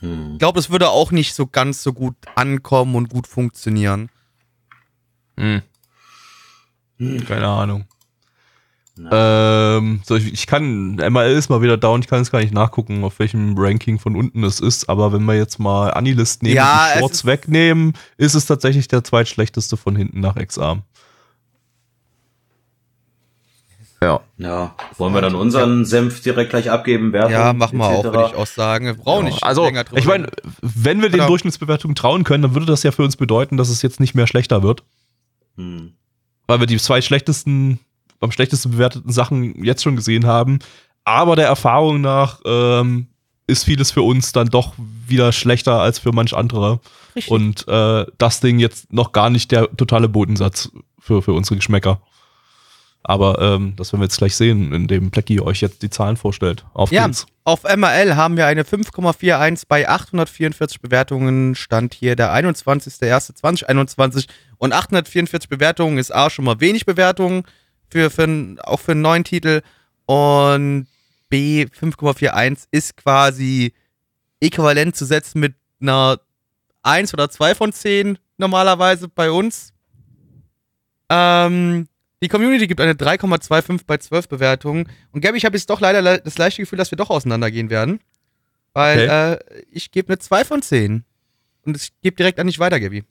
Hm. Ich glaube, das würde auch nicht so ganz so gut ankommen und gut funktionieren. Hm. Keine Ahnung. Ähm, so, ich, ich kann, ML ist mal wieder down, ich kann es gar nicht nachgucken, auf welchem Ranking von unten es ist, aber wenn wir jetzt mal Anilist nehmen Ja, und die Shorts ist- wegnehmen, ist es tatsächlich der zweitschlechteste von hinten nach X-Arm. Ja. Ja, wollen wir dann unseren Senf direkt gleich abgeben? Wertung, Ja, machen wir auch, würde ich auch sagen. Wir brauchen nicht Also, länger drüber ich meine, wenn wir den Oder- Durchschnittsbewertungen trauen können, dann würde das ja für uns bedeuten, dass es jetzt nicht mehr schlechter wird, Hm. weil wir die zwei schlechtesten, am schlechtesten bewerteten Sachen jetzt schon gesehen haben. Aber der Erfahrung nach ähm, ist vieles für uns dann doch wieder schlechter als für manch andere. Richtig. Und äh, das Ding jetzt noch gar nicht der totale Bodensatz für, für unsere Geschmäcker. Aber ähm, das werden wir jetzt gleich sehen, indem Plecky euch jetzt die Zahlen vorstellt. Auf Ja, geht's. auf MRL haben wir eine 5,41 bei 844 Bewertungen. Stand hier der 21.01.2021 und 844 Bewertungen ist A schon mal wenig Bewertungen, für, für, auch für einen neuen Titel. Und B 5,41 ist quasi äquivalent zu setzen mit einer 1 oder 2 von 10 normalerweise bei uns. Ähm, die Community gibt eine 3,25 bei 12 Bewertungen. Und Gabby, ich habe jetzt doch leider le das leichte Gefühl, dass wir doch auseinandergehen werden. Weil äh, ich gebe eine 2 von 10. Und ich gebe direkt an dich weiter, Gabby.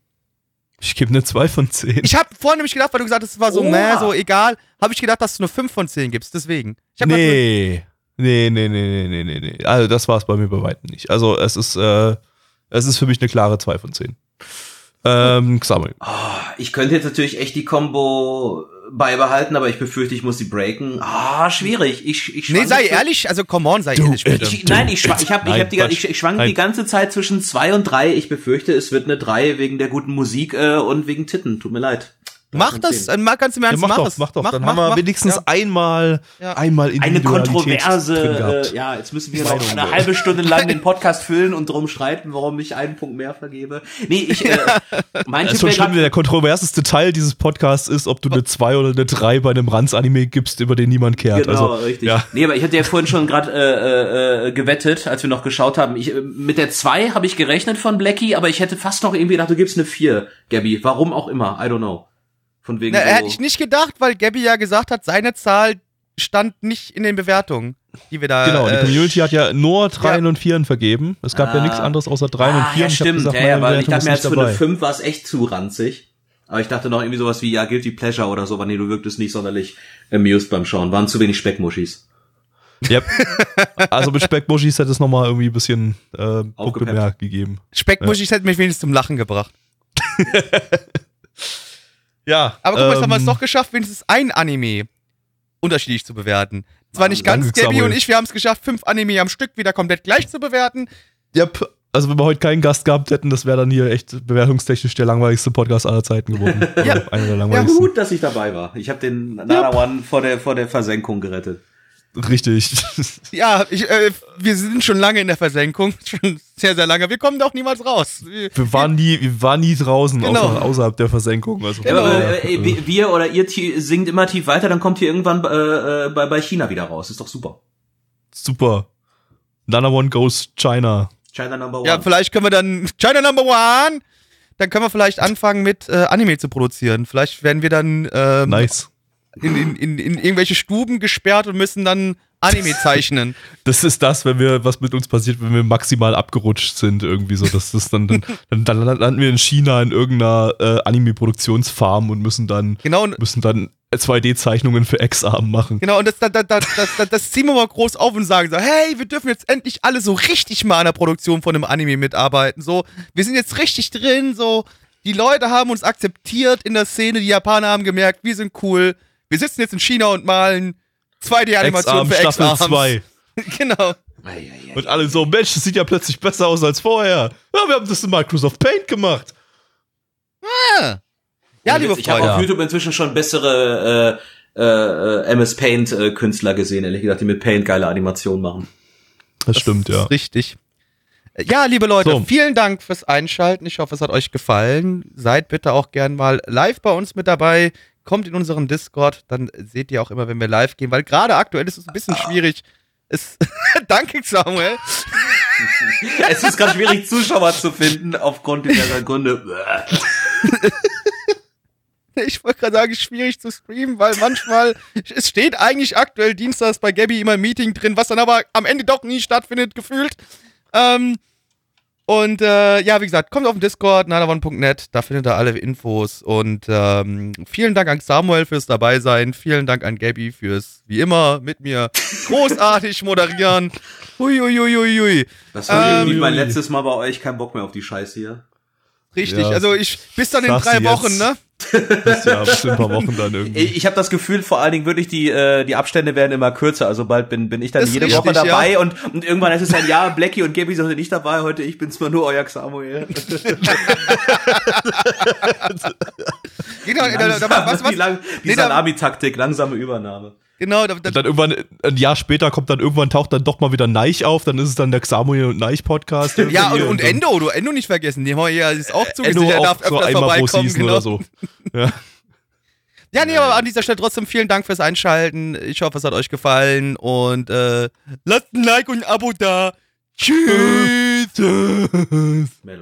Ich gebe eine 2 von 10. Ich habe vorhin nämlich gedacht, weil du gesagt hast, es war so, Oha. meh, so egal, habe ich gedacht, dass du eine 5 von 10 gibst. Deswegen. Ich hab Nee. Nee, nee, nee, nee, nee, nee, nee. Also das war es bei mir bei weitem nicht. Also es ist, äh, es ist für mich eine klare 2 von 10. Ähm, Xamel. Ah, ich könnte jetzt natürlich echt die Combo beibehalten, aber ich befürchte, ich muss sie breaken. Ah, schwierig. Ich, ich Nee, sei ehrlich, also come on, sei ehrlich bitte. Ich, nein, ich, schwa- ich, hab, ich, hab die, ich, ich schwanke Nein. die ganze Zeit zwischen zwei und drei. Ich befürchte, es wird eine drei wegen der guten Musik äh, und wegen Titten. Tut mir leid. Mach das, äh, mach, kannst du mir Ja, ernst mach mach doch, es. mach doch. Mach, Dann mach, haben wir mach. wenigstens Ja. einmal, Ja. einmal Eine Individualität kontroverse, drin gehabt. äh, ja, jetzt müssen wir noch eine halbe Stunde lang den Podcast füllen und drum streiten, warum ich einen Punkt mehr vergebe. Nee, ich, äh, mein Tipp ist schon der kontroverseste Teil dieses Podcasts ist, ob du eine 2 oder eine 3 bei einem Ranz-Anime gibst, über den niemand kehrt. Genau, also, richtig. Ja. Nee, aber ich hatte ja vorhin schon gerade äh, äh, gewettet, als wir noch geschaut haben. Ich, äh, mit der 2 habe ich gerechnet von Blackie, aber ich hätte fast noch irgendwie gedacht, du gibst eine 4, Gabby. Warum auch immer, I don't know. Von wegen Na, so, hätte ich nicht gedacht, weil Gabby ja gesagt hat, seine Zahl stand nicht in den Bewertungen, die wir da. Genau, die äh, Community hat ja nur Dreien und Vieren vergeben. Es gab ja Ah. nichts anderes außer Dreien ah, und Vieren. ja, Ich hab stimmt. gesagt, ja, ja, weil ich dachte mir, ist jetzt für eine dabei. 5 war es echt zu ranzig. Aber ich dachte noch irgendwie sowas wie, ja, Guilty Pleasure oder so, aber nee, du wirktest nicht sonderlich amused beim Schauen. Waren zu wenig Speckmuschis. Yep. Also mit Speckmuschis hätte es nochmal irgendwie ein bisschen äh, Punkte mehr gegeben. Speckmuschis hätte mich wenigstens zum Lachen gebracht. Ja. Aber guck mal, jetzt haben wir es ähm, doch geschafft, wenigstens ein Anime unterschiedlich zu bewerten. Zwar nicht ganz, Gabby und ich, wir haben es geschafft, fünf Anime am Stück wieder komplett gleich zu bewerten. Yep. Also wenn wir heute keinen Gast gehabt hätten, das wäre dann hier echt bewertungstechnisch der langweiligste Podcast aller Zeiten geworden. Ja. Oder Einer der Ja, langweiligsten. gut, dass ich dabei war. Ich habe den Nana One vor der, vor der Versenkung gerettet. Richtig. Ja, ich, äh, wir sind schon lange in der Versenkung, schon sehr, sehr lange. Wir kommen doch niemals raus. Wir- Wir waren nie, wir waren nie draußen, Genau. außer, außerhalb der Versenkung. Also, Genau. Aber, äh, äh, wir oder ihr singt immer tief weiter, dann kommt hier irgendwann äh, äh, bei, bei China wieder raus. Ist doch super. super. Nana One goes China. China Number One. Ja, vielleicht können wir dann China Number One. Dann können wir vielleicht anfangen mit äh, Anime zu produzieren. Vielleicht werden wir dann ähm, Nice. In, in, in, in irgendwelche Stuben gesperrt und müssen dann Anime zeichnen. Das ist das, wenn wir, was mit uns passiert, wenn wir maximal abgerutscht sind, irgendwie so. Das ist dann, dann, dann, dann landen wir in China in irgendeiner äh, Anime-Produktionsfarm und müssen dann, Genau, müssen dann 2D-Zeichnungen für X-Arm machen. genau, und das, das, das, das, das, das ziehen wir mal groß auf und sagen so, hey, wir dürfen jetzt endlich alle so richtig mal an der Produktion von einem Anime mitarbeiten. So, wir sind jetzt richtig drin, so, die Leute haben uns akzeptiert in der Szene, die Japaner haben gemerkt, wir sind cool. Wir sitzen jetzt in China und malen 2D-Animationen X-Arm für Staffel X-Arms. 2. Genau. Und alle so, Mensch, das sieht ja plötzlich besser aus als vorher. Ja, wir haben das in Microsoft Paint gemacht. Ja, Und liebe jetzt- ich habe Freunde. auf YouTube inzwischen schon bessere äh, äh, äh, MS Paint äh, Künstler gesehen, ehrlich gesagt, die mit Paint geile Animationen machen. Das, stimmt, Das ja. ist richtig. Ja, liebe Leute, So. vielen Dank fürs Einschalten. Ich hoffe, es hat euch gefallen. Seid bitte auch gern mal live bei uns mit dabei. Kommt in unseren Discord, dann seht ihr auch immer, wenn wir live gehen, weil gerade aktuell ist es ein bisschen schwierig. Es Danke, Samuel. es ist gerade schwierig, Zuschauer zu finden, aufgrund diverser Gründe. Ich wollte gerade sagen, schwierig zu streamen, weil manchmal, es steht eigentlich aktuell dienstags bei Gabby immer ein Meeting drin, was dann aber am Ende doch nie stattfindet, gefühlt. Ähm, und äh, ja, wie gesagt, kommt auf den Discord, nanavon.net, da findet ihr alle Infos. Und ähm, vielen Dank an Samuel fürs Dabeisein. Vielen Dank an Gabby fürs, wie immer, mit mir großartig moderieren. Huiuiuiui. Das war Ähm, irgendwie mein letztes Mal bei euch. Kein Bock mehr auf die Scheiße hier. Richtig, Ja, also ich, bis dann in drei Wochen, jetzt. ne? Das ist ja bestimmt ein paar Wochen dann irgendwie. Ich, ich habe das Gefühl, vor allen Dingen wirklich die äh, die Abstände werden immer kürzer. Also bald bin bin ich dann Das jede richtig, Woche dabei ja. und und irgendwann ist es dann ja Blackie und Gabby sind heute nicht dabei. Heute ich bin's mal nur euer Samuel. Genau, da, da, was, was, die lang, die Nee, Salami-Taktik, langsame Übernahme. Genau, da, da, Und dann irgendwann, ein Jahr später kommt dann irgendwann, taucht dann doch mal wieder Neich auf, dann ist es dann der Samuel und Neich Podcast. Ja, und, und dann Endo, du Endo nicht vergessen. Die haben wir ja ist auch zugesichert, er darf auch so vorbeikommen. Genau. oder so. Ja. Ja, nee, aber an dieser Stelle trotzdem vielen Dank fürs Einschalten. Ich hoffe, es hat euch gefallen und äh, lasst ein Like und ein Abo da. Tschüss. Mail